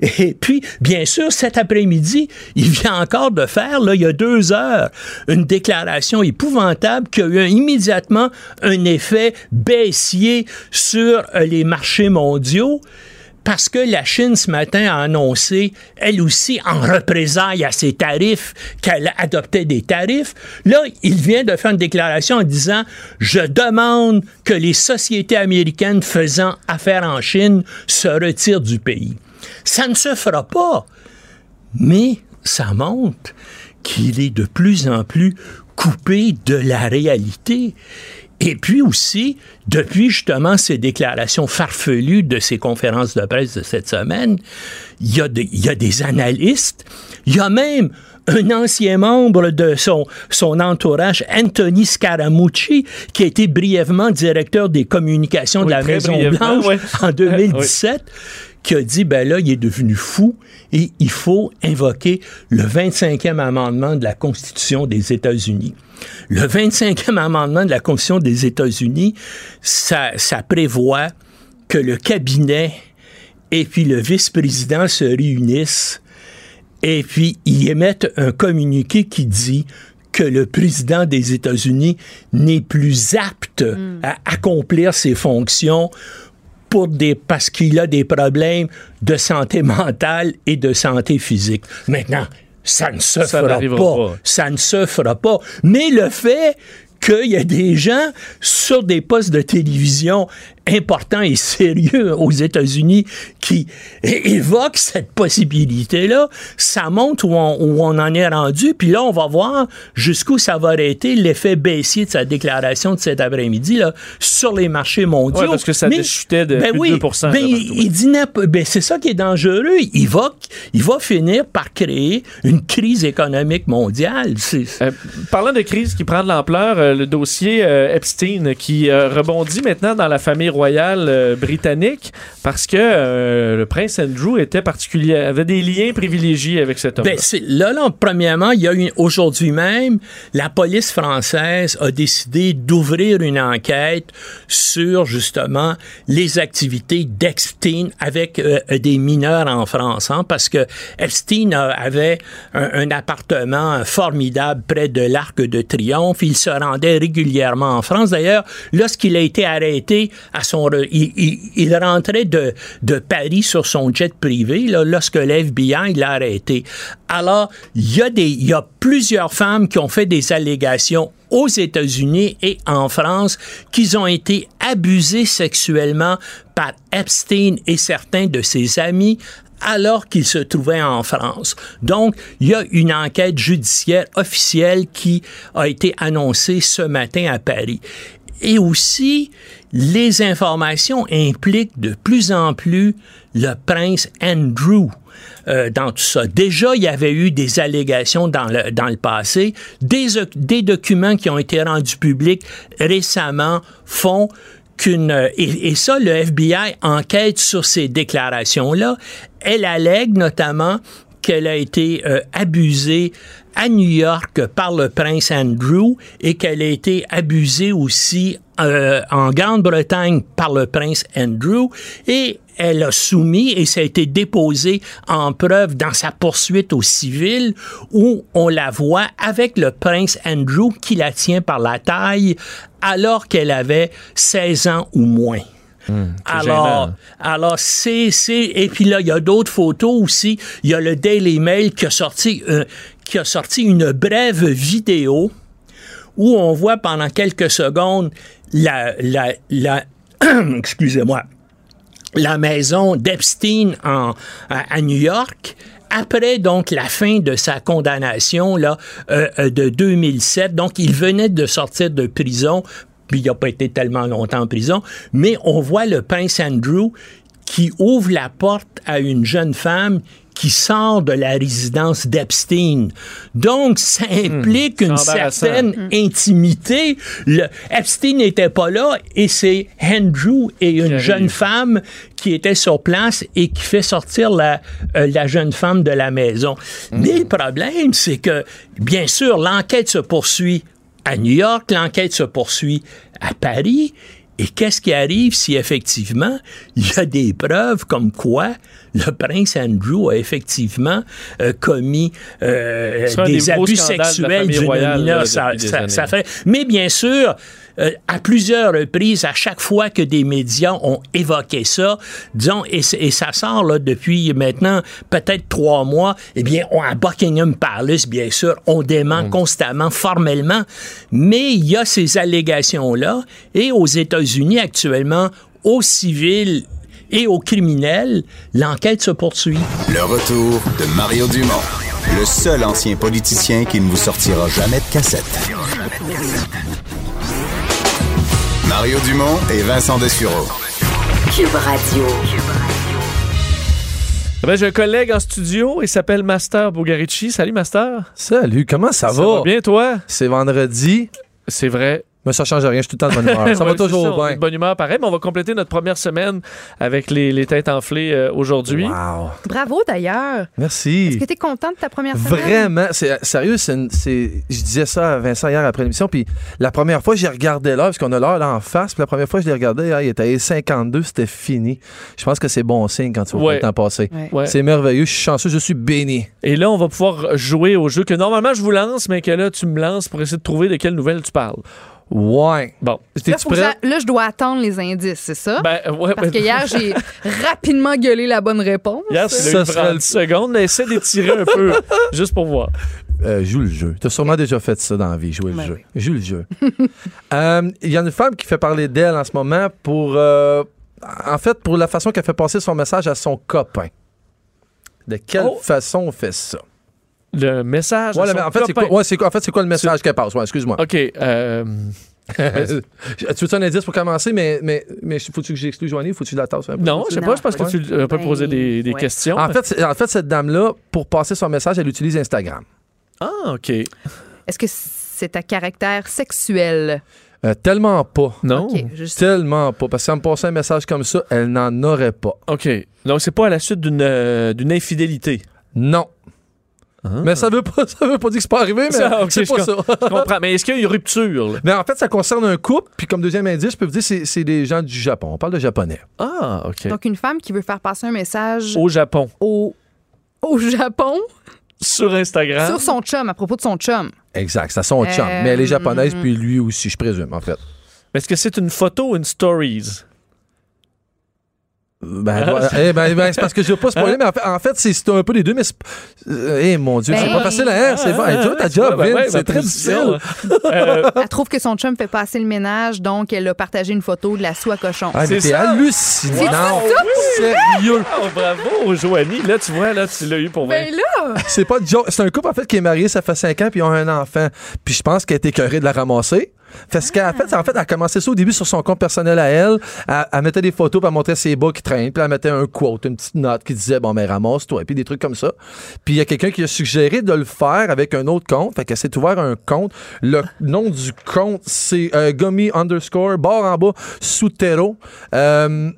Et, et puis, bien sûr, cet après-midi, il vient encore de faire, là, il y a deux heures, une déclaration épouvantable qui a eu immédiatement un effet baissier sur euh, les marchés mondiaux parce que la Chine, ce matin, a annoncé, elle aussi, en représailles à ses tarifs, qu'elle adoptait des tarifs. Là, il vient de faire une déclaration en disant, je demande que les sociétés américaines faisant affaire en Chine se retirent du pays. Ça ne se fera pas. Mais ça montre qu'il est de plus en plus coupé de la réalité. Et puis aussi, depuis justement ces déclarations farfelues de ces conférences de presse de cette semaine, il y a, des- il y a des analystes, il y a même un ancien membre de son, son entourage, Anthony Scaramucci, qui a été brièvement directeur des communications de la brièvement, ouais. en *laughs* 2017, qui a dit, ben là, il est devenu fou et il faut invoquer le 25e amendement de la Constitution des États-Unis. Le 25e amendement de la Constitution des États-Unis, ça, ça prévoit que le cabinet et puis le vice-président se réunissent et puis ils émettent un communiqué qui dit que le président des États-Unis n'est plus apte à accomplir ses fonctions pour des, parce qu'il a des problèmes de santé *laughs* mentale et de santé physique. Maintenant, ça ne se Ça fera pas. Ça ne se fera pas. Mais le fait qu'il y a des gens sur des postes de télévision importants et sérieux aux États-Unis qui é- évoquent cette possibilité-là, ça montre où on, où on en est rendu. Puis là, on va voir jusqu'où ça va arrêter l'effet baissier de sa déclaration de cet après-midi là, sur les marchés mondiaux. Ouais, parce que ça déchutait de ben plus de oui, 2 ben, là, il, dit ben, c'est ça qui est dangereux. Il va, il va finir par créer une crise économique mondiale. Euh, parlant de crise qui prend de l'ampleur, euh, le dossier euh, Epstein qui euh, rebondit maintenant dans la famille royale euh, britannique parce que euh, le prince Andrew était particulier, avait des liens privilégiés avec cet homme. Ben, c'est- là, là, premièrement, il y a eu aujourd'hui même, la police française a décidé d'ouvrir une enquête sur justement les activités d'Epstein avec euh, des mineurs en France, hein, parce que Epstein avait un, un appartement formidable près de l'Arc de Triomphe. Il se rendait régulièrement en France. D'ailleurs, lorsqu'il a été arrêté à il, rentrait de, Paris sur son jet privé lorsque l'FBI l'a arrêté. Alors, il y, a y a plusieurs femmes qui ont fait des allégations aux États-Unis et en France qu'ils ont été abusées sexuellement par Epstein et certains de ses amis alors qu'ils se trouvaient en France. Donc, il y a une enquête judiciaire officielle qui a été annoncée ce matin à Paris. Et aussi, les informations impliquent de plus en plus le prince Andrew euh, dans tout ça. Déjà, il y avait eu des allégations dans le, dans le passé. Des, des documents qui ont été rendus publics récemment font qu'une... euh, Et, et ça, le FBI enquête sur ces déclarations-là. Elle allègue notamment qu'elle a été euh, abusée à New York par le prince Andrew et qu'elle a été abusée aussi euh, en Grande-Bretagne par le prince Andrew et elle a soumis et ça a été déposé en preuve dans sa poursuite au civil où on la voit avec le prince Andrew qui la tient par la taille alors qu'elle avait 16 ans ou moins. Alors, alors c'est, c'est, et puis là, il y a d'autres photos aussi. Il y a le Daily Mail qui a sorti, euh, qui a sorti une brève vidéo où on voit pendant quelques secondes la, *clears throat* excusez-moi, la maison d'Epstein à, New York. Après donc la fin de sa condamnation euh, euh, de 2007, donc il venait de sortir de prison, puis il n'a pas été tellement longtemps en prison, mais on voit le prince Andrew qui ouvre la porte à une jeune femme qui sort de la résidence d'Epstein. Donc, ça implique une certaine intimité. Le, Epstein n'était pas là et c'est Andrew et une jeune femme qui était sur place et qui fait sortir la, euh, la jeune femme de la maison. Mais le problème, c'est que, bien sûr, l'enquête se poursuit à New York, l'enquête se poursuit à Paris. Et qu'est-ce qui arrive si effectivement il y a des preuves comme quoi le prince Andrew a effectivement euh, commis euh, des abus sexuels d'une mineure? ça fait. Mais bien sûr, euh, à plusieurs reprises, à chaque fois que des médias ont évoqué ça, disons, et, ça sort là, depuis maintenant peut-être trois mois, eh bien, on, à Buckingham Palace, bien sûr, on dément constamment, formellement, mais il y a ces allégations-là, et aux États-Unis actuellement, aux civils et aux criminels, l'enquête se poursuit. Le retour de Mario Dumont, le seul ancien politicien qui ne vous sortira jamais de cassette. Mario Dumont et Vincent Dessureau. Cube Radio. Ben, j'ai un collègue en studio, il s'appelle Master Bugarici. Salut Master. Salut, comment ça, Ça va? bien toi? C'est vendredi, C'est vrai. Mais ça change rien, je suis tout le temps de bonne humeur. *laughs* ça va toujours bien. de bonne humeur pareil, mais on va compléter notre première semaine avec les, les têtes enflées euh, aujourd'hui. Wow. Bravo d'ailleurs. Est-ce Merci. que tu es content de ta première semaine? Vraiment, c'est sérieux, c'est une- c'est- je disais ça à Vincent hier après l'émission, puis la première fois j'ai regardé l'heure, parce qu'on a l'heure là en face, puis la première fois je l'ai regardé, ah, il était à 52, c'était fini. Je pense que c'est bon signe quand tu vois Ouais. le temps passer. Ouais. C'est merveilleux, je suis chanceux, je suis béni. Et là, on va pouvoir jouer au jeu que normalement je vous lance, mais que là, tu me lances pour essayer de trouver de quelles nouvelles tu parles. Ouais. Bon. Là, prêt? là, je dois attendre les indices, c'est ça? Ben, ouais, Parce que hier, j'ai *laughs* rapidement gueulé la bonne réponse. Hier, tu Ça l'as eu serait 30 secondes, mais essaie d'étirer un peu, *laughs* juste pour voir. Euh, joue le jeu. T'as sûrement déjà fait ça dans la vie, jouer le Ben jeu. Joue le jeu. *laughs* Euh, Il y a une femme qui fait parler d'elle en ce moment pour, euh, en fait, pour la façon qu'elle fait passer son message à son copain. De quelle Oh. façon on fait ça? Le message. Ouais, en fait, c'est quoi, ouais, c'est quoi- en fait, c'est quoi le message qu'elle passe? Ouais, excuse-moi. OK. euh, *laughs* tu veux un indice pour commencer, mais, mais, mais faut-tu que j'exclue Joanie ou faut-tu que je la tasse un peu? non, je sais pas, je pense que tu peux Ben, poser des, des ouais. questions. En fait, en fait, cette dame-là, pour passer son message, elle utilise Instagram. Ah, OK. Est-ce que c'est à caractère sexuel? Euh, tellement pas. Non. Juste... Tellement pas. Parce qu'elle me passait un message comme ça, elle n'en aurait pas. OK. Donc, c'est pas à la suite d'une euh, d'une infidélité? Non. Mais ça veut pas, *laughs* ça veut pas dire que c'est pas arrivé, mais Ça, c'est je pas ça. Je comprends. Mais est-ce qu'il y a eu rupture? là? mais en fait, ça concerne un couple, puis comme deuxième indice, je peux vous dire, c'est, c'est des gens du Japon. On parle de japonais. Ah, OK. Donc, une femme qui veut faire passer un message Au Japon. au, au Japon? Sur Instagram. sur son chum, à propos de son chum. Exact, c'est à son chum. Euh, Mais elle est japonaise, puis lui aussi, je présume, en fait. Est-ce que c'est une photo ou une stories? Ben, voilà. Eh ben, ben, c'est parce que je veux pas spoiler, mais en fait, en fait c'est, c'est un peu les deux, mais c'est... Eh, mon Dieu, c'est Ben, pas facile, hein? C'est bon. Hey, vois, ta job, Ouais, ben Vince, ouais, c'est très difficile. Euh, Elle trouve que son chum fait passer le ménage, donc elle a partagé une photo de la soie cochon. Ah, C'est ça? hallucinant. Sérieux? oh, bravo, Joanie. Là, tu vois, là, tu l'as eu pour vrai. Ben là! C'est pas. C'est un couple, en fait, qui est marié, ça fait 5 ans, puis ils ont un enfant. Puis je pense qu'elle était écœurée de la ramasser. Fait ce qu'elle a fait, en fait, elle a commencé ça au début sur son compte personnel à elle. Elle, mettait des photos, puis elle montrait ses bas qui traînent, puis elle mettait un quote, une petite note qui disait, bon, mais ramasse-toi, et puis des trucs comme ça. Puis il y a quelqu'un qui a suggéré de le faire avec un autre compte. Fait qu'elle s'est ouvert un compte. Le nom du compte, c'est euh, Gummy underscore, barre en bas, Soutero. Euh,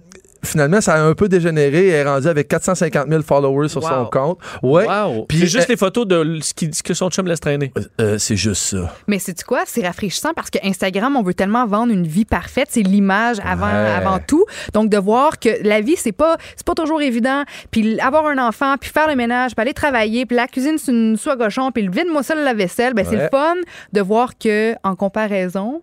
finalement, ça a un peu dégénéré. Elle est rendue avec 450 000 followers sur Wow. son compte. Ouais. Wow. Puis c'est juste euh, les photos de ce, qui- ce que son chum laisse traîner. euh, c'est juste ça. Mais c'est quoi? C'est rafraîchissant parce que Instagram, on veut tellement vendre une vie parfaite. C'est l'image avant, Ouais. avant tout. Donc, de voir que la vie, c'est pas, c'est pas toujours évident. Puis avoir un enfant, puis faire le ménage, puis aller travailler, puis la cuisine, c'est une soie cochon, puis le vide-moi ça la vaisselle. Ben, c'est le fun de voir que, en comparaison,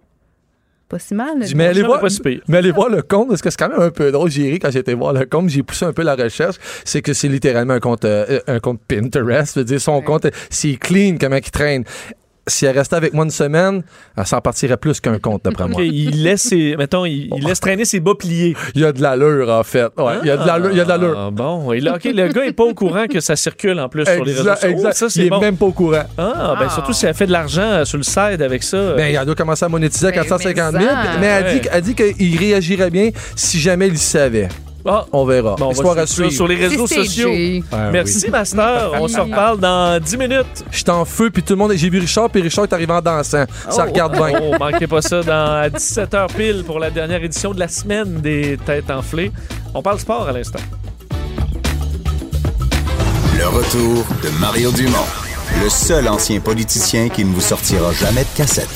pas si mal. là. Mais allez, voir, est pas si pire. mais allez voir le compte, parce que c'est quand même un peu drôle. J'ai ri quand j'étais voir le compte, j'ai poussé un peu la recherche. C'est que c'est littéralement un compte, euh, un compte Pinterest. Je veux dire, son compte, c'est clean, comment il traîne. Si elle restait avec moi une semaine, elle s'en partirait plus qu'un compte, d'après moi. *laughs* Ok, il laisse ses, mettons, il, il laisse traîner ses bas pliés. Il y a de l'allure, en fait. Ouais, il y a de l'allure. Il y a de l'allure. Ah, bon, et là, ok, le gars est pas au courant que ça circule en plus sur les réseaux Exact, sociaux. exact. Oh, ça, il est bon. même pas au courant. Ah, ben surtout si elle fait de l'argent euh, sur le side avec ça. Ben, il doit commencer à monétiser à Ben, 450 mais 000. ça. Mais elle Ouais. dit, elle dit qu'il réagirait bien si jamais il savait. Ah, On verra. bon, on Histoire va à sur, suivre. sur les réseaux sociaux. Merci, Master. *laughs* On se reparle dans 10 minutes. Je suis en feu, puis tout le monde. J'ai vu Richard, puis Richard est arrivé en dansant. Ça regarde bien. Oh, manquez pas ça dans, à 17h pile pour la dernière édition de la semaine des Têtes enflées. On parle sport à l'instant. Le retour de Mario Dumont, le seul ancien politicien qui ne vous sortira jamais de cassette.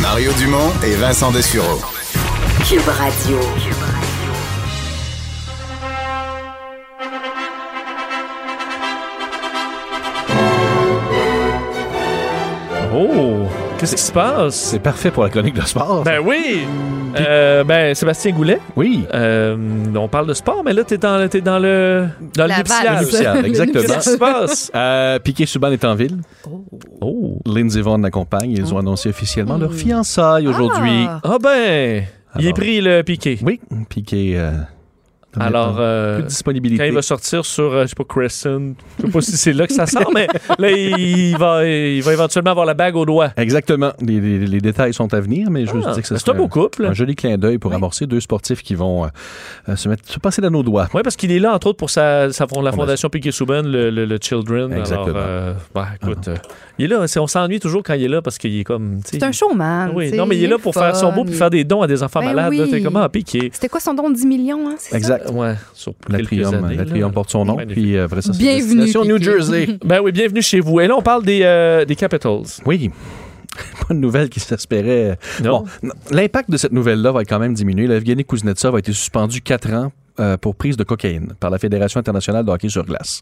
Mario Dumont et Vincent Dessureau. Cube Radio. Oh, qu'est-ce qui se passe? C'est parfait pour la chronique de sport. Ben oui! Euh, ben, Sébastien Goulet, oui. euh, on parle de sport, mais là, t'es dans, t'es dans le, dans le La. Nuptial, exactement. *laughs* Qu'est-ce qui se passe? *laughs* Euh, Piquet Souban est en ville. Oh. Lindsey Vonn l'accompagne. Ils ont annoncé officiellement leur fiançailles aujourd'hui. Ah. Ah ben, il est Alors. pris le piqué. Oui, Piquet. euh, Alors, euh, plus de disponibilité. quand il va sortir sur, euh, je sais pas, Crescent, je sais pas si c'est là que ça sort, mais là, il va, il va éventuellement avoir la bague au doigt. Exactement. Les, les- les détails sont à venir, mais je veux Ah, dire que ça c'est un beau couple. Un joli clin d'œil pour amorcer deux sportifs qui vont euh, euh, se, mettre, se passer dans nos doigts. Oui, parce qu'il est là, entre autres, pour sa, sa fond- la Fondation. fondation Piquet-Souben, le, le, le Children. Exactement. Alors, euh, bah, écoute, euh, il est là. On s'ennuie toujours quand il est là parce qu'il est comme. C'est un showman. Oui, non, mais il est là pour faire son beau puis faire des dons à des enfants Ben malades. oui. T'es Piquet? C'était quoi son don de 10 millions, hein? c'est Exact. Ouais, sur L'atrium, l'atrium porte son nom. Magnifique. Puis, euh, après ça, c'est Bienvenue, destination New. Jersey. *laughs* Ben oui, bienvenue chez vous. Et là, on parle des, euh, des Capitals. Oui. *laughs* Pas une nouvelle qui s'espérait. Non. Bon, l'impact de cette nouvelle-là va quand même diminuer. La Evgeny Kuznetsov a été suspendu quatre ans euh, pour prise de cocaïne par la Fédération internationale de hockey sur glace.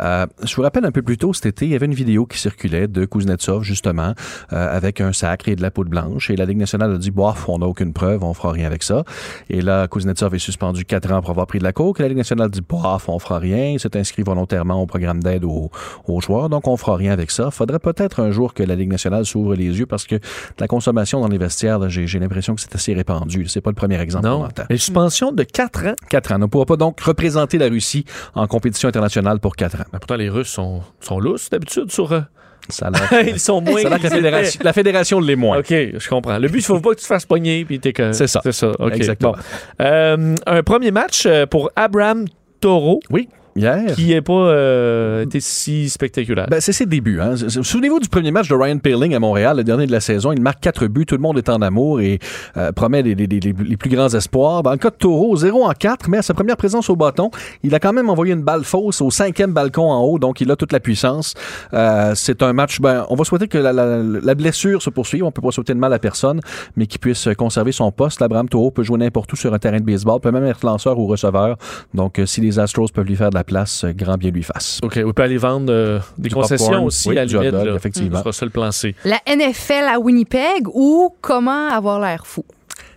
Euh, je vous rappelle un peu plus tôt cet été, il y avait une vidéo qui circulait de Kuznetsov justement euh, avec un sac et de la poudre blanche et la Ligue nationale a dit bof, on n'a aucune preuve, on fera rien avec ça. Et là, Kuznetsov est suspendu quatre ans pour avoir pris de la coke. La Ligue nationale dit bof, on fera rien. Il s'est inscrit volontairement au programme d'aide aux, aux joueurs, donc on fera rien avec ça. Faudrait peut-être un jour que la Ligue nationale s'ouvre les yeux parce que la consommation dans les vestiaires, j'ai l'impression que c'est assez répandu. C'est pas le premier exemple Non. Une suspension de 4 ans. Quatre ans. On ne pourra pas donc représenter la Russie en compétition internationale pour quatre ans. Ben, pourtant, les Russes sont, sont lousses d'habitude sur. euh, Ça *laughs* Ils sont moins. ça que la fédération, la fédération l'est moins. OK, je comprends. Le but, il faut pas que tu te fasses pogner. Puis t'es que... C'est ça. C'est ça. OK. Exactement. Bon. Euh, un premier match euh, pour Abraham Toro, Oui, hier? qui n'est pas euh, été si spectaculaire. Ben, c'est ses débuts. Hein. Souvenez-vous du premier match de Ryan Peeling à Montréal, le dernier de la saison. Il marque quatre buts, tout le monde est en amour et euh, promet les, les- les- les plus grands espoirs. Dans le cas de Taureau, 0 en 4, mais à sa première présence au bâton, il a quand même envoyé une balle fausse au cinquième balcon en haut, donc il a toute la puissance. Euh, c'est un match, ben, on va souhaiter que la, la- la blessure se poursuive. On peut pas souhaiter de mal à personne, mais qu'il puisse conserver son poste. L'Abraham Taureau peut jouer n'importe où sur un terrain de baseball, peut même être lanceur ou receveur. Donc, euh, si les Astros peuvent lui faire de la place, euh, grand bien lui fasse. OK, on peut aller vendre euh, des Du concessions popcorn, aussi oui, à la limite. hot dog, là. effectivement. Ce sera ça le plan C. La NFL à Winnipeg ou comment avoir l'air fou?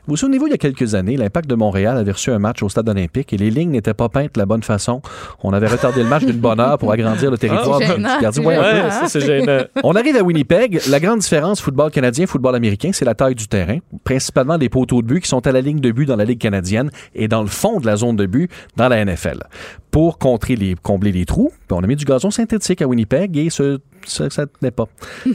Vous souvenez-vous, il y a quelques années, l'Impact de Montréal avait reçu un match au stade olympique et les lignes n'étaient pas peintes de la bonne façon. On avait retardé le match d'une bonne heure pour agrandir le territoire Ah, du gênant, gardien. c'est Ouais, un peu. gênant. Ouais, ça, c'est gênant. On arrive à Winnipeg. La grande différence, football canadien, football américain, c'est la taille du terrain. Principalement des poteaux de but qui sont à la ligne de but dans la Ligue canadienne et dans le fond de la zone de but dans la NFL. Pour contrer les, combler les trous, on a mis du gazon synthétique à Winnipeg et ce, ça ne tenait pas.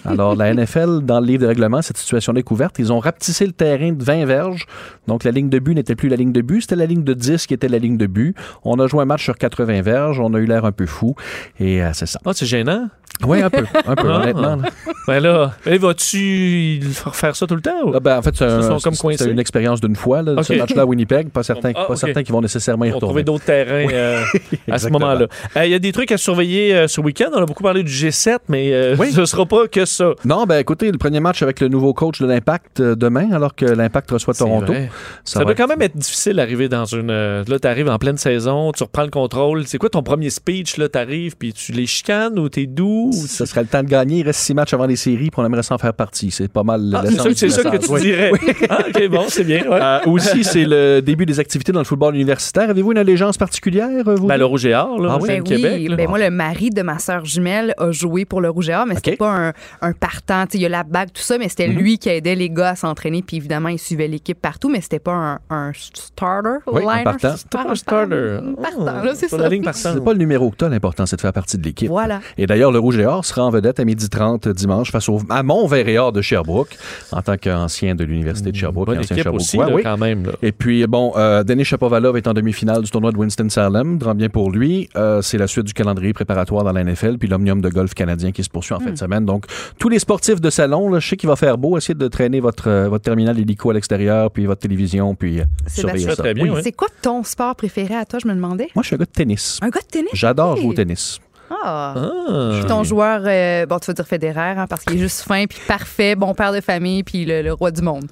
Alors, la NFL, dans le livre de règlement, cette situation est couverte. Ils ont rapetissé le terrain de 20 verges. Donc, la ligne de but n'était plus la ligne de but, c'était la ligne de 10 qui était la ligne de but. On a joué un match sur 80 verges. On a eu l'air un peu fou. Et euh, c'est ça. Ah, c'est gênant. Oui, un peu. Un peu, *laughs* Ah. honnêtement. là. Ben là, vas-tu refaire ça tout le temps? ou? Là, ben, en fait, c'est un- une expérience d'une fois. Là, Ok. Ce match-là à Winnipeg, pas certains, Ah, pas ok. certains qui vont nécessairement y Ils vont trouver retourner. d'autres terrains euh, *laughs* à ce moment-là. Euh, Il y a des trucs à surveiller euh, ce week-end. On a beaucoup parlé du G7, mais euh, *laughs* Oui. ce sera pas que ça. Non, ben écoutez, le premier match avec le nouveau coach de l'Impact euh, demain, alors que l'Impact reçoit Toronto. vrai. Ça, va doit être- quand même être difficile d'arriver dans une. euh, là, tu arrives en pleine saison, tu reprends le contrôle. C'est quoi ton premier speech? Là, tu arrives, puis tu les chicanes ou t'es doux? ou Ce serait le temps de gagner. Il reste six matchs avant les séries, puis on aimerait s'en faire partie. C'est pas mal Ah, c'est ça, ça que tu Oui. dirais. *laughs* Ah, ok, bon, c'est bien. ouais. Euh, aussi, c'est le début des activités dans le football universitaire. Avez-vous une allégeance particulière, vous? Ben, le Rouge et Or, là, Ah oui? Ben oui, Québec. là. ben moi, le mari de ma sœur jumelle a joué pour le Rouge et Or, mais c'était OK. pas un, un partant. Tu sais, Il y a la bague, tout ça, mais c'était Mhm. lui qui aidait les gars à s'entraîner. Puis évidemment, il suivait l'équipe partout, mais c'était pas un, un starter. Oui, un liner, partant. C'était pas un starter. Un partant, là, c'est ça. la ligne partante. C'est pas le numéro que t'as, l'important, c'est de faire partie de l'équipe. Voilà. Et d'ailleurs, le Rouge et Or sera en vedette à 12h30 dimanche face au, à Mont-Vert et Or de Sherbrooke, en tant qu'ancien de l'Université de Sherbrooke. Bonne et ancien équipe aussi, là, Oui. quand même. là. Et puis, bon, euh, Denis Shapovalov est en demi-finale du tournoi de Winston-Salem. Grand bien pour lui. Euh, c'est la suite du calendrier préparatoire dans la NFL, puis l'Omnium de golf canadien qui se poursuit en fin de semaine. Donc, tous les sportifs de salon, là, je sais qu'il va faire beau. Essayez de traîner votre, euh, votre terminal hélico à l'extérieur, puis votre télévision, puis euh, surveiller ça. Très bien, Oui. C'est quoi ton sport préféré à toi, je me demandais? Moi, je suis un gars de tennis. Un gars de tennis? J'adore Ok. jouer au tennis. Ah. Ah. Puis ton joueur, euh, bon, tu vas dire Federer, hein, parce qu'il est juste fin, puis parfait, bon père de famille, puis le, le roi du monde.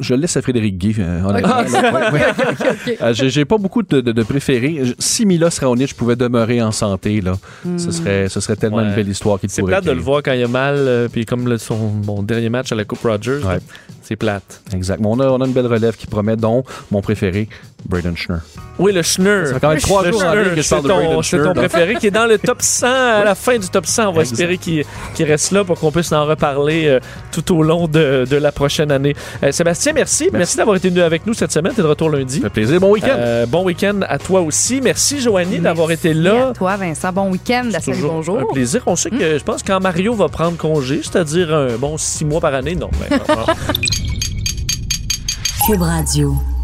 Je le laisse à Frédéric Guy, euh, honnêtement. Ah. *laughs* Euh, j'ai, pas beaucoup de, de- de préférés. Je- Si Milos Raonic pouvait demeurer en santé, là, ce, serait, ce serait tellement Ouais. une belle histoire qu'il C'est pourrait plate de le voir quand il a mal, euh, puis comme le- son mon dernier match à la Coupe Rogers, c'est plate. Exact. Mais on a, on a une belle relève qui promet, dont mon préféré, Braden Schnur. Oui, le Schnur. Ça fait quand même trois jours en Schnur, ligne que je c'est parle de ton- Braden C'est ton préféré qui est dans le top 100, à la fin du top 100. On va Exact. espérer qu'il qu'il reste là pour qu'on puisse en reparler euh, tout au long de, de la prochaine année. Euh, Sébastien, merci. Merci, d'avoir été avec nous cette semaine. Tu es de retour lundi. Ça fait plaisir. Bon week-end. Euh, bon week-end à toi aussi. Merci, Joanie, d'avoir été là. à toi, Vincent. Bon week-end. La bonjour. un plaisir. On sait que je pense que quand Mario va prendre congé, c'est-à-dire un bon six mois par année, non. ben. *laughs* Cube Radio.